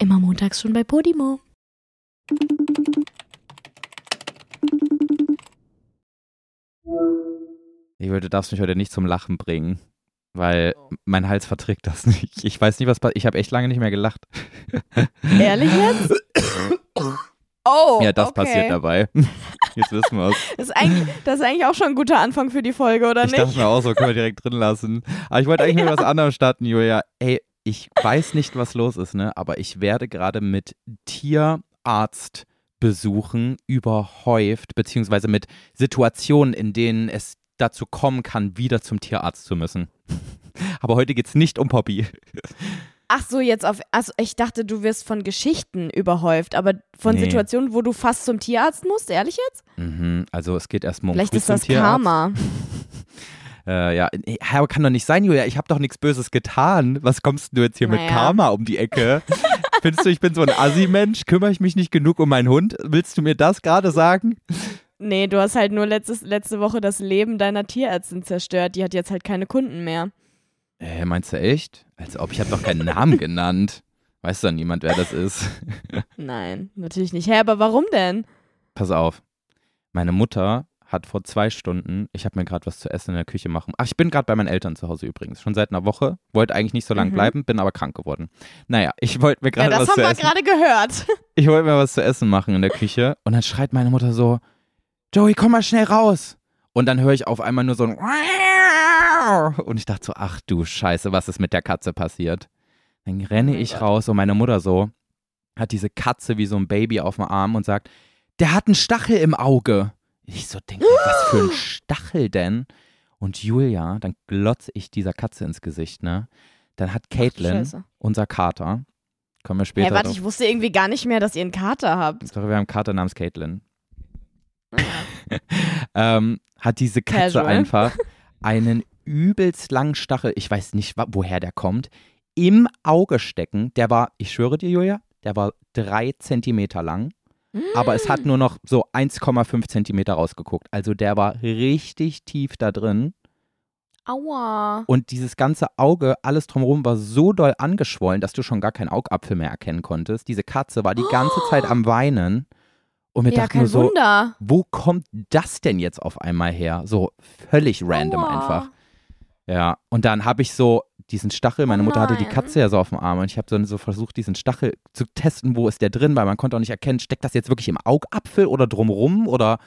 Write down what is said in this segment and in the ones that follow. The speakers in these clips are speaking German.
Immer montags schon bei Podimo. Ich du darfst mich heute nicht zum Lachen bringen, weil mein Hals verträgt das nicht. Ich weiß nicht, was passiert. Ich habe echt lange nicht mehr gelacht. Ehrlich jetzt? Oh, ja, das okay. passiert dabei. Jetzt wissen wir es. Das ist, eigentlich, das ist eigentlich auch schon ein guter Anfang für die Folge, oder Ich nicht? dachte mir auch so, können wir direkt drin lassen. Aber ich wollte eigentlich mit was anderem starten, Julia. Ey, ich weiß nicht, was los ist, ne? Aber ich werde gerade mit Tierarztbesuchen überhäuft, beziehungsweise mit Situationen, in denen es dazu kommen kann, wieder zum Tierarzt zu müssen. Aber heute geht es nicht um Poppy. Ach so, jetzt auf. Also ich dachte, du wirst von Geschichten überhäuft, aber von Nee. Situationen, wo du fast zum Tierarzt musst, ehrlich jetzt? Mhm, also es geht erstmal um Vielleicht ist das Tierarzt. Karma. Äh, ja, aber kann doch nicht sein, Julia. Ich habe doch nichts Böses getan. Was kommst du jetzt hier mit Naja. Karma um die Ecke? Findest du, ich bin so ein Assi-Mensch? Kümmere ich mich nicht genug um meinen Hund? Willst du mir das gerade sagen? Nee, du hast halt nur letztes, letzte Woche das Leben deiner Tierärztin zerstört. Die hat jetzt halt keine Kunden mehr. Äh, meinst du echt? Als ob ich habe doch keinen Namen genannt. Weiß doch niemand, wer das ist. Nein, natürlich nicht. Hä, aber warum denn? Pass auf. Meine Mutter hat vor zwei Stunden, ich habe mir gerade was zu essen in der Küche machen. Ach, ich bin gerade bei meinen Eltern zu Hause übrigens. Schon seit einer Woche. Wollte eigentlich nicht so lange Mhm. bleiben, bin aber krank geworden. Naja, ich wollte mir Ja, gerade das was haben zu wir essen. gerade gehört. Ich wollte mir was zu essen machen in der Küche und dann schreit meine Mutter so, Joey, komm mal schnell raus. Und dann höre ich auf einmal nur so ein und ich dachte so, ach du Scheiße, was ist mit der Katze passiert? Dann renne Oh ich raus und meine Mutter so hat diese Katze wie so ein Baby auf dem Arm und sagt, der hat einen Stachel im Auge. Ich so denke, was für ein Stachel denn? Und Julia, dann glotze ich dieser Katze ins Gesicht, ne? Dann hat Caitlin, Scheiße. unser Kater, kommen wir später Hä, warte, drauf. ich wusste irgendwie gar nicht mehr, dass ihr einen Kater habt. Sorry, wir haben einen Kater namens Caitlin. ähm, hat diese Katze Casual. einfach einen übelst langen Stachel, ich weiß nicht, woher der kommt, im Auge stecken. Der war, ich schwöre dir, Julia, der war drei Zentimeter lang, aber es hat nur noch so 1,5 Zentimeter rausgeguckt. Also der war richtig tief da drin. Aua. Und dieses ganze Auge, alles drumherum war so doll angeschwollen, dass du schon gar keinen Augapfel mehr erkennen konntest. Diese Katze war die ganze Zeit am Weinen. Und wir Ja, dachten nur so, Wunder. wo kommt das denn jetzt auf einmal her? So völlig random Aua. einfach. Ja, und dann habe ich so diesen Stachel, meine Oh Mutter hatte die. Katze ja so auf dem Arm und ich habe dann so versucht, diesen Stachel zu testen, wo ist der drin, weil man konnte auch nicht erkennen, steckt das jetzt wirklich im Augapfel oder drumrum oder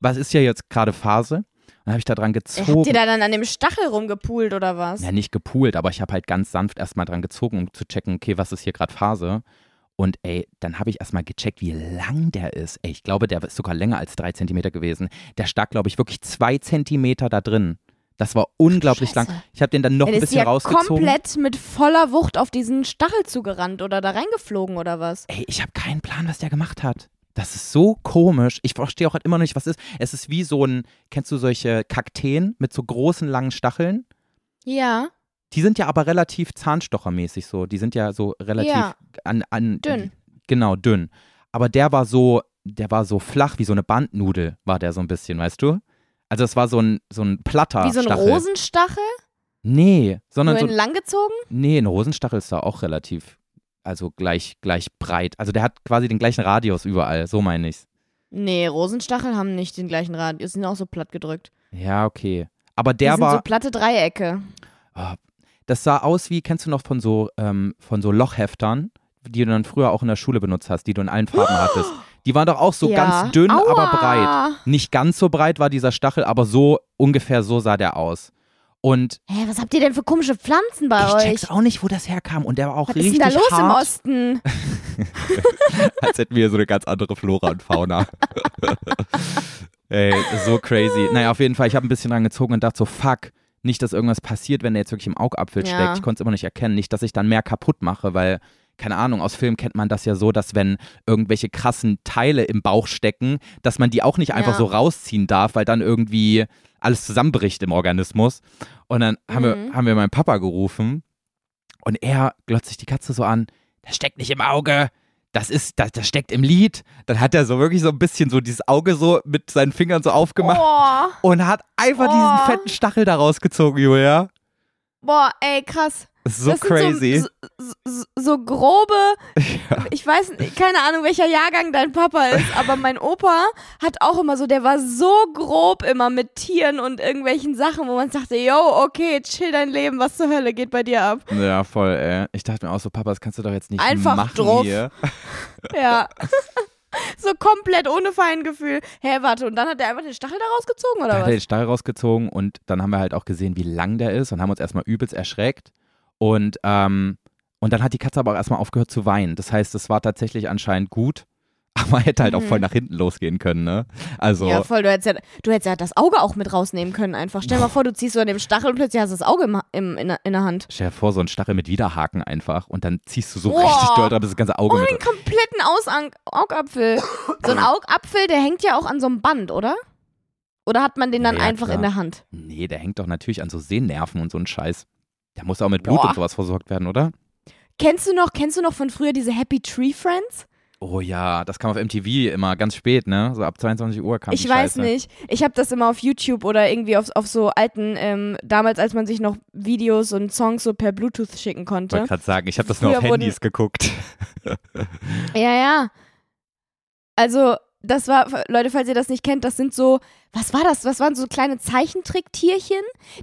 was ist ja jetzt gerade Phase? Und dann habe ich da dran gezogen. Habt ihr da dann an dem Stachel rumgepult oder was? Ja, nicht gepoolt, aber ich habe halt ganz sanft erstmal dran gezogen, um zu checken, okay, was ist hier gerade Phase. Und ey, dann habe ich erstmal gecheckt, wie lang der ist. Ey, ich glaube, der ist sogar länger als drei Zentimeter gewesen. Der stak, glaube ich, wirklich zwei Zentimeter da drin. Das war unglaublich lang. Scheiße. Ich habe den dann noch Ey, ein das ist bisschen ja rausgezogen. komplett mit voller Wucht auf diesen Stachel zugerannt oder da reingeflogen oder was? Ey, ich habe keinen Plan, was der gemacht hat. Das ist so komisch. Ich verstehe auch halt immer noch nicht, was es ist. Es ist wie so ein, kennst du solche Kakteen mit so großen, langen Stacheln? Ja. Die sind ja aber relativ zahnstochermäßig so. Die sind ja so relativ Ja. an, an Dünn. Genau, dünn. Aber der war so, der war so flach wie so eine Bandnudel, war der so ein bisschen, weißt du? Also es war so ein so ein platter Wie so ein Stachel. Rosenstachel? Nee, sondern Nur so in lang gezogen? Nee, ein Rosenstachel ist da auch relativ also gleich gleich breit. Also der hat quasi den gleichen Radius überall, so meine ich's. Nee, Rosenstachel haben nicht den gleichen Radius, sind auch so platt gedrückt. Ja, okay. Aber Die der sind war so platte Dreiecke. das sah aus wie, kennst du noch von so, ähm, von so Lochheftern, die du dann früher auch in der Schule benutzt hast, die du in allen Farben hattest. Die waren doch auch so ja. ganz dünn, Aua. aber breit. Nicht ganz so breit war dieser Stachel, aber so ungefähr so sah der aus. Und Hä, was habt ihr denn für komische Pflanzen bei ich euch? check's auch nicht, wo das herkam. Und der war auch was ist richtig denn da los im hart, Osten? als hätten wir so eine ganz andere Flora und Fauna. Ey, so crazy. Naja, auf jeden Fall, ich habe ein bisschen dran gezogen und dachte so, fuck, nicht, dass irgendwas passiert, wenn der jetzt wirklich im Augapfel Ja. steckt. Ich konnte es immer nicht erkennen. Nicht, dass ich dann mehr kaputt mache, weil, keine Ahnung, aus Filmen kennt man das ja so, dass wenn irgendwelche krassen Teile im Bauch stecken, dass man die auch nicht einfach Ja. so rausziehen darf, weil dann irgendwie alles zusammenbricht im Organismus. Und dann haben, wir, Mhm. haben wir meinen Papa gerufen und er glotzt sich die Katze so an, das steckt nicht im Auge, das ist, das, das steckt im Lied. Dann hat er so wirklich so ein bisschen so dieses Auge so mit seinen Fingern so aufgemacht Boah, und hat einfach Oh. diesen fetten Stachel da rausgezogen, Julia. boah, ey, krass. So das crazy. So, so, so grobe, ich weiß keine Ahnung, welcher Jahrgang dein Papa ist, aber mein Opa hat auch immer so, der war so grob immer mit Tieren und irgendwelchen Sachen, wo man sagte, yo, okay, chill dein Leben, was zur Hölle geht bei dir ab? ja, voll, ey. Ich dachte mir auch so, Papa, das kannst du doch jetzt nicht Einfach machen drauf. hier. Ja. so komplett ohne Feingefühl. Hä, warte, und dann hat er einfach den Stachel da rausgezogen, oder hat er den was? Stall rausgezogen und dann haben wir halt auch gesehen, wie lang der ist und haben uns erstmal übelst erschreckt. Und, ähm, und dann hat die Katze aber auch erstmal aufgehört zu weinen. Das heißt, es war tatsächlich anscheinend gut, aber hätte halt auch Mhm. voll nach hinten losgehen können, ne? Also, Ja, voll. Du hättest ja, du hättest ja das Auge auch mit rausnehmen können einfach. Stell dir mal vor, du ziehst so an dem Stachel und plötzlich hast du das Auge im, im, in, der- in der Hand. stell dir vor, so ein Stachel mit Widerhaken einfach und dann ziehst du so Boah. richtig doll dran, bis das ganze Auge Oh, mit den kompletten Augapfel. So ein Augapfel, der hängt ja auch an so einem Band, oder? Oder hat man den dann ja, einfach klar. in der Hand? Nee, der hängt doch natürlich an so Sehnerven und so ein Scheiß. Der muss auch mit Blut Boah. und sowas versorgt werden, oder? Kennst du noch, kennst du noch von früher diese Happy Tree Friends? Oh ja, das kam auf MTV immer ganz spät, ne? So ab 22 Uhr kam Ich weiß Scheiße. nicht. Ich habe das immer auf YouTube oder irgendwie auf, auf so alten, ähm, damals, als man sich noch Videos und Songs so per Bluetooth schicken Ich konnte. wollte gerade sagen, ich habe das nur auf Früher wurden- Handys geguckt. Ja, ja. Also, das war, Leute, falls ihr das nicht kennt, das sind so, was war das? Was waren so kleine Zeichentricktierchen,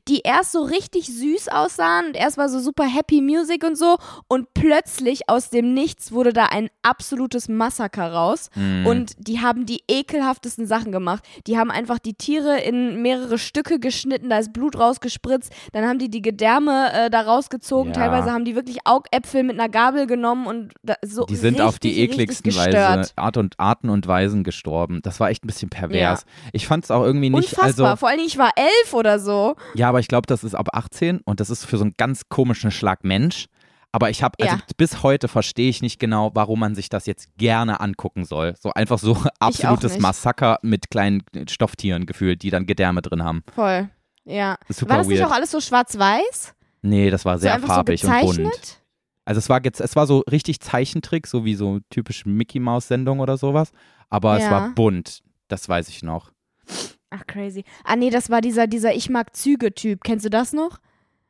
die erst so richtig süß aussahen und erst war so super happy Music und so und plötzlich aus dem Nichts wurde da ein absolutes Massaker raus Mhm. und die haben die ekelhaftesten Sachen gemacht. Die haben einfach die Tiere in mehrere Stücke geschnitten, da ist Blut rausgespritzt, dann haben die die Gedärme äh, da rausgezogen, Ja. teilweise haben die wirklich Augäpfel mit einer Gabel genommen und da, so die sind auf die richtig, ekligsten richtig Weise. Art und, Arten und Weisen gestorben. Das war echt ein bisschen pervers. Ich fand es auch irgendwie nicht, Unfassbar. also Vor allen Dingen, ich war elf oder so. ja, aber ich glaube, das ist ab 18 und das ist für so einen ganz komischen Schlag Mensch. Aber ich habe, also Ja. bis heute verstehe ich nicht genau, warum man sich das jetzt gerne angucken soll. So einfach so absolutes. Massaker mit kleinen Stofftieren gefühlt, die dann Gedärme drin haben. Voll. Ja. Super War das weird. nicht auch alles so schwarz-weiß? nee, das war So sehr so farbig und bunt. Also es war jetzt, es war so richtig Zeichentrick, so wie so typisch Mickey Maus Sendung oder sowas. Aber es Ja. war bunt. Das weiß ich noch. Ach, crazy. Ah, nee, das war dieser, dieser Ich mag Züge-Typ. Kennst du das noch?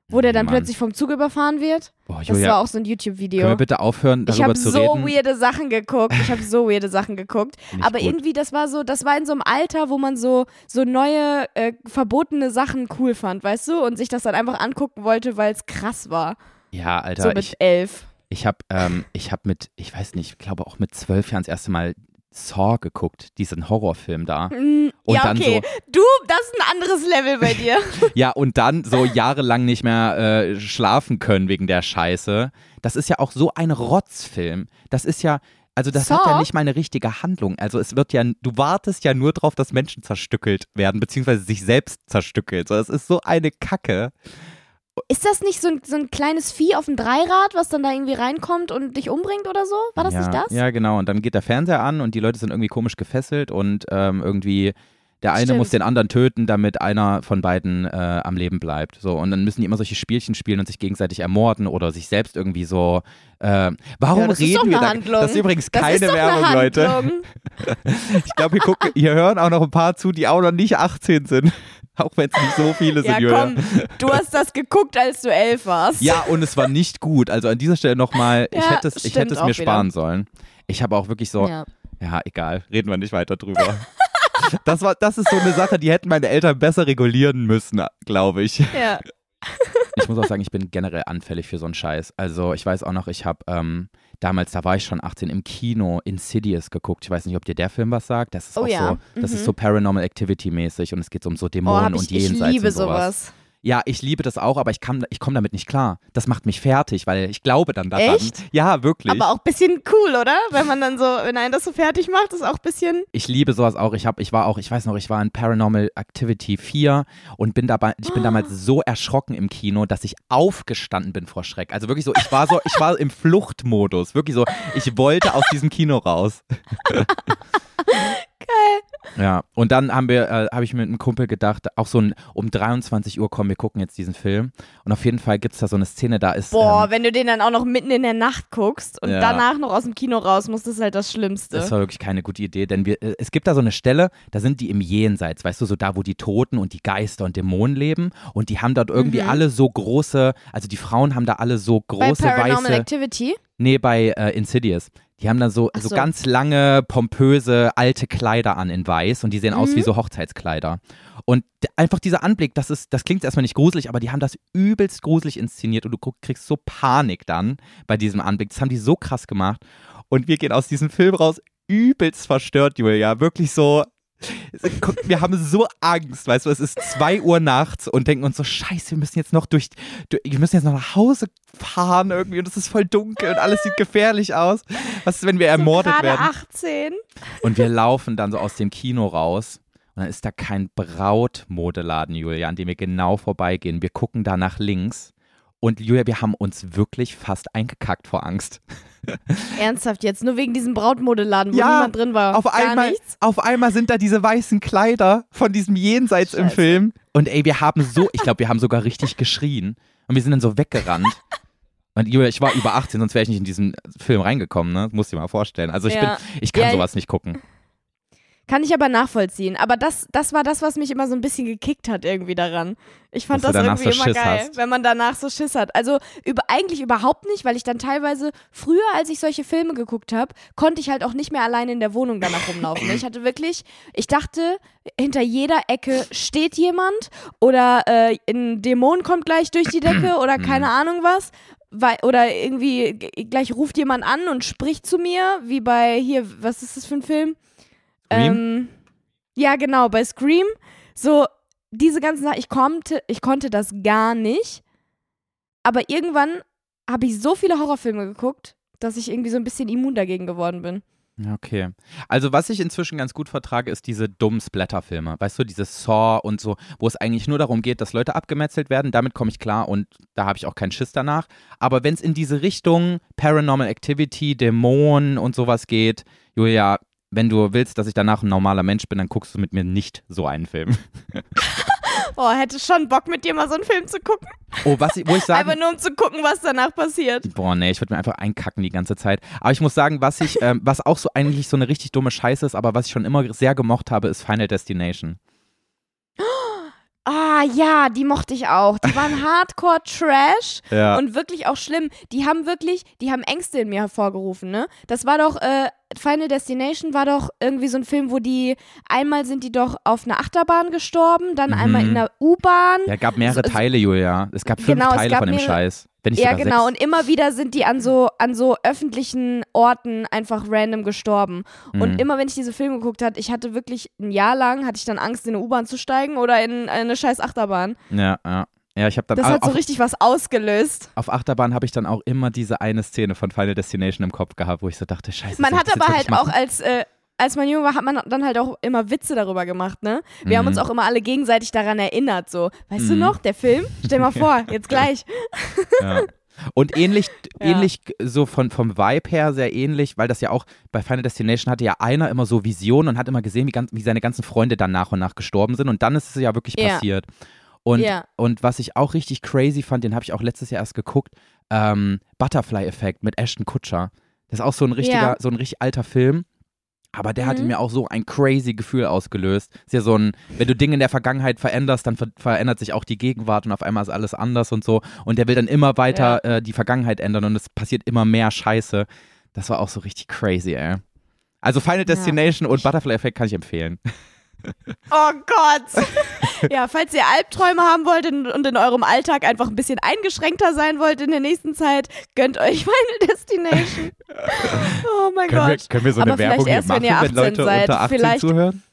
Wo der dann Mann. plötzlich vom Zug überfahren wird? Boah, Das Julia, war auch so ein können wir YouTube-Video. bitte aufhören, Ich darüber habe zu so reden? weirde Sachen geguckt. Ich habe so weirde Sachen geguckt. Nicht Aber gut. irgendwie, das war so, das war in so einem Alter, wo man so, so neue, äh, verbotene Sachen cool fand, weißt du? Und sich das dann einfach angucken wollte, weil es krass war. Ja, Alter, so mit ich, elf. ich habe ähm, ich hab mit, ich weiß nicht, ich glaube auch mit zwölf Jahren das erste Mal Saw geguckt, diesen Horrorfilm da. Mm, Und ja, dann okay. Du, das ist ein anderes Level bei dir. Ja, und dann so jahrelang nicht mehr äh, schlafen können wegen der Scheiße. Das ist ja auch so ein Rotzfilm. Das ist ja, also das hat ja Saw? nicht mal eine richtige Handlung. Also es wird ja, du wartest ja nur drauf, dass Menschen zerstückelt werden, beziehungsweise sich selbst zerstückelt. So, das ist so eine Kacke. Ist das nicht so ein, so ein kleines Vieh auf dem Dreirad, was dann da irgendwie reinkommt und dich umbringt oder so? War das ja, nicht das? Ja, genau. Und dann geht der Fernseher an und die Leute sind irgendwie komisch gefesselt und ähm, irgendwie der eine Stimmt. muss den anderen töten, damit einer von beiden äh, am Leben bleibt. So und dann müssen die immer solche Spielchen spielen und sich gegenseitig ermorden oder sich selbst irgendwie so. Äh, warum Ja, das ist reden wir da? Handlung. Das ist übrigens Das keine ist Werbung, Leute. Ich glaube, hier, hier hören auch noch ein paar zu, die auch noch nicht 18 sind. Auch wenn es nicht so viele sind, Ja, komm, du hast das geguckt, als du elf warst. Ja, und es war nicht gut. Also an dieser Stelle nochmal, ich Ja, hätte es, ich hätte es mir wieder. sparen sollen. Ich habe auch wirklich so, Ja. Ja, egal. Reden wir nicht weiter drüber. Das, war, das ist so eine Sache, die hätten meine Eltern besser regulieren müssen, glaube ich. ja. Ich muss auch sagen, ich bin generell anfällig für so einen Scheiß. Also ich weiß auch noch, ich habe ähm, damals, da war ich schon 18, im Kino Insidious geguckt. Ich weiß nicht, ob dir der Film was sagt. Das ist Oh auch ja. so, das Mhm. ist so Paranormal Activity mäßig und es geht so um so Oh, Dämonen und ich, ich Jenseits liebe und sowas. sowas. Ja, ich liebe das auch, aber ich, kann, ich komme damit nicht klar. Das macht mich fertig, weil ich glaube dann daran. Echt? Ja, wirklich. Aber auch ein bisschen cool, oder? Wenn man dann so, wenn einen das so fertig macht, ist auch ein bisschen. ich liebe sowas auch. Ich habe, ich war auch, ich weiß noch, ich war in Paranormal Activity 4 und bin dabei, ich bin damals so erschrocken im Kino, dass ich aufgestanden bin vor Schreck. Also wirklich so, ich war so, ich war im Fluchtmodus. Wirklich so, ich wollte aus diesem Kino raus. Ja, und dann haben wir, äh, habe ich mit einem Kumpel gedacht, auch so ein, um 23 Uhr kommen, wir gucken jetzt diesen Film. Und auf jeden Fall gibt es da so eine Szene, da ist. Boah, ähm, wenn du den dann auch noch mitten in der Nacht guckst und Ja. danach noch aus dem Kino raus musst, das ist halt das Schlimmste. Das war wirklich keine gute Idee, denn wir, äh, es gibt da so eine Stelle, da sind die im Jenseits, weißt du, so da, wo die Toten und die Geister und Dämonen leben und die haben dort irgendwie Mhm. alle so große, also die Frauen haben da alle so Bei große Paranormal weiße, Activity? nee, bei äh, Insidious. Die haben dann so, so so. ganz lange, pompöse, alte Kleider an in weiß und die sehen aus Mhm. wie so Hochzeitskleider. Und einfach dieser Anblick, das ist, das klingt erstmal nicht gruselig, aber die haben das übelst gruselig inszeniert und du kriegst so Panik dann bei diesem Anblick. Das haben die so krass gemacht. Und wir gehen aus diesem Film raus übelst verstört, Julia. Wirklich so. Wir haben so Angst, weißt du, es ist 2 Uhr nachts und denken uns so, scheiße, wir müssen jetzt noch durch, durch wir müssen jetzt noch nach Hause fahren irgendwie und es ist voll dunkel und alles sieht gefährlich aus. Was ist, wenn wir ermordet so werden? 18. Und wir laufen dann so aus dem Kino raus und dann ist da kein Brautmodeladen, Julia, an dem wir genau vorbeigehen. Wir gucken da nach links und Julia, wir haben uns wirklich fast eingekackt vor Angst. Ernsthaft jetzt, nur wegen diesem Brautmodeladen, wo Ja, niemand drin war. Auf Gar einmal, nichts. auf einmal sind da diese weißen Kleider von diesem Jenseits im Scheiße. Film. Und ey, wir haben so, ich glaube, wir haben sogar richtig geschrien. Und wir sind dann so weggerannt. Und ich war über 18, sonst wäre ich nicht in diesen Film reingekommen, ne? Musst dir mal vorstellen. Also ich Ja. bin, ich kann Ja, sowas nicht gucken. Kann ich aber nachvollziehen. Aber das, das war das, was mich immer so ein bisschen gekickt hat irgendwie daran. Ich fand Dass das irgendwie so immer geil, hast. wenn man danach so Schiss hat. Also über, eigentlich überhaupt nicht, weil ich dann teilweise, früher als ich solche Filme geguckt habe, konnte ich halt auch nicht mehr alleine in der Wohnung danach rumlaufen. Ich hatte wirklich, ich dachte, hinter jeder Ecke steht jemand oder äh, ein Dämon kommt gleich durch die Decke oder keine Ahnung was. Weil, oder irgendwie gleich ruft jemand an und spricht zu mir, wie bei hier, was ist das für ein Film? Ähm, ja, genau, bei Scream. So, diese ganzen Sachen, ich konnte, ich konnte das gar nicht. Aber irgendwann habe ich so viele Horrorfilme geguckt, dass ich irgendwie so ein bisschen immun dagegen geworden bin. Okay. Also was ich inzwischen ganz gut vertrage, ist diese dummen Splatter-Filme. Weißt du, dieses Saw und so, wo es eigentlich nur darum geht, dass Leute abgemetzelt werden. Damit komme ich klar und da habe ich auch keinen Schiss danach. Aber wenn es in diese Richtung Paranormal Activity, Dämonen und sowas geht, Julia, wenn du willst, dass ich danach ein normaler Mensch bin, dann guckst du mit mir nicht so einen Film. Boah, hätte schon Bock mit dir mal so einen Film zu gucken. Oh, was ich, wo ich sage, Einfach nur um zu gucken, was danach passiert. Boah, nee, ich würde mir einfach einkacken die ganze Zeit. Aber ich muss sagen, was ich, ähm, was auch so eigentlich so eine richtig dumme Scheiße ist, aber was ich schon immer sehr gemocht habe, ist Final Destination. Ah ja, die mochte ich auch. Die waren Hardcore Trash Ja. und wirklich auch schlimm. Die haben wirklich, die haben Ängste in mir hervorgerufen, ne? Das war doch, äh, Final Destination war doch irgendwie so ein Film, wo die, einmal sind die doch auf einer Achterbahn gestorben, dann Mhm. einmal in der U-Bahn. Ja, gab mehrere So- Teile, Julia. Es gab fünf Genau, Teile gab von dem mehrere- Scheiß. Wenn nicht Ja, genau. Sechs. Und immer wieder sind die an so, an so öffentlichen Orten einfach random gestorben. Mhm. Und immer, wenn ich diese Filme geguckt habe, ich hatte wirklich ein Jahr lang, hatte ich dann Angst, in eine U-Bahn zu steigen oder in eine scheiß Achterbahn. Ja, ja. Ja, ich habe dann Das hat so auf, richtig was ausgelöst. auf Achterbahn habe ich dann auch immer diese eine Szene von Final Destination im Kopf gehabt, wo ich so dachte, scheiße. Man hat aber halt auch als, äh, als man jung war, hat man dann halt auch immer Witze darüber gemacht, ne? Wir haben Mhm. uns auch immer alle gegenseitig daran erinnert, so. Weißt du Mhm. noch, der Film? Stell mal vor, jetzt gleich. Ja. Und ähnlich, Ja. ähnlich so von, vom Vibe her sehr ähnlich, weil das ja auch bei Final Destination hatte ja einer immer so Visionen und hat immer gesehen, wie, ganz, wie seine ganzen Freunde dann nach und nach gestorben sind und dann ist es ja wirklich Ja. passiert. Und, Ja. und was ich auch richtig crazy fand, den habe ich auch letztes Jahr erst geguckt, ähm, Butterfly-Effekt mit Ashton Kutcher. Das ist auch so ein richtiger, so ein richtig alter Film. Aber der hat in Mhm. mir auch so ein crazy Gefühl ausgelöst. Ist ja so ein, wenn du Dinge in der Vergangenheit veränderst, dann ver verändert sich auch die Gegenwart und auf einmal ist alles anders und so. Und der will dann immer weiter äh, die Vergangenheit ändern und es passiert immer mehr Scheiße. Das war auch so richtig crazy, ey. Also Final Destination und Butterfly Effect kann ich empfehlen. Oh Gott. ja, falls ihr Albträume haben wollt und in eurem Alltag einfach ein bisschen eingeschränkter sein wollt in der nächsten Zeit, gönnt euch Final Destination. Oh mein Können wir, Gott. können wir so Aber eine Werbung vielleicht hier erst, wenn machen, ihr wenn 18 Leute seid. unter 18 Vielleicht- zuhören?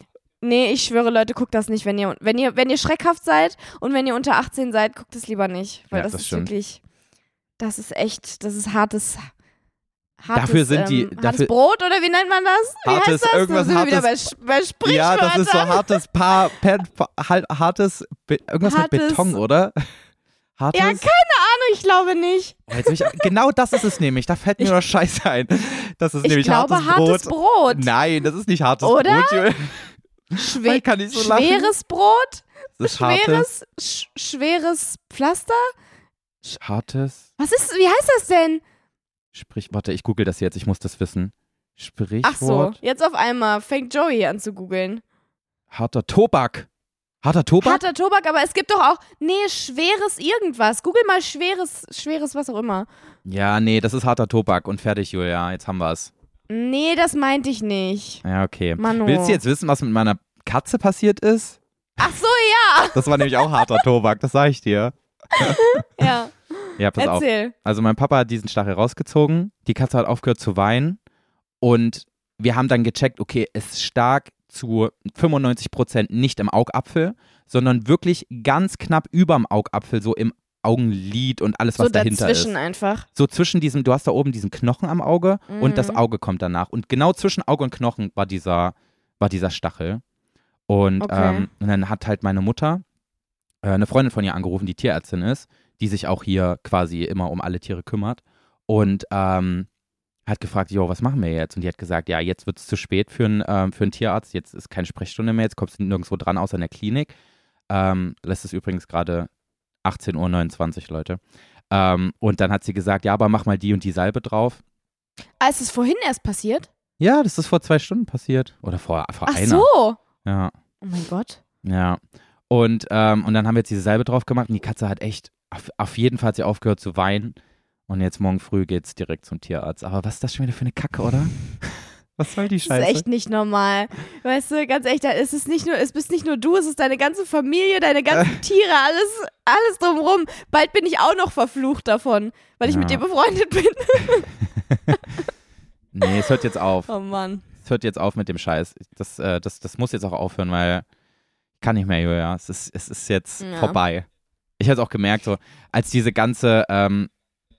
Nee, ich schwöre, Leute, guckt das nicht, wenn ihr, wenn ihr, wenn ihr schreckhaft seid und wenn ihr unter 18 seid, guckt es lieber nicht. Weil Ja, das, das ist stimmt. wirklich, das ist echt, das ist hartes. Hartes Dafür sind die- ähm, hartes dafür- Brot oder wie nennt man das? Wie Hartes- heißt das? irgendwas da sind wir wieder bei, hartes- Sch- bei Ja, das ist so hartes Paar, Pen, halt, hartes, Be irgendwas mit Hartes- Beton, oder? Hartes? Ja, keine Ahnung, ich glaube nicht. Oh, ich, genau das ist es nämlich. Da fällt mir nur Scheiße ein. Das ist Ich nämlich glaube, hartes, hartes Brot. Brot. Nein, das ist nicht hartes Oder? Brot. Ich so lachen? schweres Brot? Das ist hartes, Schweres, sch schweres Pflaster? hartes, Was ist, wie heißt das denn? Sprich, warte, ich google das jetzt, ich muss das wissen. Sprichwort, Ach so, jetzt auf einmal fängt Joey an zu googeln. harter Tobak. Harter Tobak? Harter Tobak, aber es gibt doch auch, nee, schweres irgendwas. Google mal schweres, schweres was auch immer. Ja, nee, das ist harter Tobak und fertig, Julia, jetzt haben wir's. Nee, das meinte ich nicht. Ja, okay. Mano. Willst du jetzt wissen, was mit meiner Katze passiert ist? Ach so, ja. Das war nämlich auch harter Tobak, das sag ich dir. Ja, Ja, pass auf. erzähl. Also mein Papa hat diesen Stachel rausgezogen, die Katze hat aufgehört zu weinen und wir haben dann gecheckt, okay, es ist stark zu 95 Prozent nicht im Augapfel, sondern wirklich ganz knapp überm Augapfel, so im Augenlid und alles, was so dahinter dazwischen ist. einfach. So zwischen diesem, du hast da oben diesen Knochen am Auge und das Mhm. Auge kommt danach. Und genau zwischen Auge und Knochen war dieser, war dieser Stachel. Und, Okay. ähm, und dann hat halt meine Mutter äh, eine Freundin von ihr angerufen, die Tierärztin ist, die sich auch hier quasi immer um alle Tiere kümmert. Und ähm, hat gefragt, jo, was machen wir jetzt? Und die hat gesagt, ja, jetzt wird es zu spät für, einen ähm, für einen Tierarzt, jetzt ist keine Sprechstunde mehr, jetzt kommst du nirgendwo dran, außer in der Klinik. Ähm, das ist übrigens gerade 18.29 Uhr, Leute. Ähm, und dann hat sie gesagt, ja, aber mach mal die und die Salbe drauf. Ah, ist es vorhin erst passiert? Ja, das ist vor zwei Stunden passiert. Oder vor, vor Ach einer. so. Ja, Oh mein Gott. ja. Und, ähm, und dann haben wir jetzt diese Salbe drauf gemacht und die Katze hat echt, auf, auf jeden Fall hat sie aufgehört zu weinen. Und jetzt morgen früh geht's direkt zum Tierarzt. Aber was ist das schon wieder für eine Kacke, oder? was soll die Das ist Scheiße? echt nicht normal. Weißt du, ganz echt, da ist es nicht nur, es bist nicht nur du, es ist deine ganze Familie, deine ganzen Tiere, alles, alles drumrum. Bald bin ich auch noch verflucht davon, weil ich Ja. mit dir befreundet bin. nee, es hört jetzt auf. Oh Mann. Es hört jetzt auf mit dem Scheiß. Das, äh, das, das muss jetzt auch aufhören, weil ich kann nicht mehr, Julia. Es ist, es ist jetzt Ja. vorbei. Ich habe es auch gemerkt, so als diese ganze ähm,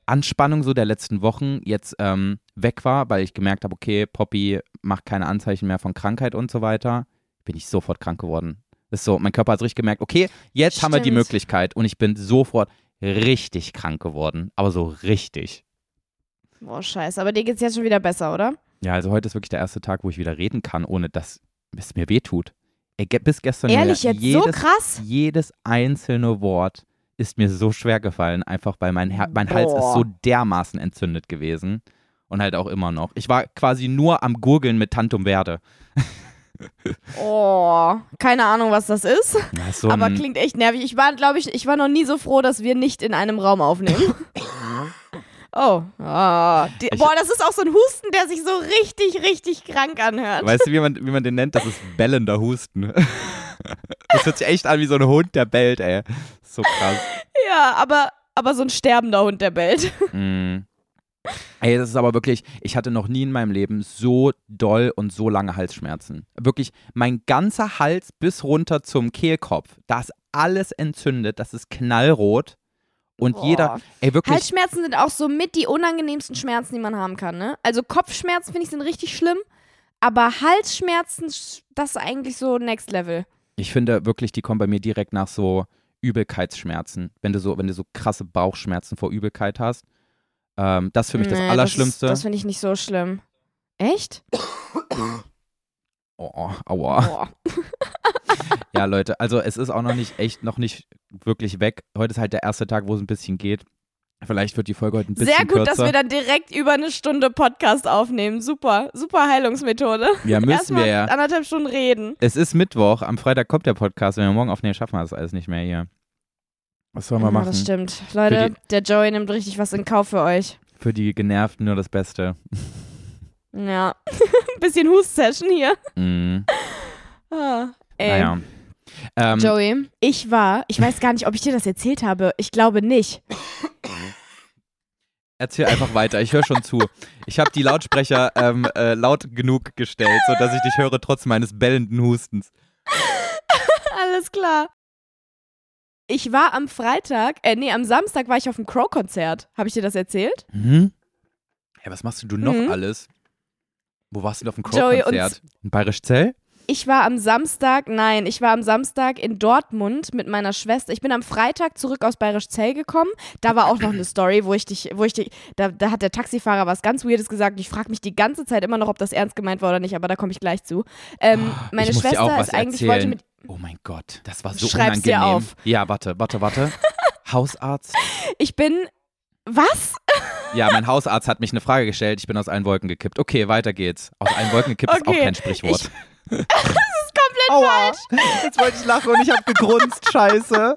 Anspannung so der letzten Wochen jetzt ähm, weg war, weil ich gemerkt habe, okay, Poppy macht keine Anzeichen mehr von Krankheit und so weiter, bin ich sofort krank geworden. Das ist so, mein Körper hat richtig gemerkt, okay, jetzt haben wir die Stimmt. Möglichkeit und ich bin sofort richtig krank geworden, aber so richtig. Boah, scheiße. Aber dir geht's jetzt schon wieder besser, oder? Ja, also heute ist wirklich der erste Tag, wo ich wieder reden kann, ohne dass es mir wehtut. Ey, bis gestern Ehrlich mir jetzt? jedes, so krass? jedes einzelne Wort ist mir so schwer gefallen, einfach weil mein, Her mein Hals ist so dermaßen entzündet gewesen und halt auch immer noch. Ich war quasi nur am Gurgeln mit Tantum Verde. Oh, keine Ahnung, was das ist. Ja, ist so aber klingt echt nervig. Ich war, glaube ich, ich war noch nie so froh, dass wir nicht in einem Raum aufnehmen. Oh, ah, die, boah, das ist auch so ein Husten, der sich so richtig, richtig krank anhört. weißt du, wie man, wie man den nennt? Das ist bellender Husten. Das hört sich echt an wie so ein Hund, der bellt, ey. So krass. Ja, aber, aber so ein sterbender Hund, der bellt. Mm. Ey, das ist aber wirklich, ich hatte noch nie in meinem Leben so doll und so lange Halsschmerzen. Wirklich, mein ganzer Hals bis runter zum Kehlkopf, da ist alles entzündet, das ist knallrot. Und Boah. jeder, ey, wirklich, Halsschmerzen sind auch so mit die unangenehmsten Schmerzen, die man haben kann, ne? Also Kopfschmerzen finde ich sind richtig schlimm, aber Halsschmerzen, das ist eigentlich so Next Level. Ich finde wirklich, die kommen bei mir direkt nach so Übelkeitsschmerzen. Wenn du so, wenn du so krasse Bauchschmerzen vor Übelkeit hast. Ähm, das ist für mich das Nee, Allerschlimmste. Das, das finde ich nicht so schlimm. Echt? oh, aua. Boah. Ja, Leute, also es ist auch noch nicht echt noch nicht wirklich weg. Heute ist halt der erste Tag, wo es ein bisschen geht. Vielleicht wird die Folge heute ein bisschen Sehr gut, kürzer. dass wir dann direkt über eine Stunde Podcast aufnehmen. Super, super Heilungsmethode. ja, müssen Erstmal wir ja. anderthalb Stunden reden. Es ist Mittwoch, am Freitag kommt der Podcast. Wenn wir morgen aufnehmen, schaffen wir das alles nicht mehr hier. Was sollen wir Ja, machen? das stimmt. Leute, die- der Joey nimmt richtig was in Kauf für euch. Für die Genervten nur das Beste. Ja. Bisschen Hust-Session hier. Mhm. Ah, ey. Naja. Ähm, Joey, ich war, ich weiß gar nicht, ob ich dir das erzählt habe. Ich glaube nicht. erzähl einfach weiter, ich höre schon zu. Ich habe die Lautsprecher ähm, äh, laut genug gestellt, sodass ich dich höre trotz meines bellenden Hustens. Alles klar. Ich war am Freitag, äh, nee, am Samstag war ich auf dem Crow-Konzert. Habe ich dir das erzählt? Mhm. Hey, was machst denn du noch Mhm. alles? Wo warst du denn auf dem Joey, Crow-Konzert? In Bayerisch Zell? Ich war am Samstag, nein, ich war am Samstag in Dortmund mit meiner Schwester. Ich bin am Freitag zurück aus Bayerisch Zell gekommen. Da war auch noch eine Story, wo ich dich, wo ich dich, da, da hat der Taxifahrer was ganz Weirdes gesagt. Ich frage mich die ganze Zeit immer noch, ob das ernst gemeint war oder nicht, aber da komme ich gleich zu. Ähm, meine ich dir auch Schwester ist eigentlich, erzählen. wollte mit, Oh mein Gott, das war so Schreib's dir unangenehm. auf. Ja, warte, warte, warte. Hausarzt. ich bin, was? Ja, mein Hausarzt hat mich eine Frage gestellt. Ich bin aus allen Wolken gekippt. Okay, weiter geht's. Aus allen Wolken gekippt ist auch Okay, kein Sprichwort. Das ist komplett Aua, jetzt wollte ich lachen und ich habe gegrunzt. Scheiße.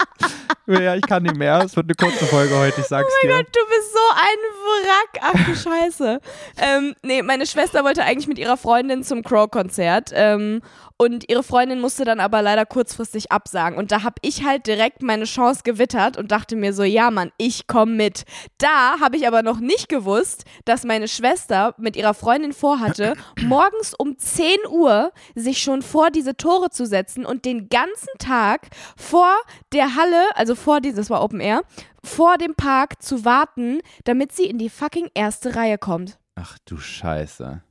Ja, ich kann nicht mehr. Es wird eine kurze Folge heute, ich sag's Oh mein dir. Gott, du bist so ein Wrack. Ach du Scheiße. ähm, nee, meine Schwester wollte eigentlich mit ihrer Freundin zum Crow-Konzert. Ähm, und ihre Freundin musste dann aber leider kurzfristig absagen. Und da habe ich halt direkt meine Chance gewittert und dachte mir so, ja Mann, ich komme mit. Da habe ich aber noch nicht gewusst, dass meine Schwester mit ihrer Freundin vorhatte, morgens um 10 Uhr sich schon vor diese Tore zu setzen und den ganzen Tag vor der Halle, also vor dieses war Open Air, vor dem Park zu warten, damit sie in die fucking erste Reihe kommt. Ach du Scheiße.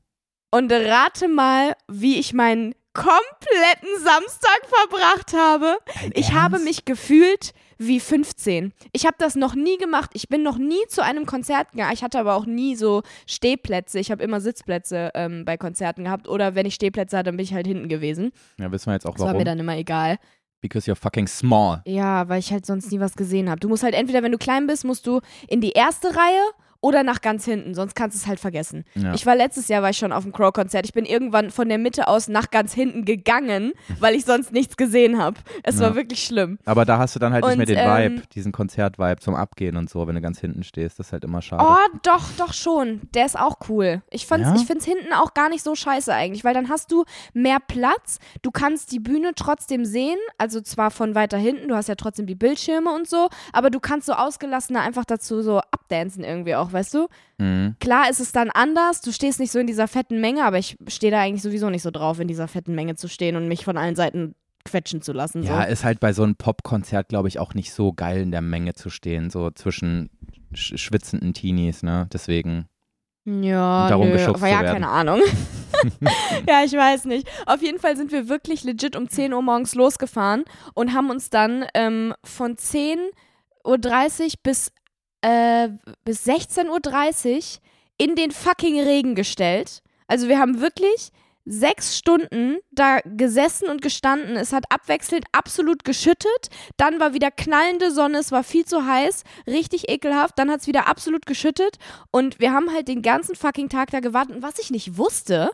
Und rate mal, wie ich meinen kompletten Samstag verbracht habe. Dein Ich habe Ernst? mich gefühlt wie 15. Ich habe das noch nie gemacht. Ich bin noch nie zu einem Konzert gegangen. Ich hatte aber auch nie so Stehplätze. Ich habe immer Sitzplätze ähm, bei Konzerten gehabt. Oder wenn ich Stehplätze hatte, dann bin ich halt hinten gewesen. Ja, wissen wir jetzt auch Das war warum. mir dann immer egal. Because you're fucking small. Ja, weil ich halt sonst nie was gesehen habe. Du musst halt entweder, wenn du klein bist, musst du in die erste Reihe oder nach ganz hinten, sonst kannst du es halt vergessen. Ja. Ich war letztes Jahr war ich schon auf dem Crow-Konzert. Ich bin irgendwann von der Mitte aus nach ganz hinten gegangen, weil ich sonst nichts gesehen habe. Es Ja. war wirklich schlimm. Aber da hast du dann halt nicht Und, mehr den ähm, Vibe, diesen Konzert-Vibe zum Abgehen und so, wenn du ganz hinten stehst. Das ist halt immer schade. Oh, doch, doch schon. Der ist auch cool. Ich, fand's, Ja? ich find's hinten auch gar nicht so scheiße eigentlich, weil dann hast du mehr Platz. Du kannst die Bühne trotzdem sehen, also zwar von weiter hinten, du hast ja trotzdem die Bildschirme und so, aber du kannst so ausgelassener einfach dazu so abdancen irgendwie auch, weißt du? Mhm. Klar ist es dann anders, du stehst nicht so in dieser fetten Menge, aber ich stehe da eigentlich sowieso nicht so drauf, in dieser fetten Menge zu stehen und mich von allen Seiten quetschen zu lassen. So. Ja, ist halt bei so einem Popkonzert, glaube ich, auch nicht so geil in der Menge zu stehen, so zwischen sch schwitzenden Teenies, ne? Deswegen. Ja, Und darum nö, geschubst aber ja, keine Ahnung. ja, ich weiß nicht. Auf jeden Fall sind wir wirklich legit um 10 Uhr morgens losgefahren und haben uns dann ähm, von 10.30 Uhr bis, äh, bis 16.30 Uhr in den fucking Regen gestellt. Also wir haben wirklich sechs Stunden da gesessen und gestanden. Es hat abwechselnd absolut geschüttet. Dann war wieder knallende Sonne. Es war viel zu heiß. Richtig ekelhaft. Dann hat es wieder absolut geschüttet. Und wir haben halt den ganzen fucking Tag da gewartet. Und was ich nicht wusste,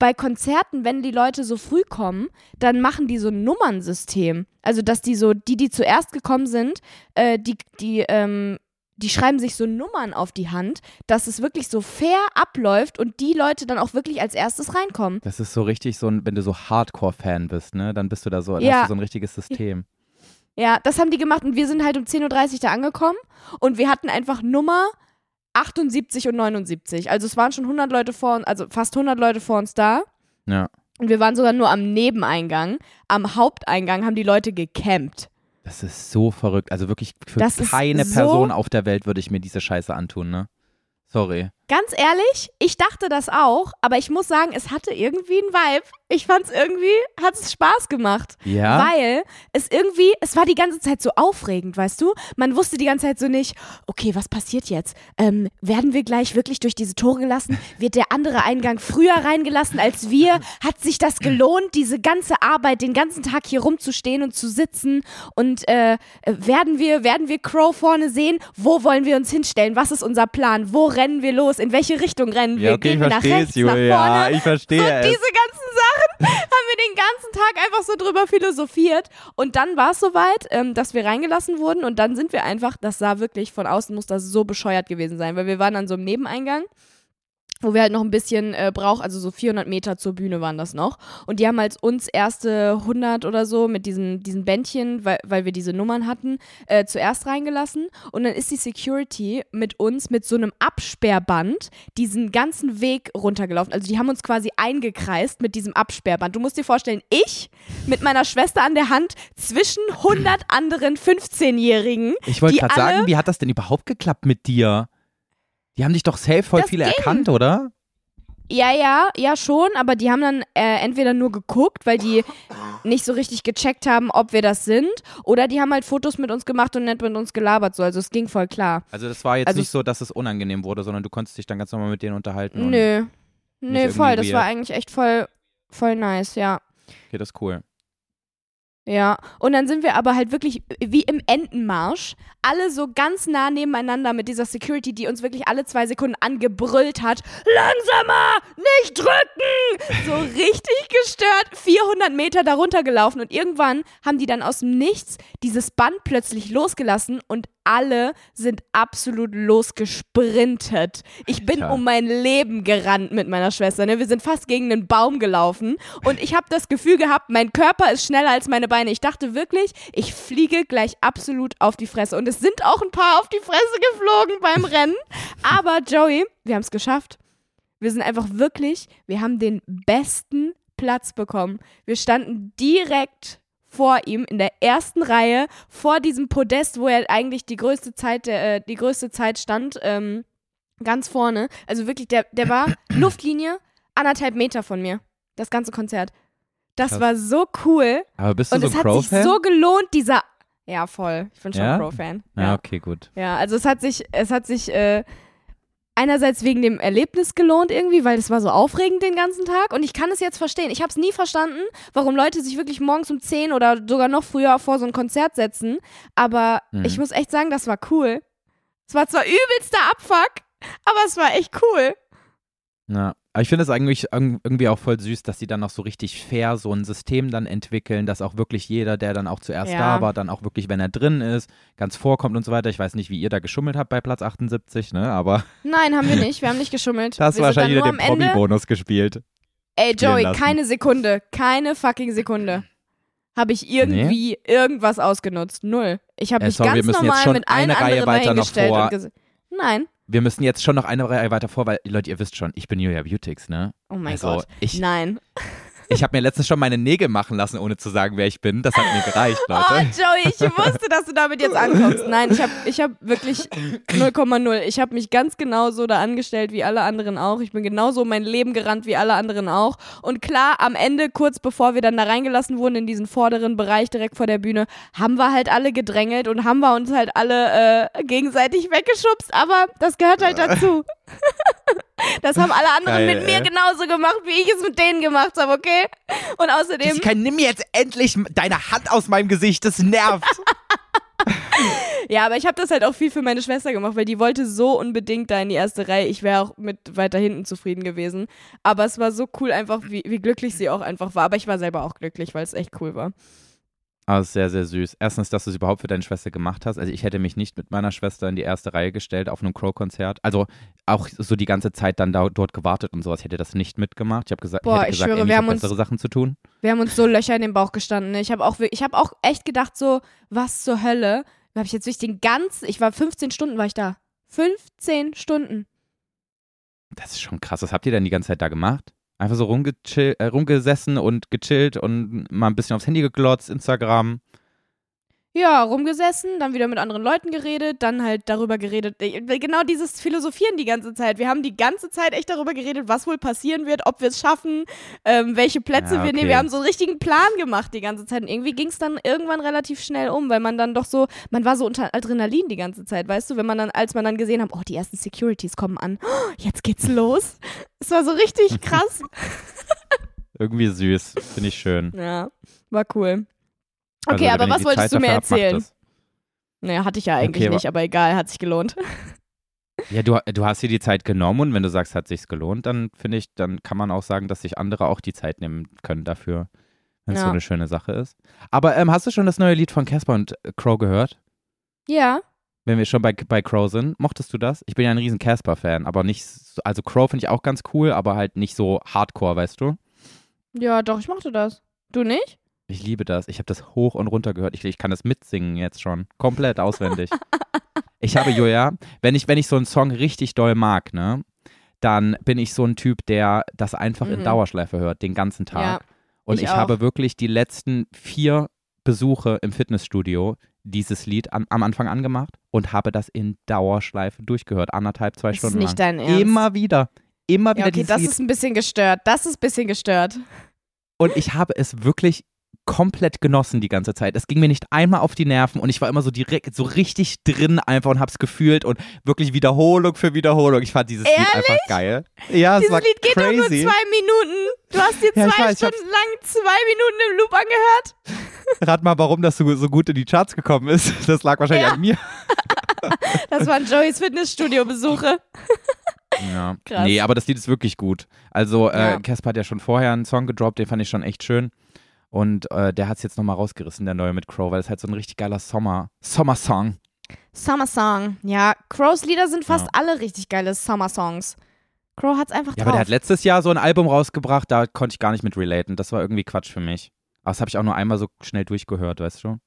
bei Konzerten, wenn die Leute so früh kommen, dann machen die so ein Nummernsystem. Also, dass die so, die, die zuerst gekommen sind, äh, die, die, ähm, die schreiben sich so Nummern auf die Hand, dass es wirklich so fair abläuft und die Leute dann auch wirklich als erstes reinkommen. Das ist so richtig so ein, wenn du so Hardcore-Fan bist, ne? Dann bist du da so, Ja. hast du so ein richtiges System. Ja, das haben die gemacht und wir sind halt um 10.30 Uhr da angekommen und wir hatten einfach Nummer 78 und 79. Also es waren schon 100 Leute vor uns, also fast 100 Leute vor uns da Ja. und wir waren sogar nur am Nebeneingang. Am Haupteingang haben die Leute gecampt. Das ist so verrückt. Also wirklich für Das keine so- Person auf der Welt würde ich mir diese Scheiße antun, ne? Sorry. Ganz ehrlich, ich dachte das auch, aber ich muss sagen, es hatte irgendwie einen Vibe. Ich fand es irgendwie, hat es Spaß gemacht. Ja. Weil es irgendwie, es war die ganze Zeit so aufregend, weißt du? Man wusste die ganze Zeit so nicht, okay, was passiert jetzt? Ähm, werden wir gleich wirklich durch diese Tore gelassen? Wird der andere Eingang früher reingelassen als wir? Hat sich das gelohnt, diese ganze Arbeit, den ganzen Tag hier rumzustehen und zu sitzen? Und äh, werden wir, werden wir Crow vorne sehen? Wo wollen wir uns hinstellen? Was ist unser Plan? Wo rennen wir los? In welche Richtung rennen wir? ja, okay, Gehen wir nach rechts, nach vorne? ich verstehe So es. diese ganzen Sachen haben wir den ganzen Tag einfach so drüber philosophiert. Und dann war es soweit, ähm, dass wir reingelassen wurden. Und dann sind wir einfach, das sah wirklich von außen, muss das so bescheuert gewesen sein, weil wir waren an so einem Nebeneingang. Wo wir halt noch ein bisschen äh, brauchen, also so 400 Meter zur Bühne waren das noch. Und die haben als uns erste 100 oder so mit diesen, diesen Bändchen, weil, weil wir diese Nummern hatten, äh, zuerst reingelassen. Und dann ist die Security mit uns mit so einem Absperrband diesen ganzen Weg runtergelaufen. Also die haben uns quasi eingekreist mit diesem Absperrband. Du musst dir vorstellen, ich mit meiner Schwester an der Hand zwischen 100 anderen 15-Jährigen. Ich wollte gerade sagen, wie hat das denn überhaupt geklappt mit dir? Die haben dich doch safe voll Das viele ging. erkannt, oder? Ja, ja, ja schon, aber die haben dann äh, entweder nur geguckt, weil die nicht so richtig gecheckt haben, ob wir das sind, oder die haben halt Fotos mit uns gemacht und nett mit uns gelabert, so, also es ging voll klar. Also das war jetzt Also- nicht so, dass es unangenehm wurde, sondern du konntest dich dann ganz normal mit denen unterhalten. Nö. Nö, voll, das war eigentlich echt voll, voll nice, ja. Okay, das ist cool. Ja, und dann sind wir aber halt wirklich wie im Entenmarsch, alle so ganz nah nebeneinander mit dieser Security, die uns wirklich alle zwei Sekunden angebrüllt hat. Langsamer, nicht drücken! So richtig gestört, 400 Meter darunter gelaufen und irgendwann haben die dann aus dem Nichts dieses Band plötzlich losgelassen und alle sind absolut losgesprintet. Ich bin Alter. um mein Leben gerannt mit meiner Schwester. Ne? Wir sind fast gegen einen Baum gelaufen und ich habe das Gefühl gehabt, mein Körper ist schneller als meine Beine. Ich dachte wirklich, ich fliege gleich absolut auf die Fresse. Und es sind auch ein paar auf die Fresse geflogen beim Rennen. Aber Joey, wir haben es geschafft. Wir sind einfach wirklich, wir haben den besten Platz bekommen. Wir standen direkt vor ihm in der ersten Reihe, vor diesem Podest, wo er eigentlich die größte Zeit, der, äh, die größte Zeit stand, ähm, ganz vorne. Also wirklich, der, der war Luftlinie anderthalb Meter von mir. Das ganze Konzert. Das Krass. war so cool. Aber bist du Und so es hat sich so gelohnt, dieser. Ja, voll. Ich bin schon Ja? Crow-Fan. ja, okay, gut. Ja, also es hat sich, es hat sich äh, einerseits wegen dem Erlebnis gelohnt irgendwie, weil es war so aufregend den ganzen Tag und ich kann es jetzt verstehen. Ich habe es nie verstanden, warum Leute sich wirklich morgens um 10 oder sogar noch früher vor so ein Konzert setzen, aber Mhm. ich muss echt sagen, das war cool. Es war zwar übelster Abfuck, aber es war echt cool. Ja. Aber ich finde es eigentlich irg- irgendwie auch voll süß, dass sie dann noch so richtig fair so ein System dann entwickeln, dass auch wirklich jeder, der dann auch zuerst Ja. da war, dann auch wirklich, wenn er drin ist, ganz vorkommt und so weiter. Ich weiß nicht, wie ihr da geschummelt habt bei Platz 78, ne? Aber Nein, haben wir nicht. Wir haben nicht geschummelt. das wir sind wahrscheinlich wieder den. Promi-Bonus gespielt. Ey, Joey, keine Sekunde, keine fucking Sekunde habe ich irgendwie irgendwas ausgenutzt. Null. Ich habe Äh, mich sorry, ganz normal schon mit allen eine Reihe anderen weiter noch vor. Nein. Wir müssen jetzt schon noch eine Reihe weiter vor, weil, Leute, ihr wisst schon, ich bin Julia Beautix, ne? Oh mein also, Gott. ich, Nein. Ich habe mir letztens schon meine Nägel machen lassen, ohne zu sagen, wer ich bin. Das hat mir gereicht, Oh, Leute. Joey, ich wusste, dass du damit jetzt ankommst. Nein, ich habe ich hab wirklich 0,0. Ich habe mich ganz genauso da angestellt wie alle anderen auch. Ich bin genauso mein Leben gerannt wie alle anderen auch. Und klar, am Ende, kurz bevor wir dann da reingelassen wurden in diesen vorderen Bereich direkt vor der Bühne, haben wir halt alle gedrängelt und haben wir uns halt alle äh, gegenseitig weggeschubst. Aber das gehört halt dazu. Das haben alle anderen Geil, mit mir genauso gemacht, wie ich es mit denen gemacht habe, okay? Und außerdem. Jessica, nimm mir jetzt endlich deine Hand aus meinem Gesicht, das nervt. Ja, aber ich habe das halt auch viel für meine Schwester gemacht, weil die wollte so unbedingt da in die erste Reihe. Ich wäre auch mit weiter hinten zufrieden gewesen. Aber es war so cool einfach, wie, wie glücklich sie auch einfach war. Aber ich war selber auch glücklich, weil es echt cool war. Aber sehr, sehr süß. Erstens, dass du es überhaupt für deine Schwester gemacht hast. Also ich hätte mich nicht mit meiner Schwester in die erste Reihe gestellt auf einem Crow-Konzert. Also auch so die ganze Zeit dann da, dort gewartet und sowas. Ich hätte das nicht mitgemacht. Ich habe gesagt, Boah, hätte ich gesagt, schwöre, ey, wir haben hab uns- bessere Sachen zu tun. Wir haben uns so Löcher in den Bauch gestanden. Ich habe auch, ich hab auch echt gedacht, so, was zur Hölle? Da habe ich jetzt durch den ganzen, ich war 15 Stunden, war ich da. 15 Stunden. Das ist schon krass. Was habt ihr denn die ganze Zeit da gemacht? Einfach so äh, rumgesessen und gechillt und mal ein bisschen aufs Handy geglotzt, Instagram. Ja, rumgesessen, dann wieder mit anderen Leuten geredet, dann halt darüber geredet. äh, Genau dieses Philosophieren die ganze Zeit. Wir haben die ganze Zeit echt darüber geredet, was wohl passieren wird, ob wir es schaffen, ähm, welche Plätze Ja, wir nehmen. okay. Wir haben so einen richtigen Plan gemacht die ganze Zeit. Und irgendwie ging es dann irgendwann relativ schnell um, weil man dann doch so, man war so unter Adrenalin die ganze Zeit, weißt du, wenn man dann, als man dann gesehen hat, oh, die ersten Securities kommen an, oh, jetzt geht's los. Es war so richtig krass. Irgendwie süß. Finde ich schön. ja, war cool. Also, Okay, aber wenn ihr was wolltest Zeit du mir erzählen? das. Naja, hatte ich ja eigentlich Okay, aber- nicht, aber egal, hat sich gelohnt. Ja, du, du hast dir die Zeit genommen und wenn du sagst, hat sich's gelohnt, dann finde ich, dann kann man auch sagen, dass sich andere auch die Zeit nehmen können dafür, wenn es Ja. so eine schöne Sache ist. Aber ähm, hast du schon das neue Lied von Casper und äh, Crow gehört? Ja, Wenn wir schon bei, bei Crow sind, mochtest du das? Ich bin ja ein riesen Casper-Fan, aber nicht, so, also Crow finde ich auch ganz cool, aber halt nicht so hardcore, weißt du? ja, doch, ich mochte das. Du nicht? Ich liebe das. Ich habe das hoch und runter gehört. Ich, ich kann das mitsingen jetzt schon. Komplett auswendig. ich habe, Julia, wenn ich, wenn ich so einen Song richtig doll mag, ne, dann bin ich so ein Typ, der das einfach in Mhm. Dauerschleife hört, den ganzen Tag. Ja, und ich ich, habe wirklich die letzten vier Besuche im Fitnessstudio dieses Lied an, am Anfang angemacht und habe das in Dauerschleife durchgehört. Anderthalb, zwei Das ist Stunden nicht lang. dein Ernst. Immer wieder. immer Ja, wieder okay, dieses das Lied. ist ein bisschen gestört. Das ist ein bisschen gestört. Und ich habe es wirklich komplett genossen die ganze Zeit. Es ging mir nicht einmal auf die Nerven und ich war immer so direkt, so richtig drin einfach und hab's gefühlt und wirklich Wiederholung für Wiederholung. Ich fand dieses Lied Ehrlich? einfach geil. Ja, es Dieses war Lied geht doch nur crazy. zwei Minuten. Du hast dir Ja, zwei weiß, ich hab's- Stunden lang zwei Minuten im Loop angehört. Rat mal, warum das so, so gut in die Charts gekommen ist. Das lag wahrscheinlich Ja. an mir. Das waren Joeys Fitnessstudio-Besuche. Ja. Krass. Nee, aber das Lied ist wirklich gut. Also, äh, Ja. Casper hat ja schon vorher einen Song gedroppt, den fand ich schon echt schön. Und äh, der hat es jetzt nochmal rausgerissen, der neue mit Crow, weil es halt so ein richtig geiler Sommer, Sommer-Song. Summer Song. Ja, Crows Lieder sind fast Ja. alle richtig geile Summer Songs. Crow hat's einfach Ja, drauf. aber der hat letztes Jahr so ein Album rausgebracht, da konnte ich gar nicht mit relaten. Das war irgendwie Quatsch für mich. Aber das habe ich auch nur einmal so schnell durchgehört, weißt du?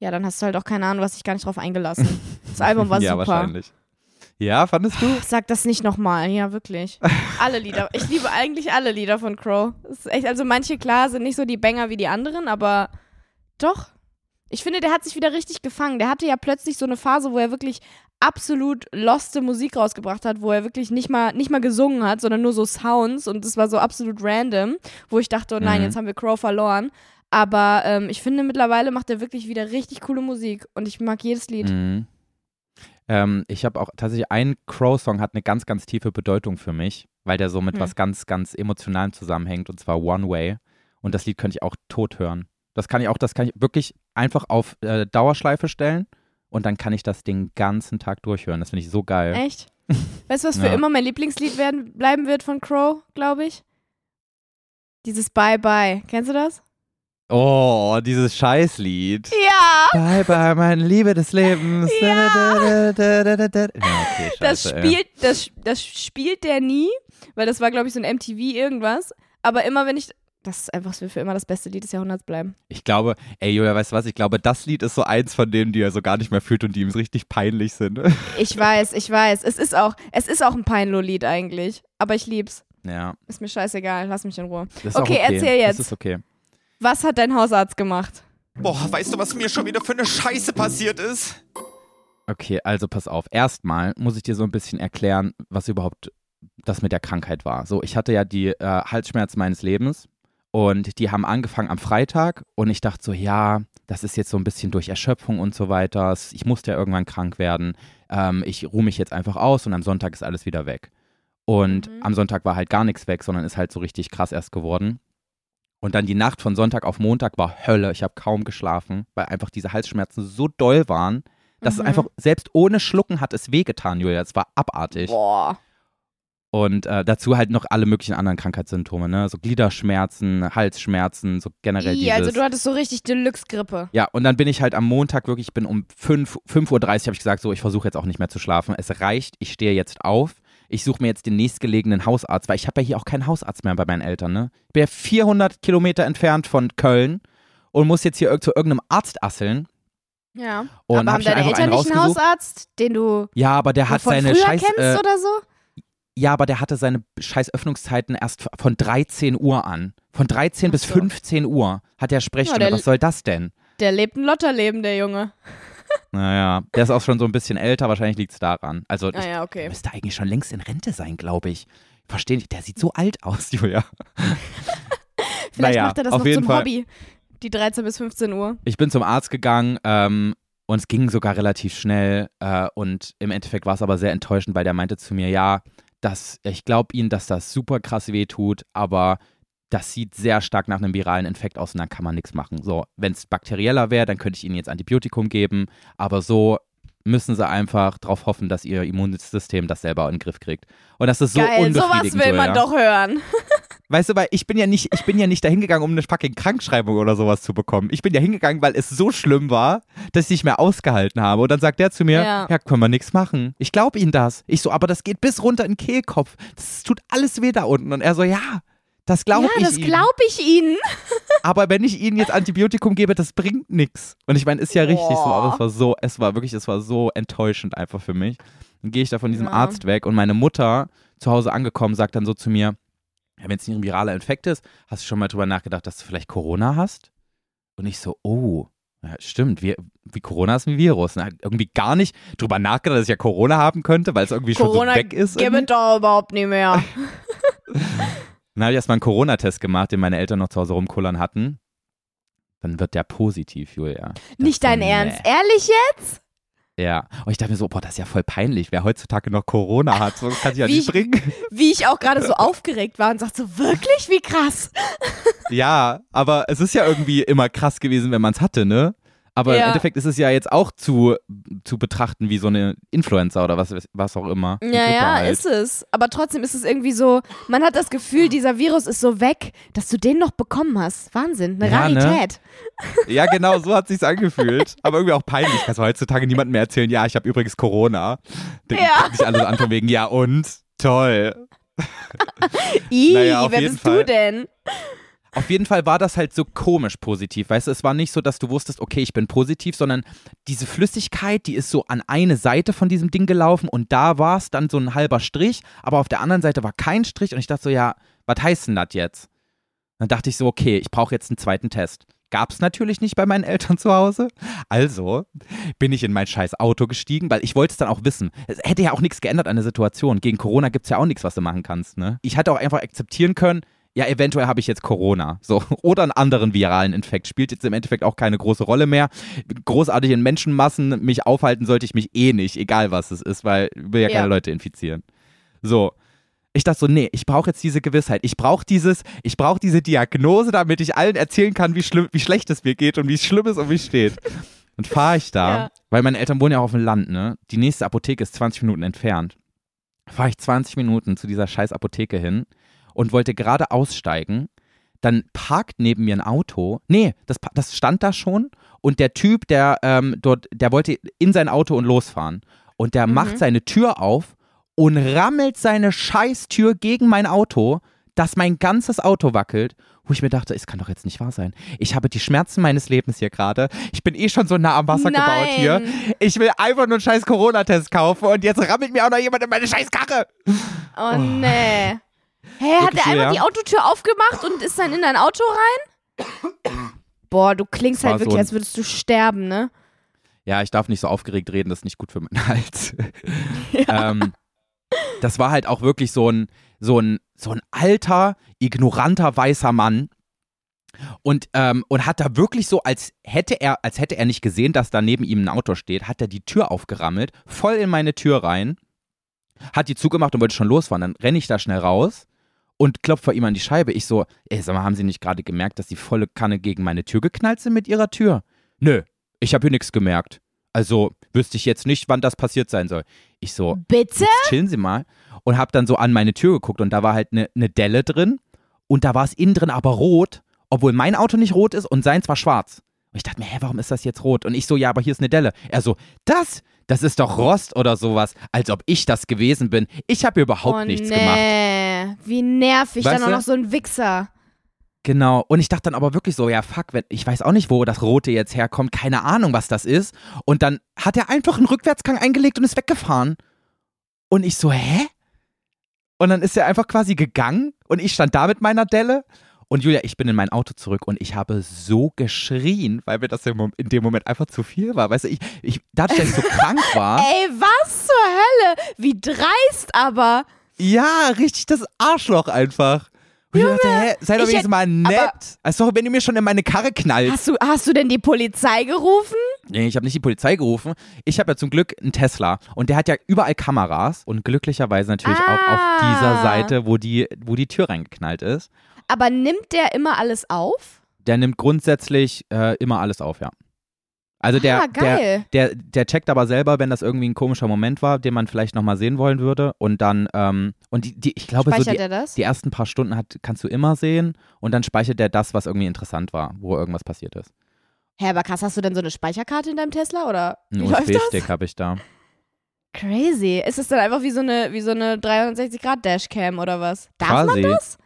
ja, dann hast du halt auch keine Ahnung, was dich gar nicht drauf eingelassen. Das Album war ja, super. wahrscheinlich. Ja, fandest du? Sag das nicht nochmal, ja, wirklich. Alle Lieder. Ich liebe eigentlich alle Lieder von Crow. Echt, also manche, klar, sind nicht so die Banger wie die anderen, aber doch. Ich finde, der hat sich wieder richtig gefangen. Der hatte ja plötzlich so eine Phase, wo er wirklich absolut loste Musik rausgebracht hat, wo er wirklich nicht mal, nicht mal gesungen hat, sondern nur so Sounds und das war so absolut random, wo ich dachte, oh nein, Mhm. jetzt haben wir Crow verloren. Aber ähm, ich finde, mittlerweile macht er wirklich wieder richtig coole Musik und ich mag jedes Lied. Mhm. Ähm, ich habe auch tatsächlich ein Crow-Song hat eine ganz, ganz tiefe Bedeutung für mich, weil der so mit Hm. was ganz, ganz Emotionalem zusammenhängt und zwar One Way. Und das Lied könnte ich auch tot hören. Das kann ich auch, das kann ich wirklich einfach auf äh, Dauerschleife stellen und dann kann ich das den ganzen Tag durchhören. Das finde ich so geil. Echt? Weißt du, was für Ja. immer mein Lieblingslied werden, bleiben wird von Crow, glaube ich? Dieses Bye Bye. Kennst du das? Oh, dieses Scheißlied. Ja! Bye bye, meine Liebe des Lebens. Ja. Da, da, da. Ja, okay, Das scheiße, ey. spielt, das, das spielt der nie, weil das war, glaube ich, so ein MTV irgendwas. Aber immer wenn ich. Das ist einfach, für immer das beste Lied des Jahrhunderts bleiben. Ich glaube, ey Julia, weißt du was? Ich glaube, das Lied ist so eins von denen, die er so gar nicht mehr fühlt und die ihm richtig peinlich sind. Ich weiß, ich weiß. Es ist auch, es ist auch ein Peinlo-Lied eigentlich. Aber ich lieb's. ja, Ist mir scheißegal, lass mich in Ruhe. das Okay, okay. erzähl jetzt. Das ist okay. Was hat dein Hausarzt gemacht? Boah, weißt du, was mir schon wieder für eine Scheiße passiert ist? Okay, also pass auf. Erstmal muss ich dir so ein bisschen erklären, was überhaupt das mit der Krankheit war. So, ich hatte ja die äh, Halsschmerzen meines Lebens und die haben angefangen am Freitag und ich dachte so, ja, das ist jetzt so ein bisschen durch Erschöpfung und so weiter. Ich musste ja irgendwann krank werden. Ähm, ich ruhe mich jetzt einfach aus und am Sonntag ist alles wieder weg. Und Mhm. am Sonntag war halt gar nichts weg, sondern ist halt so richtig krass erst geworden. Und dann die Nacht von Sonntag auf Montag war Hölle. Ich habe kaum geschlafen, weil einfach diese Halsschmerzen so doll waren, dass Mhm. es einfach, selbst ohne Schlucken hat es wehgetan, Julia. Es war abartig. Boah. Und äh, dazu halt noch alle möglichen anderen Krankheitssymptome, ne? So Gliederschmerzen, Halsschmerzen, so generell I, dieses. also du hattest so richtig Deluxe-Grippe. ja, und dann bin ich halt am Montag wirklich, ich bin um 5, 5.30 Uhr habe ich gesagt, so, ich versuche jetzt auch nicht mehr zu schlafen. Es reicht, ich stehe jetzt auf. Ich suche mir jetzt den nächstgelegenen Hausarzt, weil ich habe ja hier auch keinen Hausarzt mehr bei meinen Eltern, ne? Ich bin ja 400 Kilometer entfernt von Köln und muss jetzt hier zu irgendeinem Arzt asseln. Ja. Und aber hab haben deine Eltern nicht einen. Hausarzt, den du Ja, aber der hat seine früher Scheiß. kennst Äh, oder so? ja, aber der hatte seine scheiß Öffnungszeiten erst von 13 Uhr an. Von 13 Ach bis so. 15 Uhr hat er Sprechstunde. der- Was soll das denn? Der lebt ein Lotterleben, der Junge. Naja, der ist auch schon so ein bisschen älter, wahrscheinlich liegt es daran. Also, Ah ich ja, okay. müsste eigentlich schon längst in Rente sein, glaube ich. Verstehe nicht, der sieht so alt aus, Julia. Vielleicht naja, macht er das auf noch jeden zum Fall. Hobby. Die 13 bis 15 Uhr. Ich bin zum Arzt gegangen ähm, und es ging sogar relativ schnell. Äh, und im Endeffekt war es aber sehr enttäuschend, weil der meinte zu mir, ja, dass, ich glaube Ihnen, dass das super krass weh tut, aber das sieht sehr stark nach einem viralen Infekt aus und dann kann man nichts machen. So, wenn es bakterieller wäre, dann könnte ich Ihnen jetzt Antibiotikum geben, aber so müssen sie einfach darauf hoffen, dass ihr Immunsystem das selber in den Griff kriegt. Und das ist so Geil, sowas unbefriedigend. will man Julia. doch hören. Weißt du, weil ich bin ja nicht, ich bin ja nicht dahin gegangen, um eine fucking Krankschreibung oder sowas zu bekommen. Ich bin ja hingegangen, weil es so schlimm war, dass ich nicht mehr ausgehalten habe. Und dann sagt der zu mir, Ja. ja, können wir nichts machen. Ich glaube Ihnen das. Ich so, aber das geht bis runter in den Kehlkopf. Das tut alles weh da unten. Und er so, ja, das glaube ja, ich das Ihnen. glaube ich Ihnen. aber wenn ich Ihnen jetzt Antibiotikum gebe, das bringt nichts. Und ich meine, ist ja richtig so, aber Boah. es war so, es war wirklich, es war so enttäuschend einfach für mich. Dann gehe ich da von diesem Ja. Arzt weg und meine Mutter zu Hause angekommen sagt dann so zu mir, ja, wenn es nicht ein viraler Infekt ist, hast du schon mal drüber nachgedacht, dass du vielleicht Corona hast? Und ich so, oh, Ja, stimmt, wie, wie Corona ist ein Virus. Ne? Irgendwie gar nicht drüber nachgedacht, dass ich ja Corona haben könnte, weil es irgendwie Corona schon so weg ist. Gibt es doch überhaupt nicht mehr. Dann habe ich erstmal einen Corona-Test gemacht, den meine Eltern noch zu Hause rumkullern hatten. Dann wird der positiv, Julia. Das nicht dein so, Ernst. nee. Ehrlich jetzt? Ja. Und ich dachte mir so, boah, das ist ja voll peinlich, wer heutzutage noch Corona hat. So kann ich ja Wie nicht bringen. Wie ich auch gerade so aufgeregt war und sagte so, wirklich? Wie krass. Ja, aber es ist ja irgendwie immer krass gewesen, wenn man es hatte, ne? Aber im Ja. Endeffekt ist es ja jetzt auch zu, zu betrachten wie so eine Influencer oder was, was auch immer. Ja, ja, halt. ist es. Aber trotzdem ist es irgendwie so, man hat das Gefühl, dieser Virus ist so weg, dass du den noch bekommen hast. Wahnsinn, eine Ja, ne? Rarität. Ja, genau, so hat sich's angefühlt. Aber irgendwie auch peinlich. Kannst du heutzutage niemandem mehr erzählen, ja, ich habe übrigens Corona. Denken Ja. sich alle so an von wegen, ja und? Toll. Ih, Naja, wer bist Fall. du denn? Auf jeden Fall war das halt so komisch positiv. Weißt du, es war nicht so, dass du wusstest, okay, ich bin positiv, sondern diese Flüssigkeit, die ist so an eine Seite von diesem Ding gelaufen und da war es dann so ein halber Strich, aber auf der anderen Seite war kein Strich und ich dachte so, ja, was heißt denn das jetzt? Dann dachte ich so, okay, ich brauche jetzt einen zweiten Test. Gab es natürlich nicht bei meinen Eltern zu Hause. Also bin ich in mein scheiß Auto gestiegen, weil ich wollte es dann auch wissen. Es hätte ja auch nichts geändert an der Situation. Gegen Corona gibt es ja auch nichts, was du machen kannst. Ne? Ich hätte auch einfach akzeptieren können, ja, eventuell habe ich jetzt Corona. So. Oder einen anderen viralen Infekt. Spielt jetzt im Endeffekt auch keine große Rolle mehr. Großartig in Menschenmassen mich aufhalten sollte ich mich eh nicht, egal was es ist, weil ich will ja, Ja. keine Leute infizieren. So. Ich dachte so, nee, ich brauche jetzt diese Gewissheit. Ich brauche dieses, ich brauche diese Diagnose, damit ich allen erzählen kann, wie schlimm, wie schlecht es mir geht und wie schlimm es um mich steht. Dann fahre ich da, Ja. weil meine Eltern wohnen ja auch auf dem Land, ne? Die nächste Apotheke ist 20 Minuten entfernt. Fahre ich 20 Minuten zu dieser scheiß Apotheke hin und wollte gerade aussteigen. Dann parkt neben mir ein Auto. Nee, das, das stand da schon. Und der Typ, der ähm, dort, der wollte in sein Auto und losfahren. Und der Mhm. macht seine Tür auf und rammelt seine Scheißtür gegen mein Auto, dass mein ganzes Auto wackelt. Wo ich mir dachte, es kann doch jetzt nicht wahr sein. Ich habe die Schmerzen meines Lebens hier gerade. Ich bin eh schon so nah am Wasser gebaut hier. Nein. Ich will einfach nur einen scheiß Corona-Test kaufen und jetzt rammelt mir auch noch jemand in meine scheiß Karre. Oh, nee. Hä, hat Wirklich er so, einfach ja? die Autotür aufgemacht und ist dann in dein Auto rein? Boah, du klingst halt wirklich, so als würdest du sterben, ne? Ja, ich darf nicht so aufgeregt reden, das ist nicht gut für meinen Hals. ähm, das war halt auch wirklich so ein, so ein, so ein alter, ignoranter weißer Mann. Und, ähm, und hat da wirklich so, als hätte er, als hätte er nicht gesehen, dass da neben ihm ein Auto steht, hat er die Tür aufgerammelt, voll in meine Tür rein, hat die zugemacht und wollte schon losfahren. Dann renne ich da schnell raus und klopfe vor ihm an die Scheibe. Ich so, ey, sag mal, haben Sie nicht gerade gemerkt, dass die volle Kanne gegen meine Tür geknallt sind mit Ihrer Tür? Nö, ich habe hier nichts gemerkt. Also wüsste ich jetzt nicht, wann das passiert sein soll. Ich so, Bitte? chillen Sie mal. Und habe dann so an meine Tür geguckt und da war halt eine ne Delle drin und da war es innen drin aber rot, obwohl mein Auto nicht rot ist und seins war schwarz. Und ich dachte mir, hä, warum ist das jetzt rot? Und ich so, ja, aber hier ist eine Delle. Er so, das, das ist doch Rost oder sowas, als ob ich das gewesen bin. Ich habe überhaupt oh, nichts nee. gemacht. Wie nervig, Weißt dann auch noch so ein Wichser. Genau. Und ich dachte dann aber wirklich so, ja, fuck, wenn, ich weiß auch nicht, wo das Rote jetzt herkommt, keine Ahnung, was das ist. Und dann hat er einfach einen Rückwärtsgang eingelegt und ist weggefahren. Und ich so, hä? Und dann ist er einfach quasi gegangen und ich stand da mit meiner Delle. Und Julia, ich bin in mein Auto zurück und ich habe so geschrien, weil mir das in dem Moment einfach zu viel war. Weißt du, ich, ich dadurch, dass ich so krank war. Ey, was zur Hölle? Wie dreist aber. Ja, richtig das Arschloch einfach. Und ich dachte, hä, sei doch wenigstens hätt- mal nett. Also, wenn du mir schon in meine Karre knallst. Hast du, hast du denn die Polizei gerufen? Nee, ich habe nicht die Polizei gerufen. Ich habe ja zum Glück einen Tesla und der hat ja überall Kameras und glücklicherweise natürlich auch auf Ah. dieser Seite, wo die, wo die Tür reingeknallt ist. Aber nimmt der immer alles auf? Der nimmt grundsätzlich äh, immer alles auf, ja. Also der, ah, geil. der, der, der checkt aber selber, wenn das irgendwie ein komischer Moment war, den man vielleicht nochmal sehen wollen würde. Und dann, ähm, und die, die, ich glaube, so die, er das? die ersten paar Stunden hat, kannst du immer sehen und dann speichert er das, was irgendwie interessant war, wo irgendwas passiert ist. Hä, aber krass, hast du denn so eine Speicherkarte in deinem Tesla oder wie Ein? USB-Stick habe ich da. Crazy. Ist es dann einfach wie so eine, wie so eine 360-Grad-Dashcam oder was? Darf Quasi. man das?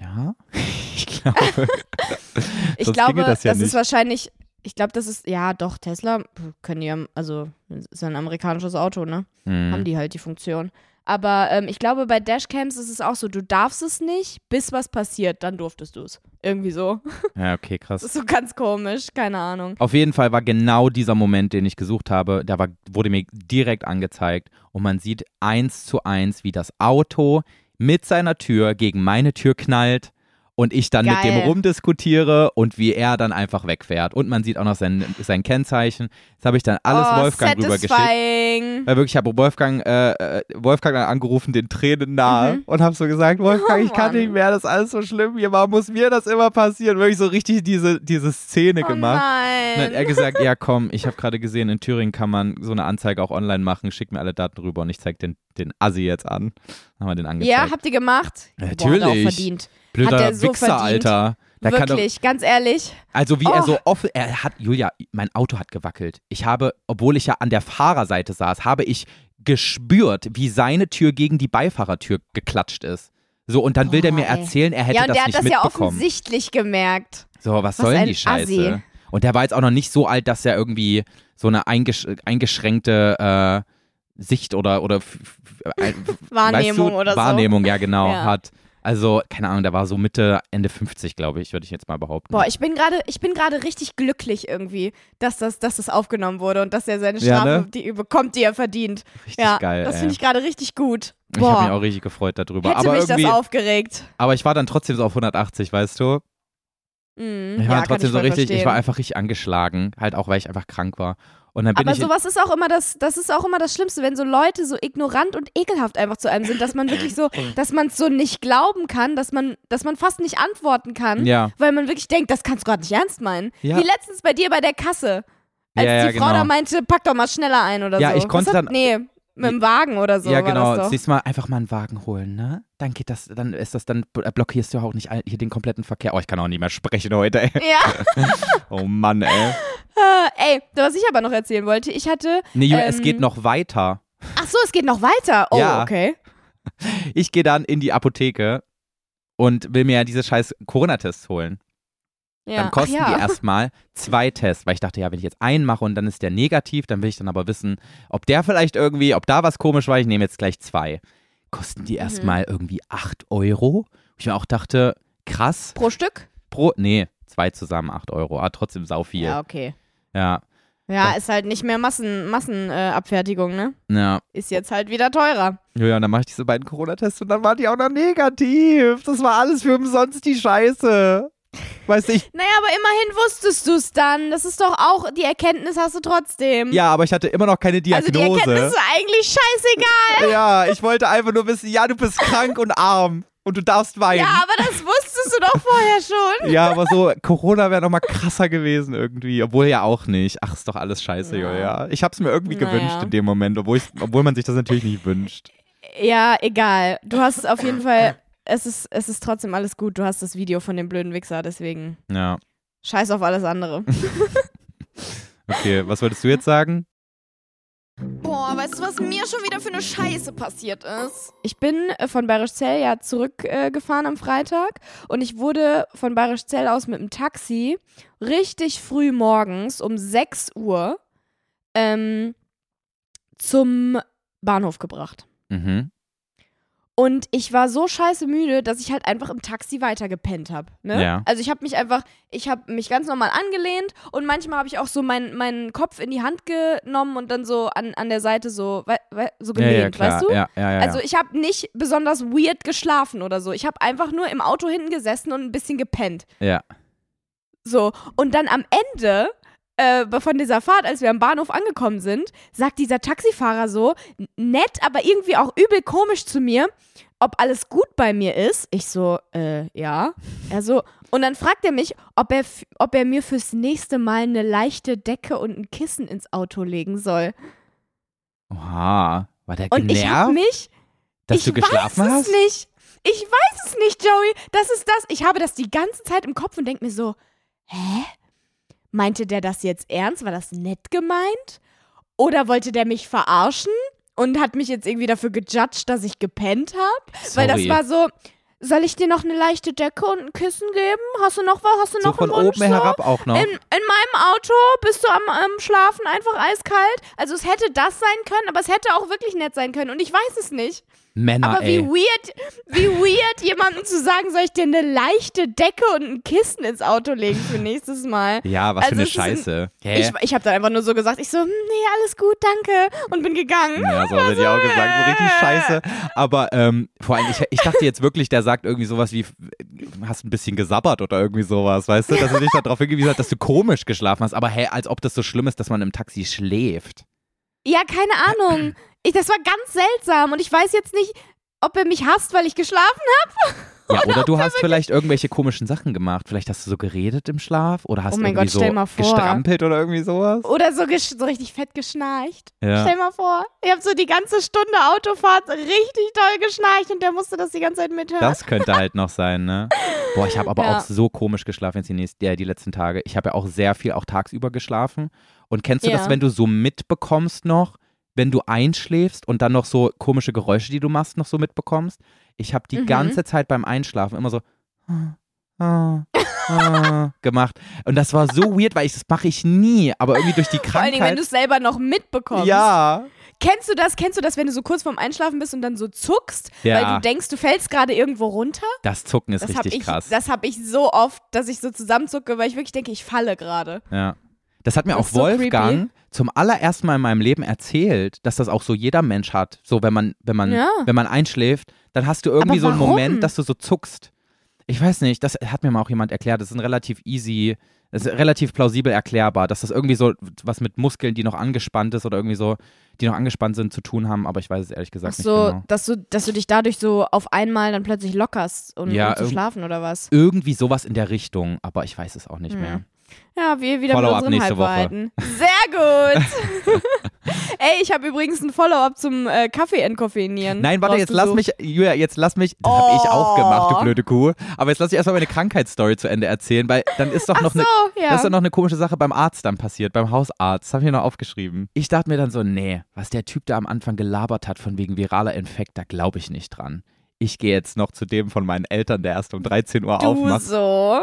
Ja, ich glaube. Ich glaube, das, das ja ist nicht. wahrscheinlich, ich glaube, das ist, ja doch, Tesla können die, ja- also ist ja ein amerikanisches Auto, ne? Hm. Haben die halt die Funktion. Aber ähm, ich glaube, bei Dashcams ist es auch so, du darfst es nicht, bis was passiert, dann durftest du es. Irgendwie so. Ja, okay, krass. Das ist so ganz komisch, keine Ahnung. Auf jeden Fall war genau dieser Moment, den ich gesucht habe, der war, wurde mir direkt angezeigt und man sieht eins zu eins, wie das Auto mit seiner Tür gegen meine Tür knallt und ich dann mit dem Geil. rumdiskutiere und wie er dann einfach wegfährt. Und man sieht auch noch sein, sein Kennzeichen. Das habe ich dann alles oh, Wolfgang rübergeschickt. Weil wirklich, ich habe Wolfgang, äh, äh, Wolfgang dann angerufen, den Tränen nahe Mhm. und habe so gesagt, Wolfgang, Oh, ich kann nicht mehr, das ist alles so schlimm hier, warum muss mir das immer passieren? Wirklich so richtig diese, diese Szene Oh gemacht. Und dann hat er nein. gesagt, ja komm, ich habe gerade gesehen, in Thüringen kann man so eine Anzeige auch online machen, schick mir alle Daten rüber und ich zeig den, den Assi jetzt an. Dann haben wir den angezeigt. Ja, habt ihr gemacht? Boah, Natürlich. auch verdient. Blöder hat er so Wichser, verdient. Alter. Da kann doch, Wirklich, ganz ehrlich. also wie er Oh. so offen, er hat, Julia, mein Auto hat gewackelt. Ich habe, obwohl ich ja an der Fahrerseite saß, habe ich gespürt, wie seine Tür gegen die Beifahrertür geklatscht ist. So, und dann will der mir ey. erzählen, er hätte Ja, und das der hat nicht das ja mitbekommen. offensichtlich gemerkt. so, was, Was soll denn die Scheiße? Assi. Und der war jetzt auch noch nicht so alt, dass er irgendwie so eine eingesch eingeschränkte äh, Sicht oder, oder Wahrnehmung weißt du, oder so. Wahrnehmung, ja genau, Ja. hat. Also, keine Ahnung, der war so Mitte, Ende 50, glaube ich, würde ich jetzt mal behaupten. Boah, ich bin gerade, ich bin gerade richtig glücklich irgendwie, dass das, dass das aufgenommen wurde und dass er seine Ja, Strafe ne? die bekommt, die er verdient. Richtig ja, geil. das finde ich gerade richtig gut. Ich habe mich auch richtig gefreut darüber. hätte aber mich das aufgeregt. aber ich war dann trotzdem so auf 180, weißt du? Mhm. Ich ja, war kann trotzdem ich so richtig, ich verstehen. war einfach richtig angeschlagen, halt auch, weil ich einfach krank war. Und dann bin Aber ich sowas ist auch immer das, das ist auch immer das Schlimmste, wenn so Leute so ignorant und ekelhaft einfach zu einem sind, dass man wirklich so, dass man es so nicht glauben kann, dass man, dass man fast nicht antworten kann, ja, weil man wirklich denkt, das kannst du gerade nicht ernst meinen. Ja. Wie letztens bei dir bei der Kasse, als Ja, ja, die Frau genau. da meinte, pack doch mal schneller ein oder Ja, so. ich Was konnte hat, dann- Nee, mit dem Wagen oder so ja war genau. das doch. Siehst mal, einfach mal einen Wagen holen, ne? Dann geht das, dann ist das, dann bl- blockierst du auch nicht hier den kompletten Verkehr. Oh, ich kann auch nicht mehr sprechen heute, ey. Ja, Oh Mann, ey. äh, ey, was ich aber noch erzählen wollte, ich hatte, Nee, Julia, es Ähm, geht noch weiter. ach so, es geht noch weiter. Oh, Ja. okay. Ich gehe dann in die Apotheke und will mir ja diese scheiß Corona-Tests holen. Ja. Dann kosten ja. die erstmal zwei Tests, weil ich dachte, ja, wenn ich jetzt einen mache und dann ist der negativ, dann will ich dann aber wissen, ob der vielleicht irgendwie, ob da was komisch war, ich nehme jetzt gleich zwei. Kosten die Mhm. erstmal irgendwie 8 Euro? Ich mir auch dachte, krass, Pro Stück? pro, nee, zwei zusammen 8 Euro, ah, trotzdem sau viel. Ja, okay. ja, Ja, ist halt nicht mehr Massen, Massenabfertigung, äh, ne? ja. Ist jetzt halt wieder teurer. Ja, und dann mache ich diese beiden Corona-Tests und dann waren die auch noch negativ. Das war alles für umsonst die Scheiße. Weißt du, ich, Naja, aber immerhin wusstest du es dann. Das ist doch auch, die Erkenntnis hast du trotzdem. ja, aber ich hatte immer noch keine also die Diagnose. Erkenntnis ist eigentlich scheißegal. Ja, ich wollte einfach nur wissen, ja, du bist krank und arm und du darfst weinen. Ja, aber das wusstest du doch vorher schon. Ja, aber so, Corona wäre noch mal krasser gewesen irgendwie. Obwohl ja auch nicht. Ach, ist doch alles scheiße, Ja. Julia. Ich hab's mir irgendwie Naja. gewünscht in dem Moment, obwohl, ich, obwohl man sich das natürlich nicht wünscht. Ja, egal. Du hast auf jeden Fall, es ist, es ist trotzdem alles gut. Du hast das Video von dem blöden Wichser, deswegen Ja. scheiß auf alles andere. Okay, was wolltest du jetzt sagen? Boah, weißt du, was mir schon wieder für eine Scheiße passiert ist? Ich bin äh, von Bayerisch Zell ja zurückgefahren äh, am Freitag und ich wurde von Bayerisch Zell aus mit dem Taxi richtig früh morgens um 6 Uhr ähm, zum Bahnhof gebracht. Mhm. Und ich war so scheiße müde, dass ich halt einfach im Taxi weitergepennt habe. Ne? Ja. Also ich habe mich einfach, ich habe mich ganz normal angelehnt und manchmal habe ich auch so meinen meinen Kopf in die Hand genommen und dann so an, an der Seite so, so Ja, gelehnt, ja, klar. weißt du? Ja, ja, ja. Also ich habe nicht besonders weird geschlafen oder so. Ich habe einfach nur im Auto hinten gesessen und ein bisschen gepennt. ja. So, und dann am Ende äh, von dieser Fahrt, als wir am Bahnhof angekommen sind, sagt dieser Taxifahrer so, nett, aber irgendwie auch übel komisch zu mir, ob alles gut bei mir ist. Ich so, äh, ja. Er so, und dann fragt er mich, ob er, ob er mir fürs nächste Mal eine leichte Decke und ein Kissen ins Auto legen soll. Oha. War der Und ich genervt, mich dass ich du geschlafen weiß hast? es nicht. Ich weiß es nicht, Joey. Das ist das. Ich habe das die ganze Zeit im Kopf und denke mir so, hä? Meinte der das jetzt ernst? War das nett gemeint? Oder wollte der mich verarschen und hat mich jetzt irgendwie dafür gejudged, dass ich gepennt habe? Weil das war so, soll ich dir noch eine leichte Decke und ein Kissen geben? Hast du noch was? Hast du So noch von oben herab auch noch. In, in meinem Auto bist du am, am Schlafen einfach eiskalt. Also es hätte das sein können, aber es hätte auch wirklich nett sein können. Und ich weiß es nicht. Männer, aber ey. wie weird, wie weird, jemandem zu sagen, soll ich dir eine leichte Decke und ein Kissen ins Auto legen für nächstes Mal. Ja, was Also für eine ein- Scheiße. Hä? Ich, ich habe dann einfach nur so gesagt, ich so, hm, nee, alles gut, danke. Und bin gegangen. Ja, so hätte ich auch gesagt, so richtig scheiße. Aber ähm, vor allem, ich, ich dachte jetzt wirklich, der sagt irgendwie sowas wie, hast ein bisschen gesabbert oder irgendwie sowas, weißt du? Dass er dich darauf hingewiesen hat, dass du komisch geschlafen hast. Aber hey, als ob das so schlimm ist, dass man im Taxi schläft. Ja, keine Ahnung. Ich, das war ganz seltsam und ich weiß jetzt nicht, ob er mich hasst, weil ich geschlafen habe. Ja, oder du hast vielleicht irgendwelche komischen Sachen gemacht. Vielleicht hast du so geredet im Schlaf oder hast Oh mein irgendwie Gott, stell so mal vor. gestrampelt oder irgendwie sowas. Oder so, so richtig fett geschnarcht. Ja. Stell mal vor, ich habe so die ganze Stunde Autofahrt richtig toll geschnarcht und der musste das die ganze Zeit mithören. Das könnte halt noch sein, ne? Boah, ich habe aber Ja. auch so komisch geschlafen jetzt die, nächsten, ja, die letzten Tage. Ich habe ja auch sehr viel auch tagsüber geschlafen. Und kennst du das, wenn du so mitbekommst noch, wenn du einschläfst und dann noch so komische Geräusche, die du machst, noch so mitbekommst? Ich habe die Mhm. ganze Zeit beim Einschlafen immer so ah, ah, gemacht. Und das war so weird, weil ich das mache ich nie, aber irgendwie durch die Vor allen Dingen, wenn du Krankheit. es selber noch mitbekommst. Ja. Kennst du das? Kennst du das, wenn du so kurz vorm Einschlafen bist und dann so zuckst, Ja. weil du denkst, du fällst gerade irgendwo runter? Das Zucken ist Das habe richtig ich, krass. das hab ich so oft, dass ich so zusammenzucke, weil ich wirklich denke, ich falle gerade. Ja. Das hat mir Das auch ist so Wolfgang zum allerersten Mal in meinem Leben erzählt, dass das auch so jeder Mensch hat. So, wenn man, wenn man, Ja. wenn man einschläft, dann hast du irgendwie so einen? Moment, dass du so zuckst. Ich weiß nicht, das hat mir mal auch jemand erklärt. Das ist ein relativ easy, das ist relativ plausibel erklärbar, dass das irgendwie so was mit Muskeln, die noch angespannt ist oder irgendwie so, die noch angespannt sind, zu tun haben. Aber ich weiß es ehrlich Ach gesagt so, nicht genau. dass, du, dass du dich dadurch so auf einmal dann plötzlich lockerst, um, Ja, um zu schlafen oder was? Irgendwie sowas in der Richtung, aber ich weiß es auch nicht Hm. mehr. Ja, wir wieder Follow-up mit Woche. Halbwahrheiten. Sehr gut. Ey, ich habe übrigens ein Follow-up zum äh, Kaffee entkoffeinieren. Nein, warte, jetzt lass mich, Julia, jetzt lass mich, das habe ich auch gemacht, du Oh. blöde Kuh. Aber jetzt lass ich erstmal meine Krankheitsstory zu Ende erzählen, weil dann ist doch noch so, eine, ja. das ist doch noch eine komische Sache beim Arzt dann passiert, beim Hausarzt. Das habe ich mir noch aufgeschrieben. Ich dachte mir dann so, nee, was der Typ da am Anfang gelabert hat von wegen viraler Infekt, da glaube ich nicht dran. Ich gehe jetzt noch zu dem von meinen Eltern, der erst um 13 Uhr du aufmacht. so.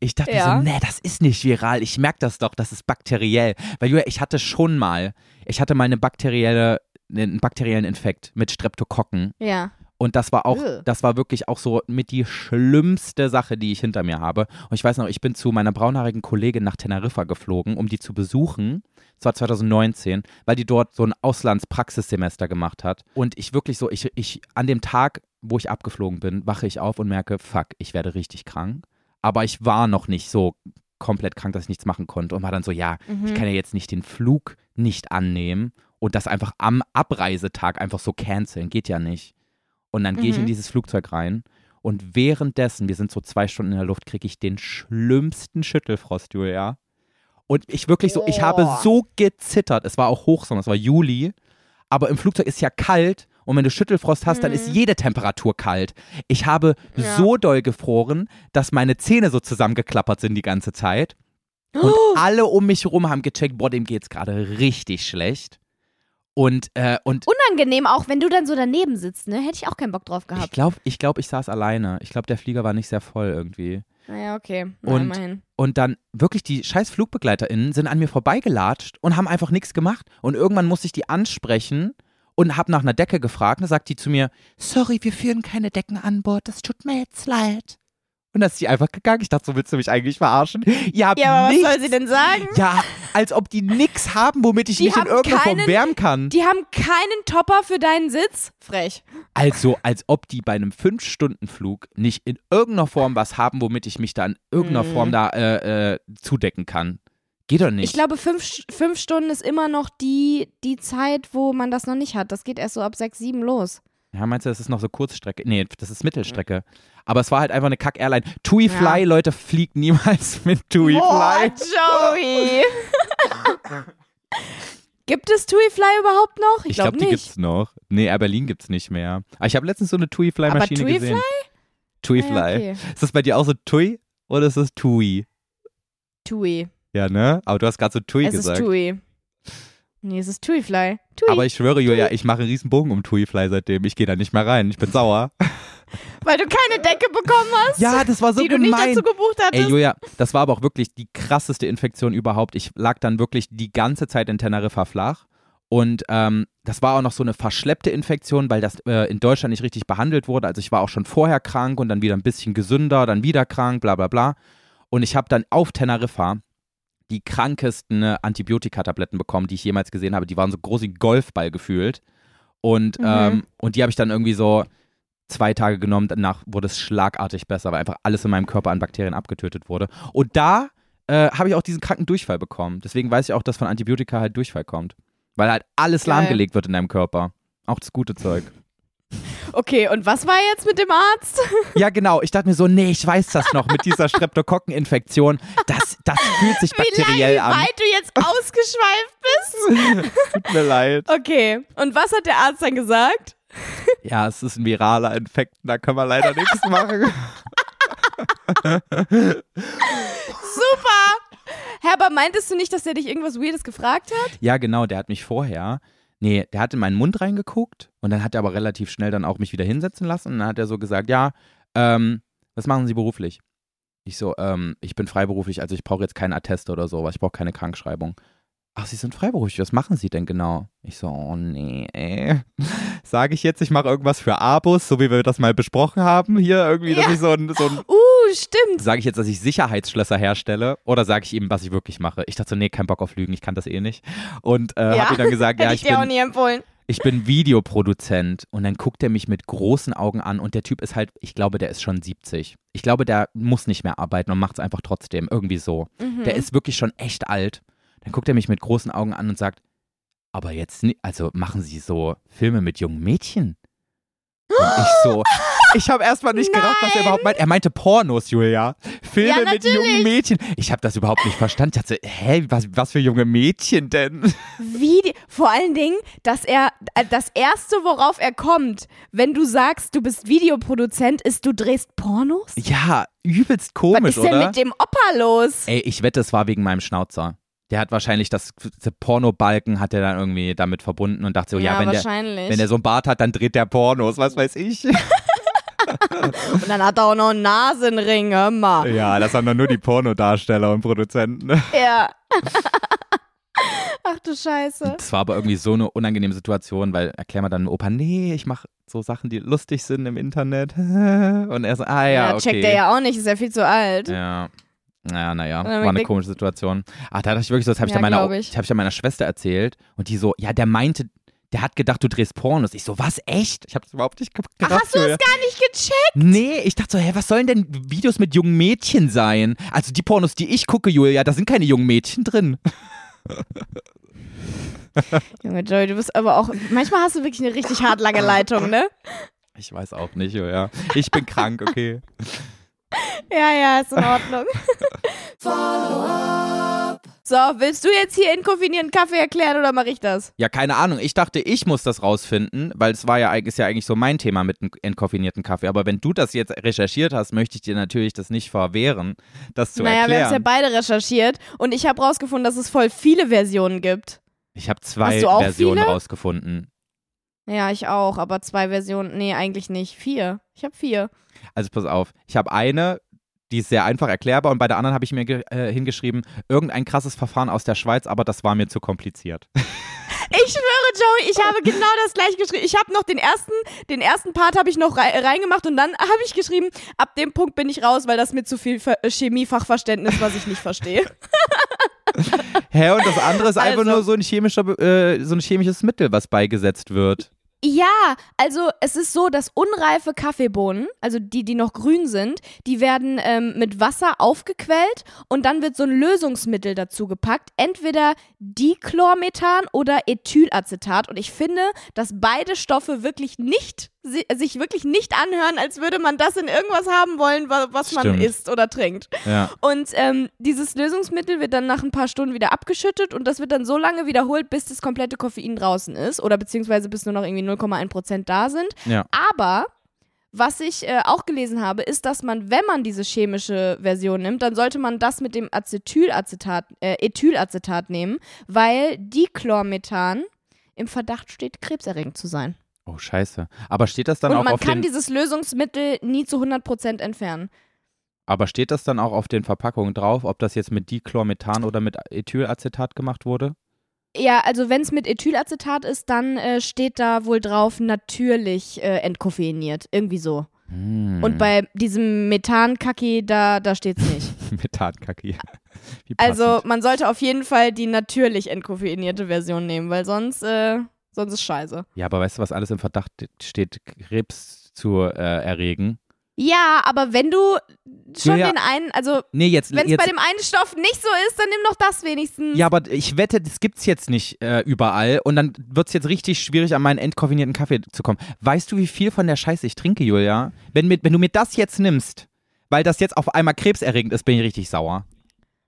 Ich dachte Ja. so, nee, das ist nicht viral. Ich merke das doch, das ist bakteriell. Weil Julia, ich hatte schon mal, ich hatte mal eine bakterielle, einen bakteriellen Infekt mit Streptokokken. Ja. Und das war auch, Ugh. das war wirklich auch so mit die schlimmste Sache, die ich hinter mir habe. Und ich weiß noch, ich bin zu meiner braunhaarigen Kollegin nach Teneriffa geflogen, um die zu besuchen. Das war 2019, weil die dort so ein Auslandspraxissemester gemacht hat. Und ich wirklich so, ich, ich, an dem Tag, wo ich abgeflogen bin, wache ich auf und merke, fuck, ich werde richtig krank. Aber ich war noch nicht so komplett krank, dass ich nichts machen konnte und war dann so, ja, Mhm. ich kann ja jetzt nicht den Flug nicht annehmen und das einfach am Abreisetag einfach so canceln. Geht ja nicht. Und dann gehe ich in Mhm. dieses Flugzeug rein und währenddessen, wir sind so zwei Stunden in der Luft, kriege ich den schlimmsten Schüttelfrost, Julia. Und ich wirklich so, ich habe so gezittert. Es war auch Hochsommer, es war Juli. Aber im Flugzeug ist ja kalt und wenn du Schüttelfrost hast, dann ist Mhm. jede Temperatur kalt. Ich habe Ja. so doll gefroren, dass meine Zähne so zusammengeklappert sind die ganze Zeit. Und Oh. alle um mich herum haben gecheckt, boah, dem geht's gerade richtig schlecht. Und, äh, und Unangenehm auch, wenn du dann so daneben sitzt, ne? Hätte ich auch keinen Bock drauf ich gehabt. glaube, ich, glaub, ich saß alleine. Ich glaube, der Flieger war nicht sehr voll irgendwie. Naja, okay. Na, Und- immerhin. Und dann wirklich die scheiß FlugbegleiterInnen sind an mir vorbeigelatscht und haben einfach nichts gemacht. Und irgendwann musste ich die ansprechen und habe nach einer Decke gefragt. Und da sagt die zu mir, sorry, wir führen keine Decken an Bord, das tut mir jetzt leid. Und dann ist sie einfach gegangen. Ich dachte, so willst du mich eigentlich verarschen? Ihr habt Ja, aber was nichts. soll sie denn sagen? Ja, als ob die nix haben, womit ich Die mich in irgendeiner Form keinen- wärmen kann. Die haben keinen Topper für deinen Sitz. Frech. Also, als ob die bei einem Fünf-Stunden-Flug nicht in irgendeiner Form was haben, womit ich mich da in irgendeiner Mhm. Form da äh, äh, zudecken kann. Geht doch nicht. Ich glaube, fünf, fünf Stunden ist immer noch die, die Zeit, wo man das noch nicht hat. Das geht erst so ab sechs, sieben los. Ja, meinst du, das ist noch so Kurzstrecke? Nee, das ist Mittelstrecke. Aber es war halt einfach eine Kack-Airline. TUI Ja. Fly, Leute, fliegt niemals mit TUI Boah, Fly. Joey. Gibt es TUI Fly überhaupt noch? Ich, Ich glaube, glaube die gibt's noch. Nee, Air Berlin gibt's nicht mehr. Aber ich habe letztens so eine TUI Fly Aber Maschine TUI gesehen. TUI Ah, Fly. okay. Ist das bei dir auch so TUI oder ist das TUI? TUI. Ja, ne? Aber du hast gerade so TUI es gesagt. ist TUI. Nee, es ist TUI Fly. TUI. Aber ich schwöre, Julia, ich mache einen riesen Bogen um TUI Fly seitdem. Ich gehe da nicht mehr rein. Ich bin sauer. Weil du keine Decke bekommen hast? Ja, das war so die du nicht gemein. dazu gebucht Ey, hattest? Julia, das war aber auch wirklich die krasseste Infektion überhaupt. Ich lag dann wirklich die ganze Zeit in Teneriffa flach. Und ähm, das war auch noch so eine verschleppte Infektion, weil das äh, in Deutschland nicht richtig behandelt wurde. Also ich war auch schon vorher krank und dann wieder ein bisschen gesünder, dann wieder krank, bla bla bla. Und ich habe dann auf Teneriffa die krankesten äh, Antibiotikatabletten bekommen, die ich jemals gesehen habe. Die waren so groß wie Golfball gefühlt. Und, Mhm. ähm, und die habe ich dann irgendwie so zwei Tage genommen. Danach wurde es schlagartig besser, weil einfach alles in meinem Körper an Bakterien abgetötet wurde. Und da äh, habe ich auch diesen kranken Durchfall bekommen. Deswegen weiß ich auch, dass von Antibiotika halt Durchfall kommt. Weil halt alles Geil. lahmgelegt wird in deinem Körper. Auch das gute Zeug. Okay, und was war jetzt mit dem Arzt? Ja, genau. Ich dachte mir so, nee, ich weiß das noch mit dieser Streptokokkeninfektion. Das, das fühlt sich Wie lange, bakteriell wie an. weit du jetzt ausgeschweift bist? Tut mir leid. Okay, und was hat der Arzt dann gesagt? Ja, es ist ein viraler Infekt, da können wir leider nichts machen. Super! Hä, aber meintest du nicht, dass er dich irgendwas Weirdes gefragt hat? Ja, genau, der hat mich vorher, nee, der hat in meinen Mund reingeguckt und dann hat er aber relativ schnell dann auch mich wieder hinsetzen lassen und dann hat er so gesagt, ja, ähm, was machen Sie beruflich? Ich so, ähm, ich bin freiberuflich, also ich brauche jetzt keinen Attest oder sowas, ich brauche keine Krankschreibung. Ach, Sie sind freiberuflich, was machen Sie denn genau? Ich so, oh nee, ey. Sage ich jetzt, ich mache irgendwas für Abos, so wie wir das mal besprochen haben hier, irgendwie, dass Ja. ich so ein, so ein Uh, stimmt. Sage ich jetzt, dass ich Sicherheitsschlösser herstelle oder sage ich ihm, was ich wirklich mache? Ich dachte so, nee, kein Bock auf Lügen, ich kann das eh nicht. Und äh, Ja. habe ihm dann gesagt, ja, ich ich dir auch bin, nie empfohlen. ich bin Videoproduzent. Und dann guckt er mich mit großen Augen an und der Typ ist halt, ich glaube, der ist schon 70. Ich glaube, der muss nicht mehr arbeiten und macht es einfach trotzdem, irgendwie so. Mhm. Der ist wirklich schon echt alt. Dann guckt er mich mit großen Augen an und sagt, aber jetzt, also machen Sie so Filme mit jungen Mädchen? Und ich so, ich habe erstmal nicht gerafft, was er überhaupt meint. Er meinte Pornos, Julia. Filme Ja, mit jungen. Mädchen. Ich habe das überhaupt nicht verstanden. Ich dachte, hä, was, was für junge Mädchen denn? Wie die, vor allen Dingen, dass er äh, das erste, worauf er kommt, wenn du sagst, du bist Videoproduzent, ist, du drehst Pornos? Ja, übelst Was komisch, ist denn oder? mit dem Opa los? Ey, ich wette, es war wegen meinem Schnauzer. Der hat wahrscheinlich das, das Pornobalken hat er dann irgendwie damit verbunden und dachte so, ja, wenn der, wenn der so einen Bart hat, dann dreht der Pornos, was weiß ich. Und dann hat er auch noch einen Nasenring, hör mal. Ja, das haben dann nur die Pornodarsteller und Produzenten. Ja. Ach du Scheiße. Das war aber irgendwie so eine unangenehme Situation, weil erklär mal dann dem Opa, nee, ich mache so Sachen, die lustig sind im Internet. Und er so, ah ja, Ja, okay. checkt er ja auch nicht, ist ja viel zu alt. Ja. Naja, naja, war eine komische Situation. Ach, da dachte ich wirklich so, das habe ich, Ja, dann meiner, ich. hab ich dann meiner Schwester erzählt und die so, ja, der meinte, der hat gedacht, du drehst Pornos. Ich so, was, echt? Ich habe das überhaupt nicht ge- Ach, hast du es gar nicht gecheckt? Nee, ich dachte so, hä, was sollen denn Videos mit jungen Mädchen sein? Also die Pornos, die ich gucke, Julia, da sind keine jungen Mädchen drin. Junge Joey, du bist aber auch, manchmal hast du wirklich eine richtig hart lange Leitung, ne? Ich weiß auch nicht, Julia. Ich bin krank, okay. Ja, ja, ist in Ordnung. So, willst du jetzt hier inkoffinierten Kaffee erklären oder mache ich das? Ja, keine Ahnung. Ich dachte, ich muss das rausfinden, weil es war ja, ist ja eigentlich so mein Thema mit einem entkoffinierten Kaffee. Aber wenn du das jetzt recherchiert hast, möchte ich dir natürlich das nicht verwehren, das zu naja, wir haben es ja erklären. beide recherchiert und ich habe rausgefunden, dass es voll viele Versionen gibt. ich habe zwei Versionen viele? rausgefunden. Ja, ich auch, aber zwei Versionen, nee, eigentlich nicht. Vier. Ich habe vier. Also pass auf, ich habe eine, die ist sehr einfach erklärbar und bei der anderen habe ich mir äh, hingeschrieben, irgendein krasses Verfahren aus der Schweiz, aber das war mir zu kompliziert. Ich schwöre, Joey, ich habe genau das gleich geschrieben. Ich habe noch den ersten, den ersten Part habe ich noch rei reingemacht und dann habe ich geschrieben, ab dem Punkt bin ich raus, weil das mir zu viel äh, Chemiefachverständnis, was ich nicht verstehe. Hä, und das andere ist einfach Also- nur so ein, chemischer, äh, so ein chemisches Mittel, was beigesetzt wird. Ja, also es ist so, dass unreife Kaffeebohnen, also die, die noch grün sind, die werden ähm, mit Wasser aufgequellt und dann wird so ein Lösungsmittel dazu gepackt, entweder Dichlormethan oder Ethylacetat. Und ich finde, dass beide Stoffe wirklich nicht, sich wirklich nicht anhören, als würde man das in irgendwas haben wollen, wa- was man Stimmt. isst oder trinkt. Ja. Und ähm, dieses Lösungsmittel wird dann nach ein paar Stunden wieder abgeschüttet und das wird dann so lange wiederholt, bis das komplette Koffein draußen ist oder beziehungsweise bis nur noch irgendwie 0,1% da sind. Ja. Aber was ich äh, auch gelesen habe, ist, dass man, wenn man diese chemische Version nimmt, dann sollte man das mit dem Acetylacetat, äh, Ethylacetat nehmen, weil Dichlormethan im Verdacht steht, krebserregend zu sein. Oh, scheiße. Aber steht das dann Und auch man auf kann den, dieses Lösungsmittel nie zu 100% entfernen. aber steht das dann auch auf den Verpackungen drauf, ob das jetzt mit Dichlormethan oder mit Ethylacetat gemacht wurde? Ja, also wenn es mit Ethylacetat ist, dann äh, steht da wohl drauf natürlich äh, entkoffeiniert. Irgendwie so. Hm. Und bei diesem Methan-Kaki, da, da steht's nicht. Methankacke. Wie Also man sollte auf jeden Fall die natürlich entkoffeinierte Version nehmen, weil sonst, äh, sonst ist scheiße. Ja, aber weißt du, was alles im Verdacht steht, Krebs zu äh, erregen? Ja, aber wenn du schon Ja, ja. den einen, also Nee, jetzt. wenn es bei dem einen Stoff nicht so ist, dann nimm doch das wenigstens. ja, aber ich wette, das gibt's jetzt nicht äh, überall und dann wird's jetzt richtig schwierig, an meinen entkoffinierten Kaffee zu kommen. Weißt du, wie viel von der Scheiße ich trinke, Julia? Wenn, mit, wenn du mir das jetzt nimmst, weil das jetzt auf einmal krebserregend ist, bin ich richtig sauer.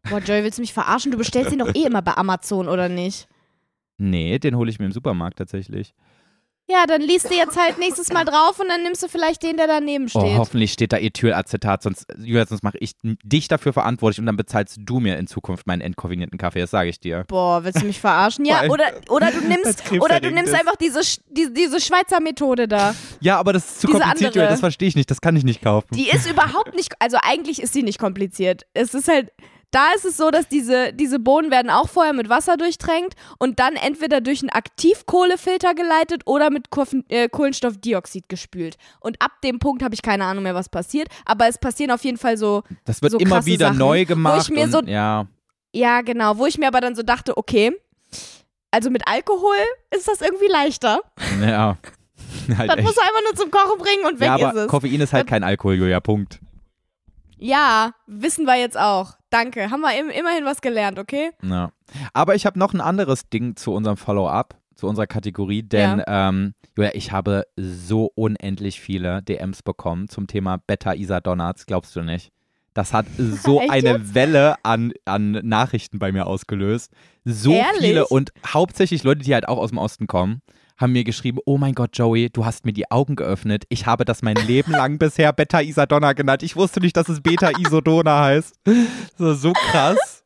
Boah, Joey, willst du mich verarschen? Du bestellst ihn doch eh immer bei Amazon, oder nicht? Nee, den hole ich mir im Supermarkt tatsächlich. Ja, dann liest du jetzt halt nächstes Mal drauf und dann nimmst du vielleicht den, der daneben Oh, steht. hoffentlich steht da Ethylacetat, sonst, Julia, sonst mache ich dich dafür verantwortlich und dann bezahlst du mir in Zukunft meinen entkoffinierten Kaffee, das sage ich dir. Boah, willst du mich verarschen? Ja, oder, oder du nimmst, oder du nimmst einfach diese, die, diese Schweizer Methode da. Ja, aber das ist zu Diese kompliziert. Julia, das verstehe ich nicht, das kann ich nicht kaufen. Die ist überhaupt nicht, also eigentlich ist sie nicht kompliziert. Es ist halt, da ist es so, dass diese, diese Bohnen werden auch vorher mit Wasser durchtränkt und dann entweder durch einen Aktivkohlefilter geleitet oder mit Koffen, äh, Kohlenstoffdioxid gespült. Und ab dem Punkt habe ich keine Ahnung mehr, was passiert. Aber es passieren auf jeden Fall so, Das wird so immer wieder Sachen, neu wo ich gemacht. mir und, so- ja, ja genau, wo ich mir aber dann so dachte, okay, also mit Alkohol ist das irgendwie leichter. ja. halt Das echt. musst du einfach nur zum Kochen bringen und weg ja, aber ist es. Koffein ist halt kein Alkohol, Julia, Punkt. Ja, wissen wir jetzt auch. Danke. Haben wir im, immerhin was gelernt, okay? Ja. Aber ich habe noch ein anderes Ding zu unserem Follow-up, zu unserer Kategorie, denn ähm, Julia, ich habe so unendlich viele DMs bekommen zum Thema Beta-Isadonnats, glaubst du nicht? Das hat so eine Welle an, an Nachrichten bei mir ausgelöst. So Ehrlich? viele und hauptsächlich Leute, die halt auch aus dem Osten kommen, haben mir geschrieben, oh mein Gott, Joey, du hast mir die Augen geöffnet. Ich habe das mein Leben lang bisher Beta-Isadonna genannt. Ich wusste nicht, dass es Beta-Isodona heißt. So, so krass.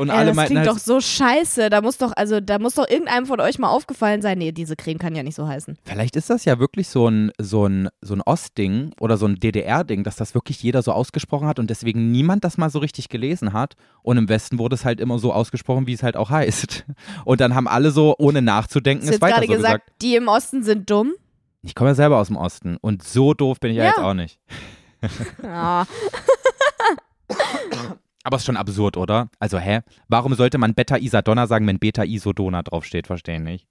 Und Ey, alle das meinten klingt halt, doch so scheiße. Da muss doch, also da muss doch irgendeinem von euch mal aufgefallen sein, nee, diese Creme kann ja nicht so heißen. Vielleicht ist das ja wirklich so ein, so ein, so ein Ostding oder so ein DDR-Ding, dass das wirklich jeder so ausgesprochen hat und deswegen niemand das mal so richtig gelesen hat. Und im Westen wurde es halt immer so ausgesprochen, wie es halt auch heißt. Und dann haben alle so, ohne nachzudenken, es weiter gerade so gesagt, gesagt. die im Osten sind dumm? Ich komme ja selber aus dem Osten und so doof bin ich ja, Ja. jetzt auch nicht. Ja. Aber ist schon absurd, oder? Also, hä? Warum sollte man Beta-Isadonna sagen, wenn Beta-Isodona draufsteht? Verstehe nicht.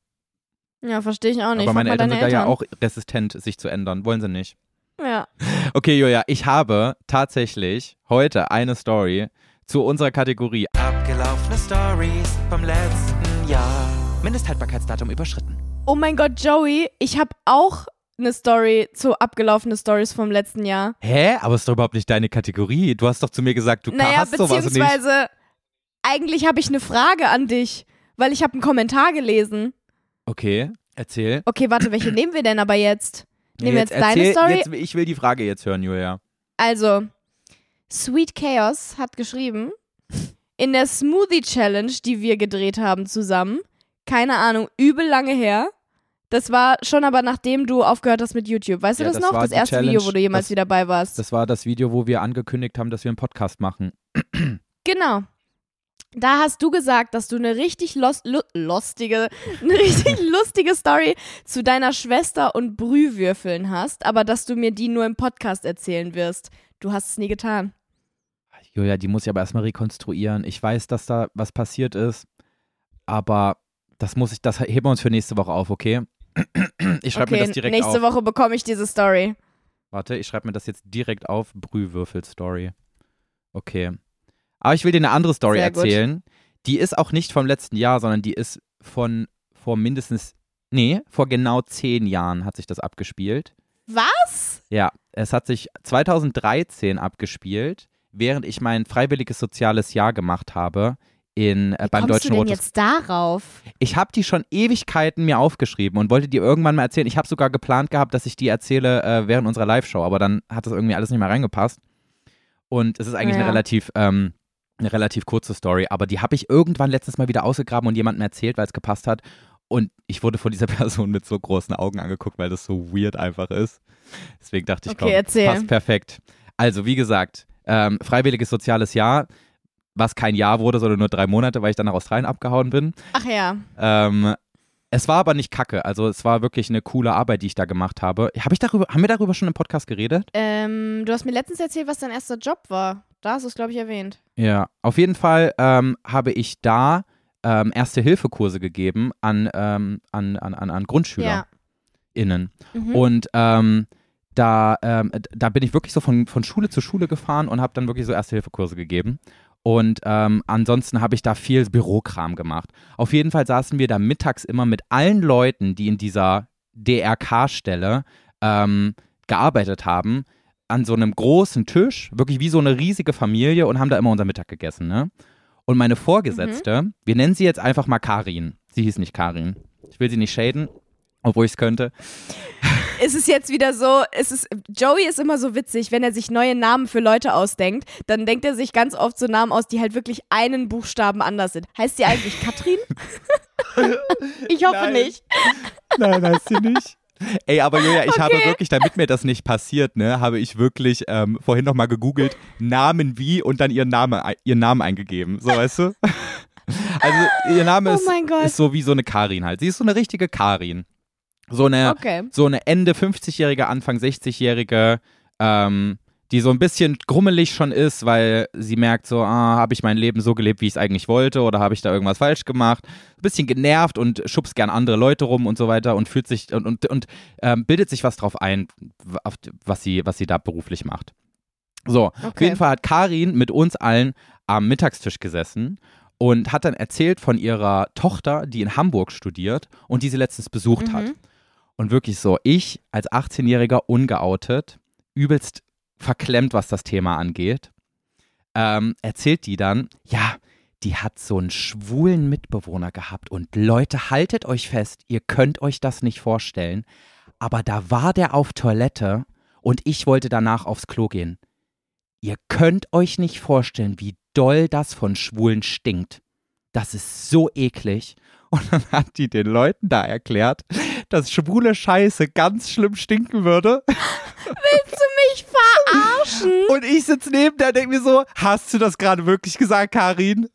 Ja, verstehe ich auch nicht. Aber meine Eltern sind da ja auch resistent, sich zu ändern. Wollen sie nicht. Ja. Okay, Julia, ich habe tatsächlich heute eine Story zu unserer Kategorie Abgelaufene Stories vom letzten Jahr. Mindesthaltbarkeitsdatum überschritten. Oh mein Gott, Joey, ich habe auch eine Story zu abgelaufene Stories vom letzten Jahr. Hä? Aber ist doch überhaupt nicht deine Kategorie. Du hast doch zu mir gesagt, du naja, hast sowas nicht. beziehungsweise eigentlich habe ich eine Frage an dich, weil ich habe einen Kommentar gelesen. Okay, erzähl. Okay, warte, welche nehmen wir denn aber jetzt? Nehmen wir jetzt, deine erzähl, Story? Jetzt, ich will die Frage jetzt hören, Julia. Also, Sweet Chaos hat geschrieben, in der Smoothie Challenge, die wir gedreht haben zusammen, keine Ahnung, übel lange her. Das war schon aber nachdem du aufgehört hast mit YouTube. Weißt Ja, du das, das noch? Das erste Challenge, Video, wo du jemals das- wieder dabei warst. Das war das Video, wo wir angekündigt haben, dass wir einen Podcast machen. genau. Da hast du gesagt, dass du eine richtig los, lu, lustige, eine richtig lustige Story zu deiner Schwester und Brühwürfeln hast, aber dass du mir die nur im Podcast erzählen wirst. Du hast es nie getan. Julia, die muss ich aber erstmal rekonstruieren. Ich weiß, dass da was passiert ist, aber das muss ich, das heben wir uns für nächste Woche auf, okay? Ich schreibe okay, mir das direkt nächste auf. Woche bekomme ich diese Story. Warte, ich schreibe mir das jetzt direkt auf. Brühwürfel-Story. Okay. Aber ich will dir eine andere Story Sehr gut. erzählen. Die ist auch nicht vom letzten Jahr, sondern die ist von vor mindestens, nee, vor genau zehn Jahren hat sich das abgespielt. Was? Ja, es hat sich 2013 abgespielt, während ich mein freiwilliges soziales Jahr gemacht habe in, äh, beim Deutschen du denn Rotes jetzt darauf? ich habe die schon Ewigkeiten mir aufgeschrieben und wollte die irgendwann mal erzählen. Ich habe sogar geplant gehabt, dass ich die erzähle äh, während unserer Live-Show, aber dann hat das irgendwie alles nicht mehr reingepasst. Und es ist eigentlich Ja. eine relativ, ähm, eine relativ kurze Story, aber die habe ich irgendwann letztens mal wieder ausgegraben und jemandem erzählt, weil es gepasst hat. und ich wurde von dieser Person mit so großen Augen angeguckt, weil das so weird einfach ist. Deswegen dachte ich, Okay, komm, erzähl. passt perfekt. Also, wie gesagt, ähm, freiwilliges soziales Jahr, was kein Jahr wurde, sondern nur drei Monate, weil ich dann nach Australien abgehauen bin. Ach ja. Ähm, es war aber nicht kacke. Also, es war wirklich eine coole Arbeit, die ich da gemacht habe. Hab ich darüber, haben wir darüber schon im Podcast geredet? Ähm, du hast mir letztens erzählt, was dein erster Job war. Da hast du es, glaube ich, erwähnt. Ja, auf jeden Fall ähm, habe ich da ähm, Erste-Hilfe-Kurse gegeben an, ähm, an, an, an, an GrundschülerInnen. Ja. Mhm. Und ähm, da, ähm, da bin ich wirklich so von, von Schule zu Schule gefahren und habe dann wirklich so Erste-Hilfe-Kurse gegeben. Und ähm, ansonsten habe ich da viel Bürokram gemacht. Auf jeden Fall saßen wir da mittags immer mit allen Leuten, die in dieser DRK-Stelle ähm, gearbeitet haben, an so einem großen Tisch, wirklich wie so eine riesige Familie und haben da immer unser Mittag gegessen. Ne? Und meine Vorgesetzte, wir nennen sie jetzt einfach mal Karin. Sie hieß nicht Karin. Ich will sie nicht shaden, obwohl ich es könnte. es ist jetzt wieder so, es ist, Joey ist immer so witzig, wenn er sich neue Namen für Leute ausdenkt, dann denkt er sich ganz oft so Namen aus, die halt wirklich einen Buchstaben anders sind. Heißt sie eigentlich Katrin? ich hoffe Nein. nicht. Nein, heißt sie nicht. Ey, aber Julia, ich habe wirklich, damit mir das nicht passiert, ne, habe ich wirklich ähm, vorhin nochmal gegoogelt, Namen wie und dann ihren, Name, ihren Namen eingegeben. So, weißt du? Also, ihr Name Oh ist, ist so wie so eine Karin halt. Sie ist so eine richtige Karin. So eine, Okay. so eine Ende 50-jährige, Anfang 60-jährige, ähm, die so ein bisschen grummelig schon ist, weil sie merkt so, ah, habe ich mein Leben so gelebt, wie ich es eigentlich wollte oder habe ich da irgendwas falsch gemacht? Ein bisschen genervt und schubst gern andere Leute rum und so weiter und fühlt sich und, und, und ähm, bildet sich was drauf ein, auf, was, sie, was sie da beruflich macht. So, auf Okay. jeden Fall hat Karin mit uns allen am Mittagstisch gesessen und hat dann erzählt von ihrer Tochter, die in Hamburg studiert und die sie letztens besucht hat. Und wirklich so, ich als 18-Jähriger ungeoutet, übelst verklemmt, was das Thema angeht, ähm, erzählt die dann, ja, die hat so einen schwulen Mitbewohner gehabt und Leute, haltet euch fest, ihr könnt euch das nicht vorstellen, aber da war der auf Toilette und ich wollte danach aufs Klo gehen. Ihr könnt euch nicht vorstellen, wie doll das von Schwulen stinkt. Das ist so eklig. Und dann hat die den Leuten da erklärt, dass schwule Scheiße ganz schlimm stinken würde. Willst du mich verarschen? Und ich sitze neben der und denke mir so, hast du das gerade wirklich gesagt, Karin?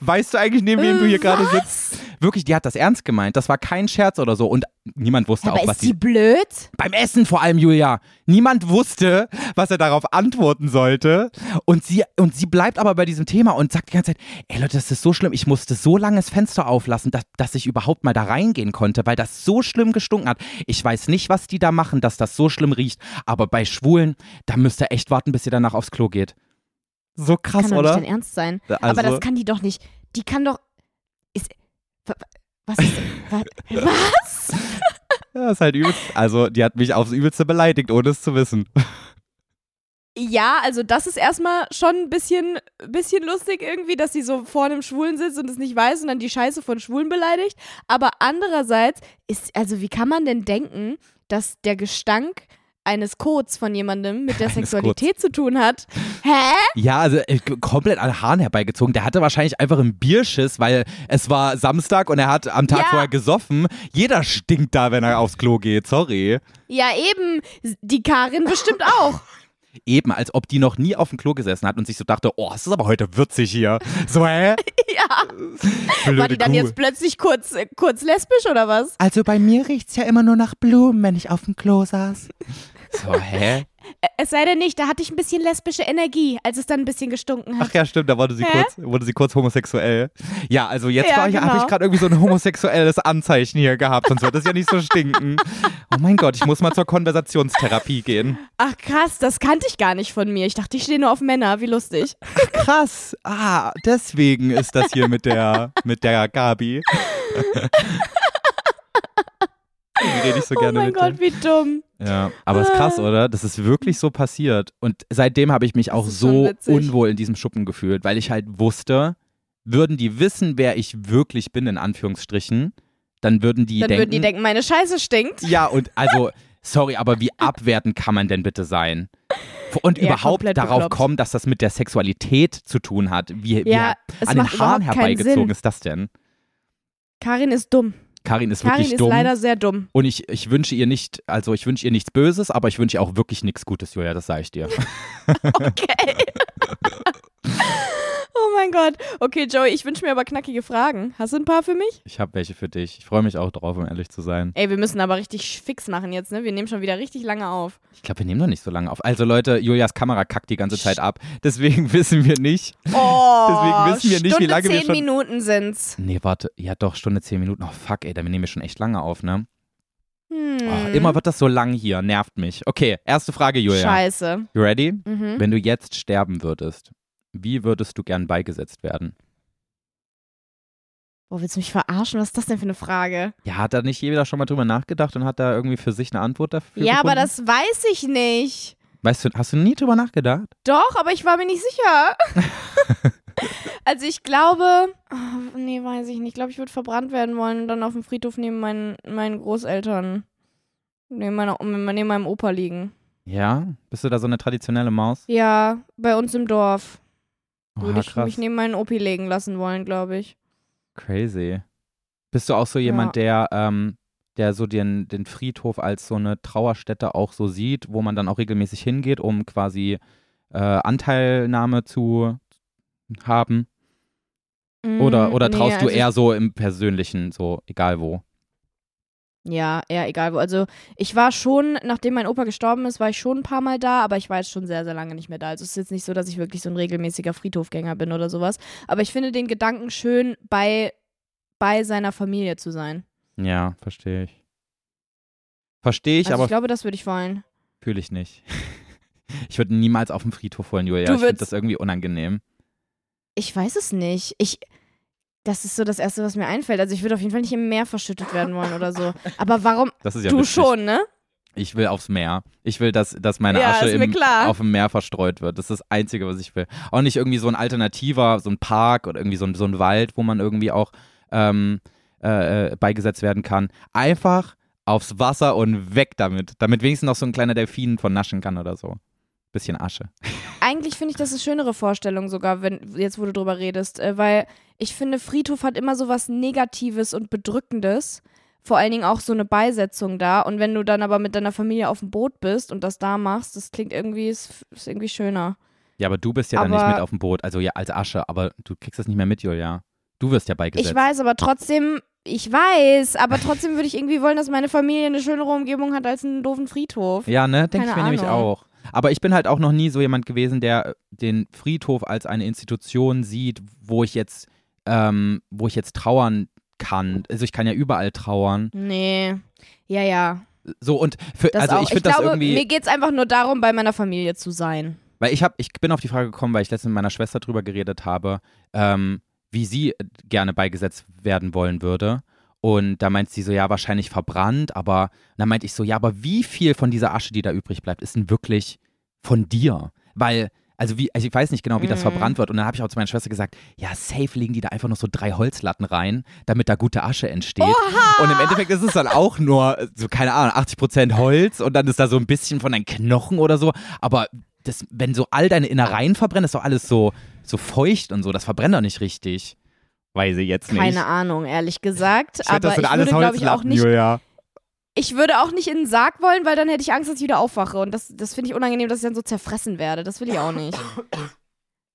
Weißt du eigentlich, neben wem du hier gerade sitzt? Wirklich, die hat das ernst gemeint. Das war kein Scherz oder so. Und niemand wusste Aber auch, was ist die sie. blöd? Beim Essen vor allem, Julia. Niemand wusste, was er darauf antworten sollte. Und sie, und sie bleibt aber bei diesem Thema und sagt die ganze Zeit, ey Leute, das ist so schlimm. Ich musste so lange das Fenster auflassen, dass, dass ich überhaupt mal da reingehen konnte, weil das so schlimm gestunken hat. Ich weiß nicht, was die da machen, dass das so schlimm riecht. Aber bei Schwulen, da müsst ihr echt warten, bis ihr danach aufs Klo geht. So krass, kann doch oder? nicht dein Ernst sein. Also- Aber das kann die doch nicht. Die kann doch. Was ist. wa- was? Ja, ist halt übelst. Also, die hat mich aufs Übelste beleidigt, ohne es zu wissen. Ja, also das ist erstmal schon ein bisschen, bisschen lustig irgendwie, dass sie so vor einem Schwulen sitzt und es nicht weiß und dann die Scheiße von Schwulen beleidigt. Aber andererseits ist, also wie kann man denn denken, dass der Gestank eines Codes von jemandem mit der Eines Sexualität zu tun hat? Hä? Ja, also äh, komplett an Haaren herbeigezogen. Der hatte wahrscheinlich einfach einen Bierschiss, weil es war Samstag und er hat am Tag Ja. vorher gesoffen. Jeder stinkt da, wenn er aufs Klo geht. Sorry. Ja, eben. Die Karin bestimmt auch. Eben, als ob die noch nie auf dem Klo gesessen hat und sich so dachte, oh, es ist aber heute würzig hier. So, hä? ja. Blöde War die dann Kuh. jetzt plötzlich kurz, äh, kurz lesbisch oder was? Also bei mir riecht's ja immer nur nach Blumen, wenn ich auf dem Klo saß. So, hä? Es sei denn nicht, da hatte ich ein bisschen lesbische Energie, als es dann ein bisschen gestunken hat. Ach ja, stimmt, da wurde sie, Hä? kurz, wurde sie kurz homosexuell. Ja, also jetzt Ja, ich, habe genau. ich gerade irgendwie so ein homosexuelles Anzeichen hier gehabt, sonst wird es ja nicht so stinken. Oh mein Gott, ich muss mal zur Konversationstherapie gehen. Ach krass, das kannte ich gar nicht von mir. Ich dachte, ich stehe nur auf Männer. Wie lustig. Krass. Ah, deswegen ist das hier mit der, mit der Gabi. Rede ich so Oh gerne mein mit. Gott, wie dumm. Ja, aber ist krass, oder? Das ist wirklich so passiert. Und seitdem habe ich mich auch so unwohl in diesem Schuppen gefühlt, weil ich halt wusste, würden die wissen, wer ich wirklich bin, in Anführungsstrichen, dann würden die Dann denken. würden die denken, meine Scheiße stinkt. ja, und also, sorry, aber wie abwertend kann man denn bitte sein? Und Ja, überhaupt darauf bekloppt. kommen, dass das mit der Sexualität zu tun hat. Wie, Ja, wie an den Haaren herbeigezogen ist das denn? Karin ist dumm. Karin ist Karin wirklich ist dumm. leider sehr dumm. und ich, ich wünsche ihr nicht, also ich wünsche ihr nichts Böses, aber ich wünsche ihr auch wirklich nichts Gutes, Julia, das sage ich dir. Okay. oh mein Gott. Okay, Joey, ich wünsche mir aber knackige Fragen. Hast du ein paar für mich? Ich habe welche für dich. Ich freue mich auch drauf, um ehrlich zu sein. Ey, wir müssen aber richtig fix machen jetzt, ne? Wir nehmen schon wieder richtig lange auf. Ich glaube, wir nehmen noch nicht so lange auf. Also Leute, Julias Kamera kackt die ganze Zeit ab. Deswegen wissen wir nicht. Oh, Deswegen wissen wir nicht, wie Stunde lange wir zehn schon- Minuten sind's. Nee, warte. Ja, doch, Stunde, zehn Minuten. Oh, fuck, ey, damit nehmen wir schon echt lange auf, ne? Hm. Oh, immer wird das so lang hier. Nervt mich. Okay, erste Frage, Julia. Scheiße. You ready? Mhm. Wenn du jetzt sterben würdest, wie würdest du gern beigesetzt werden? Boah, willst du mich verarschen? Was ist das denn für eine Frage? Ja, hat da nicht jeder schon mal drüber nachgedacht und hat da irgendwie für sich eine Antwort dafür ja, aber gefunden? das weiß ich nicht. Weißt du, hast du nie drüber nachgedacht? Doch, aber ich war mir nicht sicher. also ich glaube, oh, nee, weiß ich nicht. Ich glaube, ich würde verbrannt werden wollen und dann auf dem Friedhof neben meinen, meinen Großeltern, neben, meiner, neben meinem Opa liegen. Ja? Bist du da so eine traditionelle Maus? Ja, bei uns im Dorf würde Oha, ich krass. mich neben meinen Opi legen lassen wollen, glaube ich. Crazy. Bist du auch so jemand, der, ähm, der so den, den Friedhof als so eine Trauerstätte auch so sieht, wo man dann auch regelmäßig hingeht, um quasi äh, Anteilnahme zu haben? Oder, Mm, oder nee, traust du also eher so im Persönlichen, so egal wo? Ja, eher egal wo. Also ich war schon, nachdem mein Opa gestorben ist, war ich schon ein paar Mal da, aber ich war jetzt schon sehr, sehr lange nicht mehr da. Also es ist jetzt nicht so, dass ich wirklich so ein regelmäßiger Friedhofgänger bin oder sowas. Aber ich finde den Gedanken schön, bei, bei seiner Familie zu sein. Ja, verstehe ich. Verstehe ich, also aber ich glaube, das würde ich wollen. fühle ich nicht. Ich würde niemals auf dem Friedhof wollen, Julia. Du ich finde das irgendwie unangenehm. Ich weiß es nicht. Ich. Das ist so das Erste, was mir einfällt. Also ich würde auf jeden Fall nicht im Meer verschüttet werden wollen oder so. Aber warum? Das ist ja du witzig. schon, ne? Ich will aufs Meer. Ich will, dass, dass meine Ja, Asche im, auf dem Meer verstreut wird. Das ist das Einzige, was ich will. Auch nicht irgendwie so ein alternativer, so ein Park oder irgendwie so ein, so ein Wald, wo man irgendwie auch ähm, äh, äh, beigesetzt werden kann. Einfach aufs Wasser und weg damit. Damit wenigstens noch so ein kleiner Delfin von naschen kann oder so. Bisschen Asche. Eigentlich finde ich das eine schönere Vorstellung sogar, wenn jetzt wo du drüber redest, äh, weil ich finde Friedhof hat immer so was Negatives und Bedrückendes. Vor allen Dingen auch so eine Beisetzung da. Und wenn du dann aber mit deiner Familie auf dem Boot bist und das da machst, das klingt irgendwie, ist, ist irgendwie schöner. Ja, aber du bist ja dann nicht Aber- mit auf dem Boot. Also ja, als Asche. Aber du kriegst das nicht mehr mit, Julia. Du wirst ja beigesetzt. Ich weiß, aber trotzdem, ich weiß, aber trotzdem würde ich irgendwie wollen, dass meine Familie eine schönere Umgebung hat als einen doofen Friedhof. Ja, ne? Denke ich mir nämlich Ahnung. auch. Aber ich bin halt auch noch nie so jemand gewesen, der den Friedhof als eine Institution sieht, wo ich jetzt, ähm, wo ich jetzt trauern kann. Also ich kann ja überall trauern. Nee. Ja, ja. So und für, Das also auch. ich finde das glaube, irgendwie, mir geht es einfach nur darum, bei meiner Familie zu sein. weil ich habe, ich bin auf die Frage gekommen, weil ich letztens mit meiner Schwester drüber geredet habe, ähm, wie sie gerne beigesetzt werden wollen würde. Und da meint sie so, ja, wahrscheinlich verbrannt, aber dann meinte ich so, ja, aber wie viel von dieser Asche, die da übrig bleibt, ist denn wirklich von dir? Weil, also wie, also ich weiß nicht genau, wie das Mhm. verbrannt wird. Und dann habe ich auch zu meiner Schwester gesagt, ja, safe legen die da einfach noch so drei Holzlatten rein, damit da gute Asche entsteht. Und im Endeffekt ist es dann auch nur, so, keine Ahnung, 80% Holz und dann ist da so ein bisschen von deinen Knochen oder so. Aber das, wenn so all deine Innereien verbrennen, ist doch alles so, so feucht und so. Das verbrennt doch nicht richtig. Weiß ich jetzt nicht. Keine Ahnung, ehrlich gesagt. Ich aber das sind ich alles würde, glaube ich, auch nicht. Julia. Ich würde auch nicht in den Sarg wollen, weil dann hätte ich Angst, dass ich wieder aufwache. Und das, das finde ich unangenehm, dass ich dann so zerfressen werde. Das will ich auch nicht.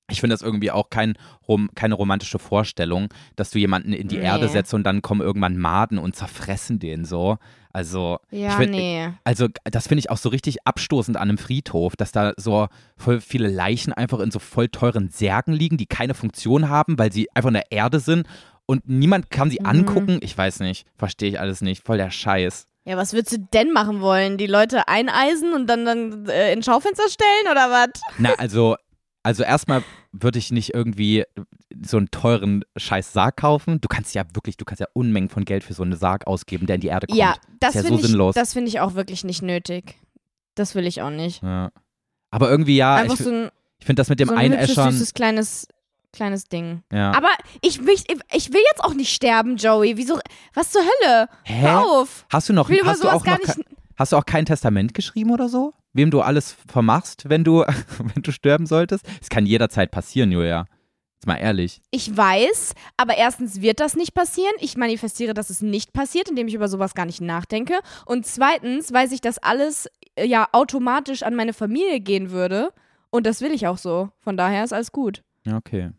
Ich finde das irgendwie auch kein, rom, keine romantische Vorstellung, dass du jemanden in die Nee. Erde setzt und dann kommen irgendwann Maden und zerfressen den so. Also, Ja, find, nee. also das finde ich auch so richtig abstoßend an einem Friedhof, dass da so voll viele Leichen einfach in so voll teuren Särgen liegen, die keine Funktion haben, weil sie einfach in der Erde sind und niemand kann sie Mhm. angucken. Ich weiß nicht, verstehe ich alles nicht. Voll der Scheiß. Ja, was würdest du denn machen wollen? Die Leute eineisen und dann, dann äh, in Schaufenster stellen oder was? Na, also, also erstmal würde ich nicht irgendwie so einen teuren scheiß Sarg kaufen. Du kannst ja wirklich, du kannst ja Unmengen von Geld für so einen Sarg ausgeben, der in die Erde kommt. Ja, das Ist ja so finde ich, sinnlos. das finde ich auch wirklich nicht nötig. Das will ich auch nicht. Ja. Aber irgendwie ja, ich, Einfach so ein, ich finde das mit dem so ein hübsches, Einäschern. süßes, kleines, kleines Ding. ja. Aber ich, will- ich, ich will jetzt auch nicht sterben, Joey. Wieso? Was zur Hölle? Hä? Hör auf. Hast du noch, Ich hast du auch noch, nicht. ke- hast du auch kein Testament geschrieben oder so? Wem du alles vermachst, wenn du, wenn du sterben solltest? Es kann jederzeit passieren, Julia. Jetzt mal ehrlich. Ich weiß, aber erstens wird das nicht passieren. Ich manifestiere, dass es nicht passiert, indem ich über sowas gar nicht nachdenke. Und zweitens weiß ich, dass alles äh, ja automatisch an meine Familie gehen würde. Und das will ich auch so. Von daher ist alles gut. Ja, okay.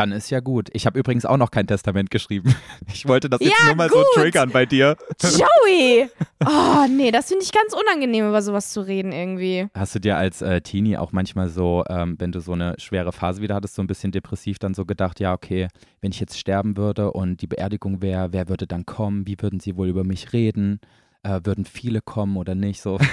Dann ist ja gut. Ich habe übrigens auch noch kein Testament geschrieben. Ich wollte das jetzt Ja, nur mal gut. so triggern bei dir. Joey! Oh, nee, das finde ich ganz unangenehm, über sowas zu reden irgendwie. Hast du dir als äh, Teenie auch manchmal so, ähm, wenn du so eine schwere Phase wieder hattest, so ein bisschen depressiv dann so gedacht, ja, okay, wenn ich jetzt sterben würde und die Beerdigung wäre, wer würde dann kommen? Wie würden sie wohl über mich reden? Äh, würden viele kommen oder nicht? So.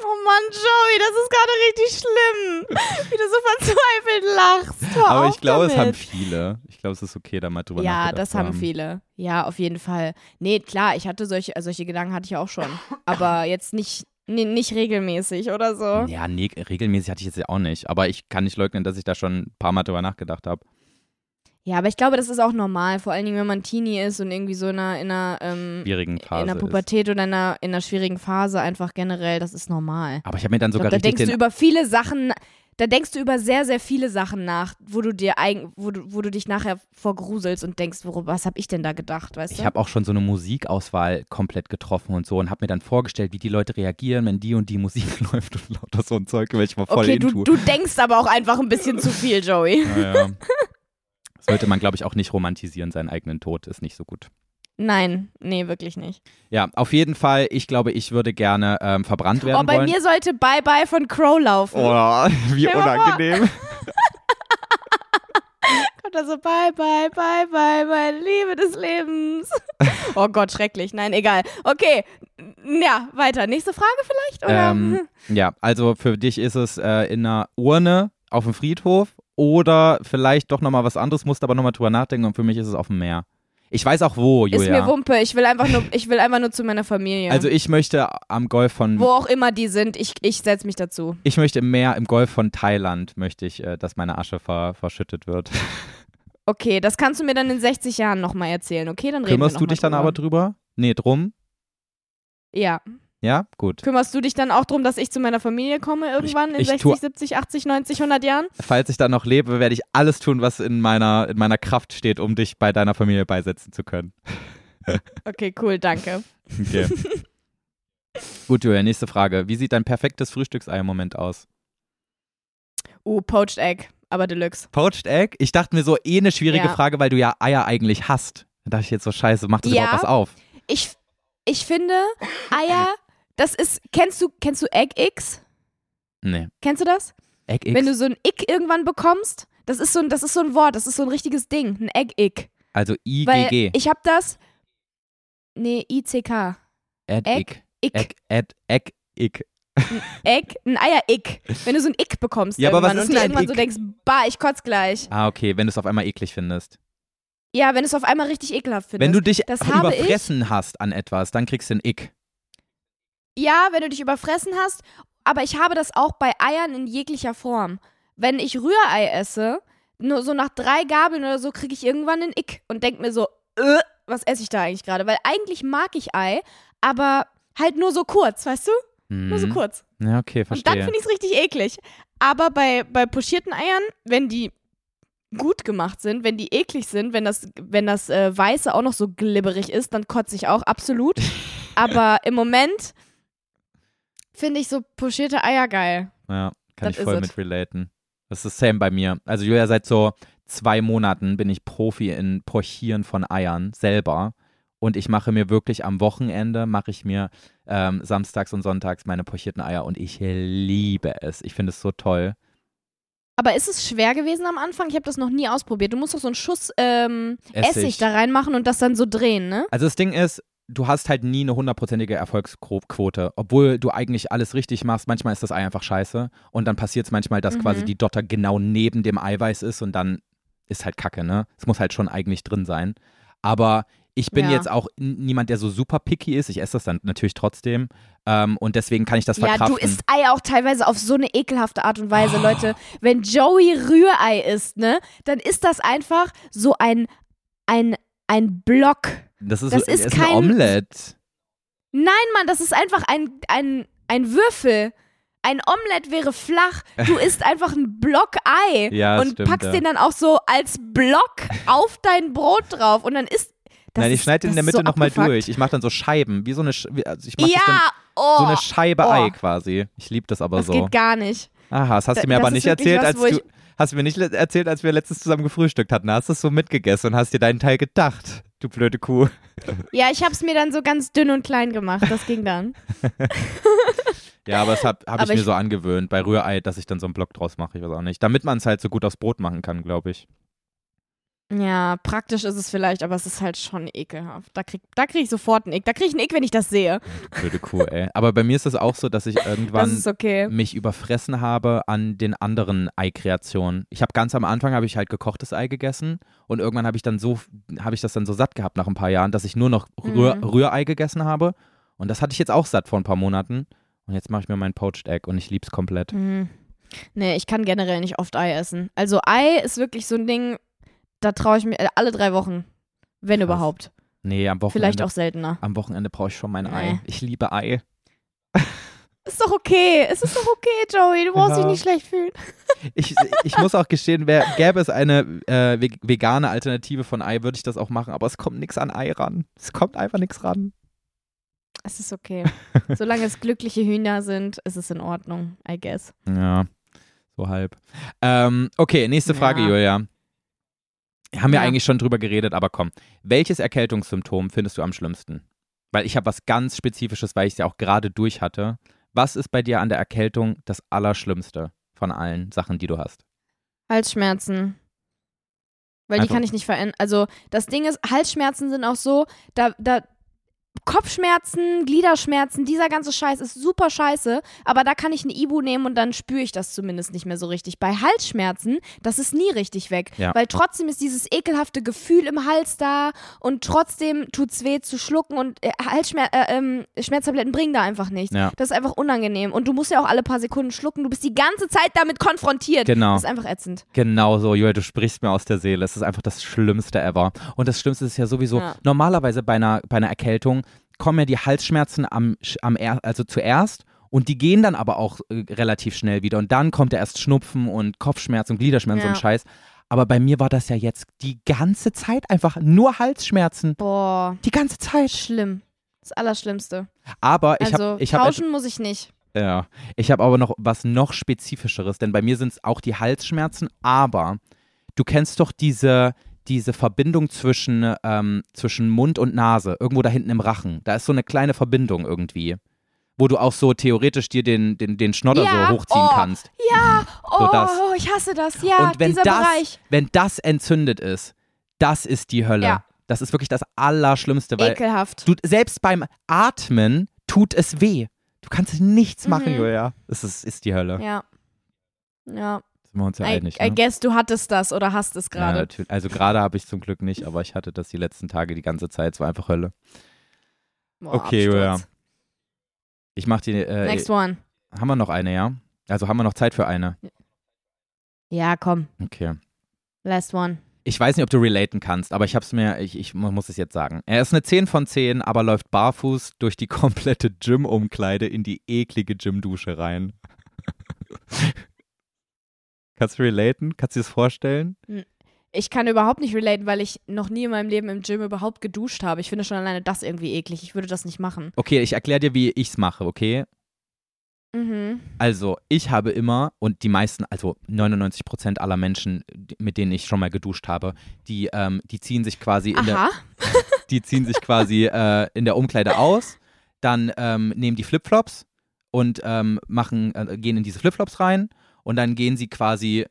Oh Mann, Joey, das ist gerade richtig schlimm, wie du so verzweifelt lachst. Hör Aber ich glaube, es haben viele. Ich glaube, es ist okay, da mal drüber Ja, das haben viele. Ja, auf jeden Fall. Nee, klar, ich hatte solche, also solche Gedanken hatte ich auch schon. Aber jetzt nicht, nee, nicht regelmäßig oder so. Ja, nee, regelmäßig hatte ich jetzt ja auch nicht. Aber ich kann nicht leugnen, dass ich da schon ein paar Mal drüber nachgedacht habe. Ja, aber ich glaube, das ist auch normal, vor allen Dingen, wenn man Teenie ist und irgendwie so in einer, in einer, ähm, Schwierigen in Phase. einer ist. Pubertät oder in einer, in einer schwierigen Phase einfach generell, das ist normal. Aber ich habe mir dann Ich glaub, sogar da denkst du über viele Sachen, da denkst du über sehr, sehr viele Sachen nach, wo du dir eigen, wo du, wo du dich nachher vorgruselst und denkst, worüber, was habe ich denn da gedacht, weißt Ich du? habe auch schon so eine Musikauswahl komplett getroffen und so und habe mir dann vorgestellt, wie die Leute reagieren, wenn die und die Musik läuft und lauter so ein Zeug, weil ich mal voll okay, du, du denkst aber auch einfach ein bisschen zu viel, Joey. Ja. Sollte man, glaube ich, auch nicht romantisieren, seinen eigenen Tod ist nicht so gut. Nein, nee, wirklich nicht. Ja, auf jeden Fall, ich glaube, ich würde gerne ähm, verbrannt werden Oh, bei wollen. mir sollte Bye Bye von Crow laufen. oh, wie unangenehm. Kommt da so Bye Bye, Bye Bye, meine Liebe des Lebens. oh Gott, schrecklich. Nein, egal. Okay, ja, weiter. Nächste Frage vielleicht? Oder? Ähm, ja, also für dich ist es äh, in einer Urne auf dem Friedhof oder vielleicht doch nochmal was anderes, musst aber nochmal drüber nachdenken und für mich ist es auf dem Meer. Ich weiß auch wo, ist Julia. mir Wumpe. Ich will einfach nur, ich will einfach nur zu meiner Familie. Also ich möchte am Golf von Wo auch immer die sind, ich, ich setze mich dazu. ich möchte im Meer im Golf von Thailand möchte ich, äh, dass meine Asche ver, verschüttet wird. Okay, das kannst du mir dann in 60 Jahren nochmal erzählen, okay? Dann reden Kümmerst wir du noch dich mal dann aber drüber? Nee, drum? Ja. Ja, gut. Kümmerst du dich dann auch drum, dass ich zu meiner Familie komme irgendwann in ich 60, tue- 70, 80, 90, 100 Jahren? Falls ich dann noch lebe, werde ich alles tun, was in meiner in meiner Kraft steht, um dich bei deiner Familie beisetzen zu können. Okay, cool, danke. Okay. Gut, Julia, nächste Frage. Wie sieht dein perfektes Frühstücksei im Moment aus? Uh, Poached Egg, aber Deluxe. Poached Egg? Ich dachte mir so, eh eine schwierige Ja. Frage, weil du ja Eier eigentlich hast. Da dachte ich jetzt so, scheiße, macht das Ja. überhaupt was auf? Ich, ich finde, Eier, das ist, kennst du, kennst du Egg X? Nee. Kennst du das? Egg X? Wenn du so ein Ick irgendwann bekommst, das ist so ein, das ist so ein Wort, das ist so ein richtiges Ding, ein Egg-Ick. also Weil IGG. ich hab das, nee, ICK, Egg Egg, Ick. Ick, Egg, Egg, Egg, Ick. Egg, ein Eier-Ick. Wenn du so ein Ick bekommst Ja, aber was irgendwann ist und ein irgendwann so Ick? denkst, bah, ich kotz gleich. Ah, okay, wenn du es auf einmal eklig findest. Ja, wenn du es auf einmal richtig ekelhaft findest. Wenn du dich das überfressen hast an etwas, dann kriegst du ein Ick. Ja, wenn du dich überfressen hast, aber ich habe das auch bei Eiern in jeglicher Form. Wenn ich Rührei esse, nur so nach drei Gabeln oder so, kriege ich irgendwann einen Ick und denk mir so, äh, was esse ich da eigentlich gerade? Weil eigentlich mag ich Ei, aber halt nur so kurz, weißt du? Nur so Mhm. kurz. Ja, okay, Und dann verstehe. finde ich es richtig eklig. Aber bei, bei pochierten Eiern, wenn die gut gemacht sind, wenn die eklig sind, wenn das, wenn das äh, Weiße auch noch so glibberig ist, dann kotze ich auch, absolut. Aber im Moment finde ich so pochierte Eier geil. Ja, kann Das ich voll mit it. relaten. Das ist same bei mir. Also Julia, seit so zwei Monaten bin ich Profi in Pochieren von Eiern selber. Und ich mache mir wirklich am Wochenende, mache ich mir ähm, samstags und sonntags meine pochierten Eier und ich liebe es. Ich finde es so toll. Aber ist es schwer gewesen am Anfang? Ich habe das noch nie ausprobiert. Du musst doch so einen Schuss ähm, Essig. Essig. da reinmachen und das dann so drehen, ne? Also das Ding ist, du hast halt nie eine hundertprozentige Erfolgsquote, obwohl du eigentlich alles richtig machst. Manchmal ist das Ei einfach scheiße und dann passiert es manchmal, dass Mhm. quasi die Dotter genau neben dem Eiweiß ist und dann ist halt Kacke, ne? Es muss halt schon eigentlich drin sein. Aber ich bin Ja. jetzt auch niemand, der so super picky ist. Ich esse das dann natürlich trotzdem ähm, und deswegen kann ich das Ja, verkraften. du isst Ei auch teilweise auf so eine ekelhafte Art und Weise, Oh. Leute. Wenn Joey Rührei isst, ne, dann ist das einfach so ein, ein, ein Block. Das ist, das so, ist ist kein- ein Omelette. Nein, Mann, das ist einfach ein, ein, ein Würfel. ein Omelett wäre flach. Du isst einfach ein Block Ei Ja, und stimmt, packst ja. den dann auch so als Block auf dein Brot drauf und dann isst. Das Nein, ich schneide den in der das Mitte so nochmal durch. Ich mache dann so Scheiben, wie so eine, also ich mache Ja, dann oh, so eine Scheibe oh. Ei quasi. Ich liebe das aber das so. geht gar nicht. Aha, das hast du mir das aber nicht erzählt, was, als du, hast du mir nicht erzählt, als wir letztens zusammen gefrühstückt hatten. Da hast du es so mitgegessen und hast dir deinen Teil gedacht, du blöde Kuh. Ja, ich habe es mir dann so ganz dünn und klein gemacht. Das ging dann. Ja, aber das habe hab ich mir ich- so angewöhnt bei Rührei, dass ich dann so einen Block draus mache. Ich weiß auch nicht. Damit man es halt so gut aufs Brot machen kann, glaube ich. Ja, praktisch ist es vielleicht, aber es ist halt schon ekelhaft. Da krieg, da krieg ich sofort einen Ick. Da krieg ich einen Ick, wenn ich das sehe. Blöde Kuh, ey. Aber bei mir ist es auch so, dass ich Das irgendwann ist okay. mich überfressen habe an den anderen Eikreationen. Ich habe ganz am Anfang habe ich halt gekochtes Ei gegessen und irgendwann habe ich dann so habe ich das dann so satt gehabt nach ein paar Jahren, dass ich nur noch Rühr, Mhm. Rührei gegessen habe und das hatte ich jetzt auch satt vor ein paar Monaten und jetzt mache ich mir mein Poached Egg und ich lieb's komplett. Mhm. Nee, ich kann generell nicht oft Ei essen. Also Ei ist wirklich so ein Ding, da traue ich mir äh, alle drei Wochen, wenn Krass. überhaupt. Nee, am Wochenende Vielleicht auch seltener. am Wochenende brauche ich schon mein Ei. Nee. Ich liebe Ei. Ist doch okay. Es ist doch okay, Joey. Du brauchst Ja. dich nicht schlecht fühlen. Ich, ich muss auch gestehen, wär, gäbe es eine äh, ve- vegane Alternative von Ei, würde ich das auch machen, aber es kommt nichts an Ei ran. Es kommt einfach nichts ran. Es ist okay. Solange es glückliche Hühner sind, ist es in Ordnung, I guess. Ja, so halb. Ähm, okay, nächste Frage, Ja. Julia. Haben wir Ja. eigentlich schon drüber geredet, aber komm. Welches Erkältungssymptom findest du am schlimmsten? Weil ich habe was ganz Spezifisches, weil ich es ja auch gerade durch hatte. Was ist bei dir an der Erkältung das Allerschlimmste von allen Sachen, die du hast? Halsschmerzen. Weil die Einfach- kann ich nicht verändern. Also das Ding ist, Halsschmerzen sind auch so, da, da Kopfschmerzen, Gliederschmerzen, dieser ganze Scheiß ist super scheiße, aber da kann ich ein Ibu nehmen und dann spüre ich das zumindest nicht mehr so richtig. Bei Halsschmerzen, das ist nie richtig weg, Ja. weil trotzdem ist dieses ekelhafte Gefühl im Hals da und trotzdem tut's weh zu schlucken und äh, Halsschmer äh, ähm, Schmerztabletten bringen da einfach nichts. Ja. Das ist einfach unangenehm und du musst ja auch alle paar Sekunden schlucken, du bist die ganze Zeit damit konfrontiert. Genau. Das ist einfach ätzend. Genau so, Joel, du sprichst mir aus der Seele. Es ist einfach das Schlimmste ever. Und das Schlimmste ist ja sowieso, Ja. normalerweise bei einer, bei einer Erkältung kommen ja die Halsschmerzen am, am er, also zuerst und die gehen dann aber auch äh, relativ schnell wieder. Und dann kommt ja erst Schnupfen und Kopfschmerzen und Gliederschmerzen Ja. und Scheiß. Aber bei mir war das ja jetzt die ganze Zeit einfach nur Halsschmerzen. Boah, Die ganze Zeit. schlimm. Das Allerschlimmste. Aber ich Also habe ich hab, tauschen muss ich nicht. Ja, ich habe aber noch was noch spezifischeres, denn bei mir sind es auch die Halsschmerzen, aber du kennst doch diese, diese Verbindung zwischen, ähm, zwischen Mund und Nase, irgendwo da hinten im Rachen. Da ist so eine kleine Verbindung irgendwie, wo du auch so theoretisch dir den, den, den Schnodder Ja, so hochziehen oh, kannst. Ja, oh, das. ich hasse das. Ja, und wenn dieser das, Bereich. wenn das entzündet ist, das ist die Hölle. Ja. Das ist wirklich das Allerschlimmste, weil Ekelhaft. du selbst beim Atmen tut es weh. Du kannst nichts machen, Mhm. Julia. Es ist, ist die Hölle. Ja. Ja. Sind wir uns ja I, einig, I ne? guess, du hattest das oder hast es Ja, gerade. natürlich. Also gerade habe ich zum Glück nicht, aber ich hatte das die letzten Tage die ganze Zeit. Es war einfach Hölle. Boah, okay, Absturz. Julia. Ich mach die. Äh, Next one. haben wir noch eine, ja? Also haben wir noch Zeit für eine? Ja, komm. Okay. Last one. Ich weiß nicht, ob du relaten kannst, aber ich hab's mir, ich, ich muss es jetzt sagen. Er ist eine 10 von 10, aber läuft barfuß durch die komplette Gym-Umkleide in die eklige Gym-Dusche rein. Kannst du relaten? Kannst du dir das vorstellen? Ich kann überhaupt nicht relaten, weil ich noch nie in meinem Leben im Gym überhaupt geduscht habe. Ich finde schon alleine das irgendwie eklig. Ich würde das nicht machen. Okay, ich erkläre dir, wie ich's mache, okay? Mhm. Also, ich habe immer, und die meisten, also 99 Prozent aller Menschen, mit denen ich schon mal geduscht habe, die, ähm, die ziehen sich quasi in der, die ziehen sich quasi äh, in der Umkleide aus, dann ähm, nehmen die Flipflops und ähm, machen, äh, gehen in diese Flipflops rein und dann gehen sie quasi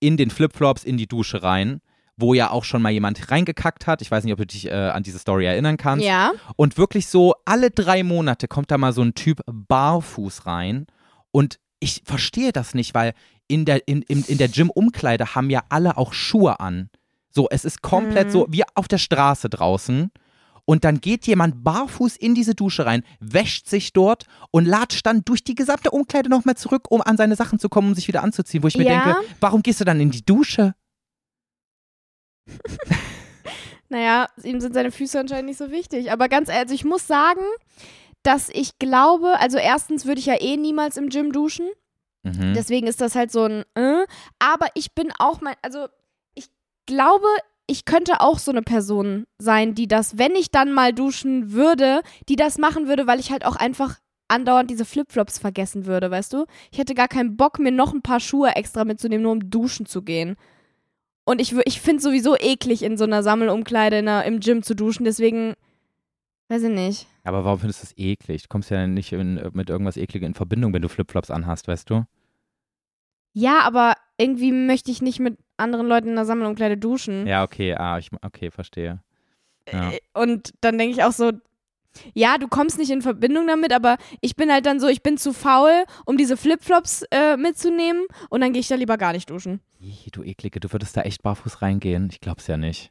in den Flipflops in die Dusche rein, wo ja auch schon mal jemand reingekackt hat. Ich weiß nicht, ob du dich äh, an diese Story erinnern kannst. Ja. Und wirklich so alle drei Monate kommt da mal so ein Typ barfuß rein. Und ich verstehe das nicht, weil in der, in, in, in der Gym-Umkleide haben ja alle auch Schuhe an. So, es ist komplett Mhm. so wie auf der Straße draußen. Und dann geht jemand barfuß in diese Dusche rein, wäscht sich dort und latscht dann durch die gesamte Umkleide nochmal zurück, um an seine Sachen zu kommen, um sich wieder anzuziehen. Wo ich mir Ja. denke, warum gehst du dann in die Dusche? Naja, ihm sind seine Füße anscheinend nicht so wichtig. Aber ganz ehrlich, ich muss sagen, dass ich glaube, also erstens würde ich ja eh niemals im Gym duschen. Mhm. Deswegen ist das halt so ein, äh, aber ich bin auch mein, also ich glaube, ich könnte auch so eine Person sein, die das, wenn ich dann mal duschen würde, die das machen würde, weil ich halt auch einfach andauernd diese Flipflops vergessen würde, weißt du? Ich hätte gar keinen Bock, mir noch ein paar Schuhe extra mitzunehmen, nur um duschen zu gehen. Und ich, ich finde sowieso eklig, in so einer Sammelumkleide in einer, im Gym zu duschen, deswegen, weiß ich nicht. Aber warum findest du das eklig? Du kommst ja nicht in, mit irgendwas Ekligem in Verbindung, wenn du Flipflops anhast, weißt du? Ja, aber irgendwie möchte ich nicht mit anderen Leuten in einer Sammelumkleide duschen. Ja, okay, ah, ich, okay, verstehe. Ja. Äh, Und dann denke ich auch so, ja, du kommst nicht in Verbindung damit, aber ich bin halt dann so, ich bin zu faul, um diese Flipflops äh, mitzunehmen und dann gehe ich da lieber gar nicht duschen. Ih, du Eklige, du würdest da echt barfuß reingehen. Ich glaub's ja nicht.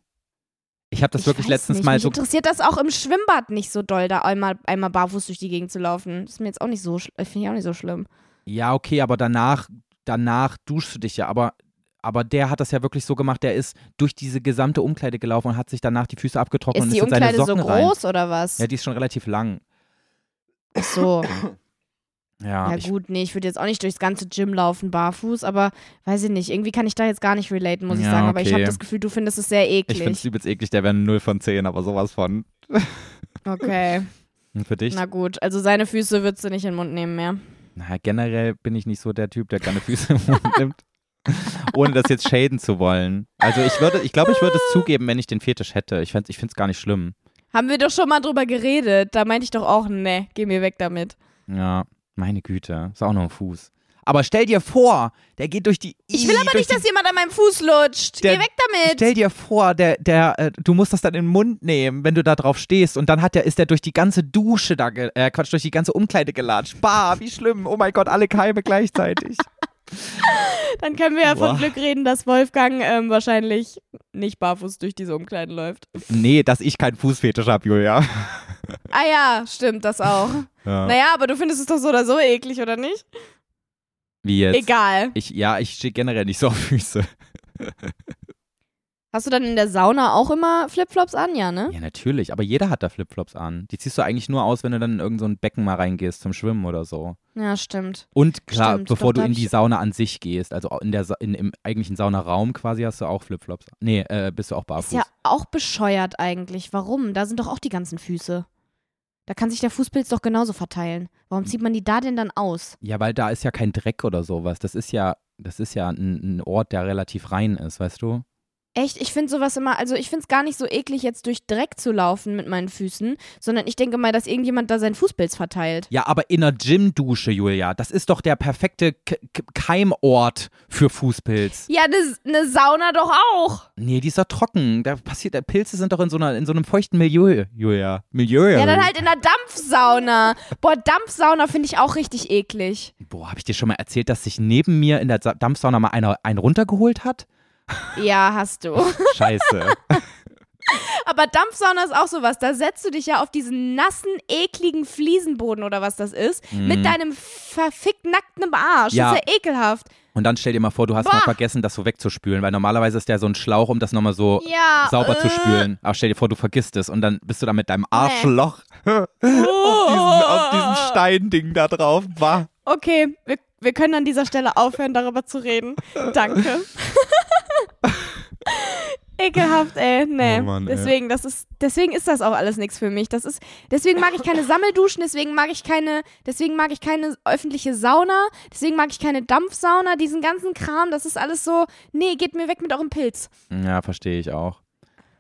Ich habe das ich wirklich letztens nicht, mal mich so. interessiert das auch im Schwimmbad nicht so doll, da einmal, einmal barfuß durch die Gegend zu laufen. Das ist mir jetzt auch nicht so, schl- finde ich auch nicht so schlimm. Ja, okay, aber danach, danach duschst du dich ja. Aber, aber der hat das ja wirklich so gemacht, der ist durch diese gesamte Umkleide gelaufen und hat sich danach die Füße abgetrocknet Ist und die ist in seine Umkleide so Socken rein. groß oder was? Ja, die ist schon relativ lang. Ach so. Ja, Ja gut, nee, ich würde jetzt auch nicht durchs ganze Gym laufen, barfuß, aber weiß ich nicht, irgendwie kann ich da jetzt gar nicht relaten, muss ich Ja, sagen. Aber ich habe okay. das Gefühl, du findest es sehr ich finde es eklig. übelst eklig, der wäre 0 von 10, aber sowas von. Okay, Und für dich? na gut. Also seine Füße würdest du nicht in den Mund nehmen mehr. Na, generell bin ich nicht so der Typ, der gerne Füße im Mund nimmt. Ohne das jetzt shaden zu wollen. Also ich würde, ich glaube, ich würde es zugeben, wenn ich den Fetisch hätte. Ich, finde es gar nicht schlimm. Haben wir doch schon mal drüber geredet. Da meinte ich doch auch, ne, geh mir weg damit. Ja, meine Güte. Ist auch nur ein Fuß. Aber stell dir vor, der geht durch die. Ich will aber nicht, dass jemand an meinem Fuß lutscht. Der- geh weg damit. Stell dir vor, der, der, äh, du musst das dann in den Mund nehmen, wenn du da drauf stehst und dann hat der, ist der durch die ganze Dusche da, äh, Quatsch, durch die ganze Umkleide gelatscht. Bah, wie schlimm. Oh mein Gott, alle Keime gleichzeitig. Dann können wir ja Boah. von Glück reden, dass Wolfgang ähm, wahrscheinlich nicht barfuß durch diese Umkleiden läuft. nee, dass ich keinen Fußfetisch habe, Julia. Ah ja, stimmt, das auch. Ja. Naja, aber du findest es doch so oder so eklig, oder nicht? Wie jetzt? Egal. Ich, ja, ich stehe generell nicht so auf Füße. Hast du dann in der Sauna auch immer Flipflops an, ja, ne? Ja, natürlich, aber jeder hat da Flipflops an. Die ziehst du eigentlich nur aus, wenn du dann in irgendein so ein Becken mal reingehst zum Schwimmen oder so. Ja, stimmt. Und klar, Stimmt, bevor doch, du in die Sauna an sich gehst, also in der Sa in, im eigentlichen Saunaraum quasi hast du auch Flipflops. Nee, äh, bist du auch barfuß. Ist ja auch bescheuert eigentlich. Warum? Da sind doch auch die ganzen Füße. Da kann sich der Fußpilz doch genauso verteilen. Warum zieht man die da denn dann aus? Ja, weil da ist ja kein Dreck oder sowas. Das ist ja, das ist ja ein, ein Ort, der relativ rein ist, weißt du? Echt, ich finde sowas immer, also ich finde es gar nicht so eklig, jetzt durch Dreck zu laufen mit meinen Füßen, sondern ich denke mal, dass irgendjemand da seinen Fußpilz verteilt. Ja, aber in einer Gymdusche, Julia, das ist doch der perfekte K K Keimort für Fußpilz. Ja, eine ne Sauna doch auch. Nee, die ist doch trocken. Da passiert, Pilze sind doch in so, einer, in so einem feuchten Milieu, Julia. Milieu. Ja, dann halt in der Dampfsauna. Boah, Dampfsauna finde ich auch richtig eklig. Boah, habe ich dir schon mal erzählt, dass sich neben mir in der Sa- Dampfsauna mal einer einen runtergeholt hat? Ja, hast du. Scheiße. Aber Dampfsauna ist auch sowas. Da setzt du dich ja auf diesen nassen, ekligen Fliesenboden oder was das ist, mit deinem verfickt nackten Arsch. Ja. Das ist ja ekelhaft. Und dann stell dir mal vor, du hast mal Boah. vergessen, das so wegzuspülen, weil normalerweise ist der so ein Schlauch, um das nochmal so Ja. sauber zu äh. spülen. Aber stell dir vor, du vergisst es und dann bist du da mit deinem Arschloch Oh. auf, diesen, auf diesem Steinding da drauf. Bah. Okay, wir, wir können an dieser Stelle aufhören, darüber zu reden. Danke. Ekelhaft, ey. Nee. Oh Mann, ey. deswegen, das ist, deswegen ist das auch alles nichts für mich. Das ist, deswegen mag ich keine Sammelduschen, deswegen mag ich keine, deswegen mag ich keine öffentliche Sauna, deswegen mag ich keine Dampfsauna, diesen ganzen Kram, das ist alles so, nee, geht mir weg mit eurem Pilz. Ja, verstehe ich auch.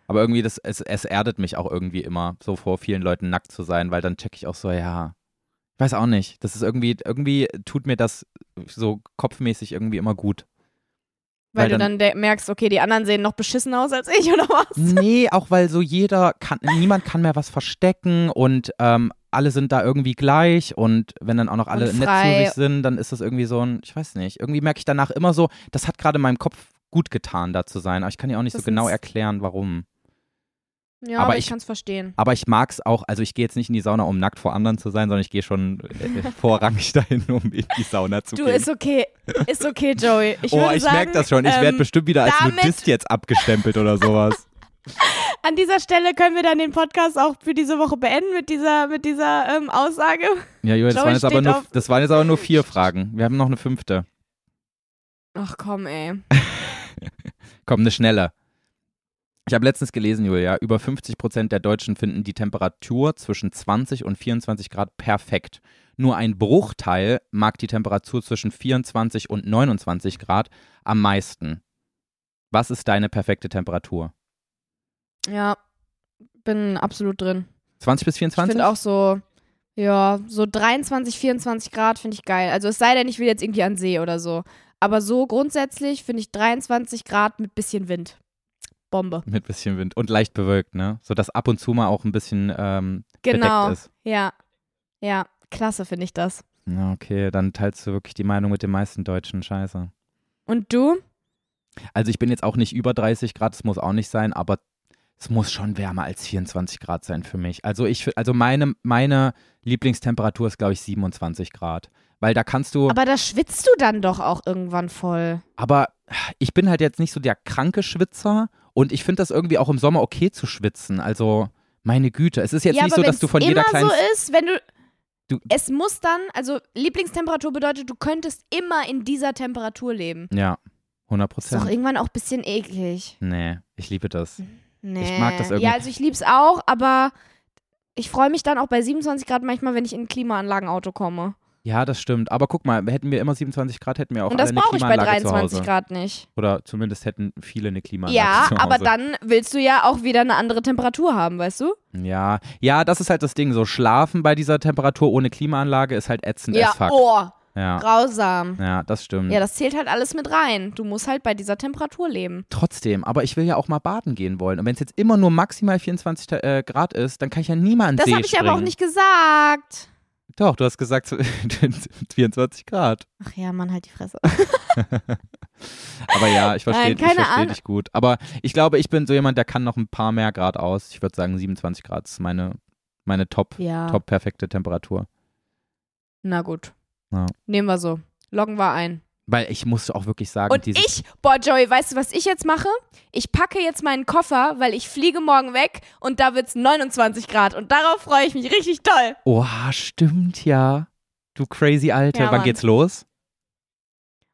Aber irgendwie, das, es, es erdet mich auch irgendwie immer, so vor vielen Leuten nackt zu sein, weil dann check ich auch so, ja, ich weiß auch nicht. Das ist irgendwie, irgendwie tut mir das so kopfmäßig irgendwie immer gut. Weil, Weil du dann- dann merkst, okay, die anderen sehen noch beschissen aus als ich, oder was? Nee, auch weil so jeder kann, niemand kann mehr was verstecken und ähm, alle sind da irgendwie gleich und wenn dann auch noch alle nett zu sich sind, dann ist das irgendwie so ein, ich weiß nicht, irgendwie merke ich danach immer so, das hat gerade meinem Kopf gut getan, da zu sein, aber ich kann ja auch nicht Das so genau erklären, warum. Ja, Aber aber, ich ich- kann es verstehen. Aber ich mag es auch, also ich gehe jetzt nicht in die Sauna, um nackt vor anderen zu sein, sondern ich gehe schon äh, vorrangig dahin, um in die Sauna zu Du, gehen. ist okay. Ist okay, Joey. Ich oh, ich merke das schon. Ich ähm, werde bestimmt wieder als Nudist jetzt abgestempelt oder sowas. An dieser Stelle können wir dann den Podcast auch für diese Woche beenden mit dieser, mit dieser ähm, Aussage. Ja, Julia, das Joey waren, jetzt aber nur, das waren jetzt aber nur vier Fragen. Wir haben noch eine fünfte. Ach komm, ey. Komm, eine schnelle. Ich habe letztens gelesen, Julia, über 50 Prozent der Deutschen finden die Temperatur zwischen 20 und 24 Grad perfekt. Nur ein Bruchteil mag die Temperatur zwischen 24 und 29 Grad am meisten. Was ist deine perfekte Temperatur? Ja, bin absolut drin. 20 bis Ich 24? finde auch so, ja, so 23, 24 Grad finde ich geil. Also es sei denn, ich will jetzt irgendwie an See oder so. Aber so grundsätzlich finde ich 23 Grad mit bisschen Wind. Bombe. Mit bisschen Wind und leicht bewölkt, ne? So dass ab und zu mal auch ein bisschen ähm, Genau. bedeckt ist. Ja. Ja, klasse finde ich das. Okay, dann teilst du wirklich die Meinung mit den meisten Deutschen. Scheiße. Und du? Also ich bin jetzt auch nicht über 30 Grad, es muss auch nicht sein, aber es muss schon wärmer als 24 Grad sein für mich. Also ich, also meine, meine Lieblingstemperatur ist, glaube ich, 27 Grad. Weil da kannst du, aber, Aber da schwitzt du dann doch auch irgendwann voll. ich bin halt jetzt nicht so der kranke Schwitzer und ich finde das irgendwie auch im Sommer okay zu schwitzen. Also meine Güte, es ist jetzt ja, nicht so, dass du von immer jeder kleinen... so ist, wenn du, Du- es muss dann, also Lieblingstemperatur bedeutet, du könntest immer in dieser Temperatur leben. ja, 100 Ist doch Prozent. irgendwann auch ein bisschen eklig. Nee, ich liebe das. Nee. mag das irgendwie. Ja, also ich lieb's auch, aber ich freue mich dann auch bei 27 Grad manchmal, wenn ich in ein Klimaanlagenauto komme. Ja, das stimmt. Aber guck mal, hätten wir immer 27 Grad, hätten wir auch Und das brauche ich bei Klimaanlage zu 23 Hause. Grad nicht. Oder zumindest hätten viele eine Klimaanlage Ja, zu Hause. aber dann willst du ja auch wieder eine andere Temperatur haben, weißt du? Ja, ja, das ist halt das Ding. So schlafen bei dieser Temperatur ohne Klimaanlage ist halt ätzend ja, as fuck. oh, Ja. grausam. ja, das stimmt. Ja, das zählt halt alles mit rein. Du musst halt bei dieser Temperatur leben. Trotzdem, aber ich will ja auch mal baden gehen wollen. Und wenn es jetzt immer nur maximal 24 Ta- äh, Grad ist, dann kann ich ja nie mal an den Das See habe ich springen. aber auch nicht gesagt. Doch, du hast gesagt so 24 Grad. Ach ja, Mann, halt die Fresse. Aber ja, ich verstehe versteh dich gut. Aber ich glaube, ich bin so jemand, der kann noch ein paar mehr Grad aus. Ich würde sagen, 27 Grad ist meine, meine top, Ja. top perfekte Temperatur. Na gut. Ja. Nehmen wir so. Loggen wir ein. Weil ich muss auch wirklich sagen, Und ich, boah, Joey, weißt du, was ich jetzt mache? Ich packe jetzt meinen Koffer, weil ich fliege morgen weg und da wird's 29 Grad und darauf freue ich mich richtig toll. Oha, stimmt ja. Du crazy Alte. Ja, Wann Mann. geht's los?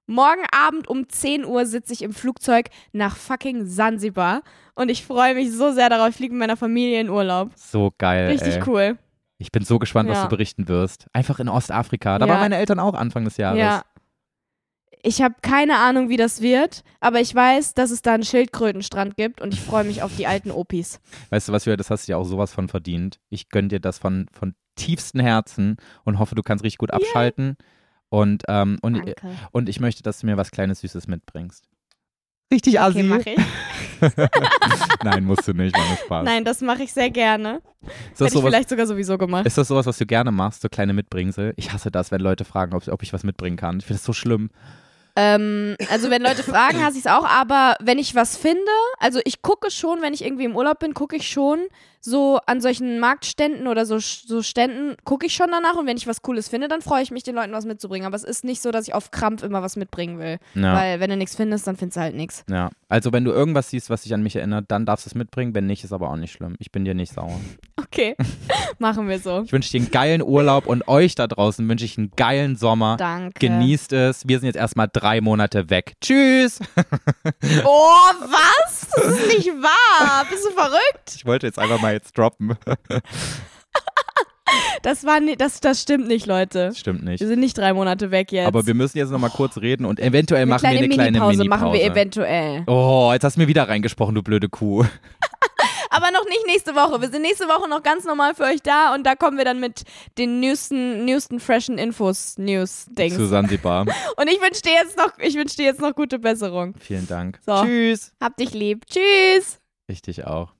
Morgen Abend um 10 Uhr sitze ich im Flugzeug nach fucking Sansibar und ich freue mich so sehr darauf. Ich fliege mit meiner Familie in Urlaub. So geil. Richtig ey. cool. Ich bin so gespannt, was Ja. du berichten wirst. Einfach in Ostafrika. Da Ja. waren meine Eltern auch Anfang des Jahres. Ja. Ich habe keine Ahnung, wie das wird, aber ich weiß, dass es da einen Schildkrötenstrand gibt und ich freue mich auf die alten Opis. Weißt du was, Julia, das hast du ja auch sowas von verdient. Ich gönn dir das von, von tiefstem Herzen und hoffe, du kannst richtig gut abschalten. Und, ähm, und, Danke. und ich möchte, dass du mir was Kleines Süßes mitbringst. Richtig assi. Okay, mache ich. Nein, musst du nicht, nur Spaß. Nein, das mache ich sehr gerne. ist, Hätte ich vielleicht sogar sowieso gemacht. ist das sowas, was du gerne machst, so kleine Mitbringsel? Ich hasse das, wenn Leute fragen, ob, ob ich was mitbringen kann. Ich finde das so schlimm. Ähm, also wenn Leute fragen, hasse ich es auch, aber wenn ich was finde, also ich gucke schon, wenn ich irgendwie im Urlaub bin, gucke ich schon so an solchen Marktständen oder so, so Ständen, gucke ich schon danach und wenn ich was Cooles finde, dann freue ich mich, den Leuten was mitzubringen. Aber es ist nicht so, dass ich auf Krampf immer was mitbringen will. Ja. Weil wenn du nichts findest, dann findest du halt nichts. Ja, also wenn du irgendwas siehst, was dich an mich erinnert, dann darfst du es mitbringen. Wenn nicht, ist aber auch nicht schlimm. Ich bin dir nicht sauer. Okay, machen wir so. Ich wünsche dir einen geilen Urlaub und euch da draußen wünsche ich einen geilen Sommer. Danke. Genießt es. Wir sind jetzt erstmal drei Monate weg. Tschüss. Oh, was? Das ist nicht wahr. Bist du verrückt? Ich wollte jetzt einfach mal jetzt droppen. Das war nie, das, das stimmt nicht, Leute. Das stimmt nicht. Wir sind nicht drei Monate weg jetzt. Aber wir müssen jetzt nochmal kurz reden und eventuell eine machen wir eine kleine Minipause machen wir eventuell. Oh, jetzt hast du mir wieder reingesprochen, du blöde Kuh. Aber noch nicht nächste Woche. Wir sind nächste Woche noch ganz normal für euch da und da kommen wir dann mit den neuesten, neuesten freshen Infos, News-Dings. Zu Sansibar. Und ich wünsche dir jetzt noch, ich wünsche dir jetzt noch gute Besserung. Vielen Dank. So. Tschüss. Hab dich lieb. Tschüss. Ich dich auch.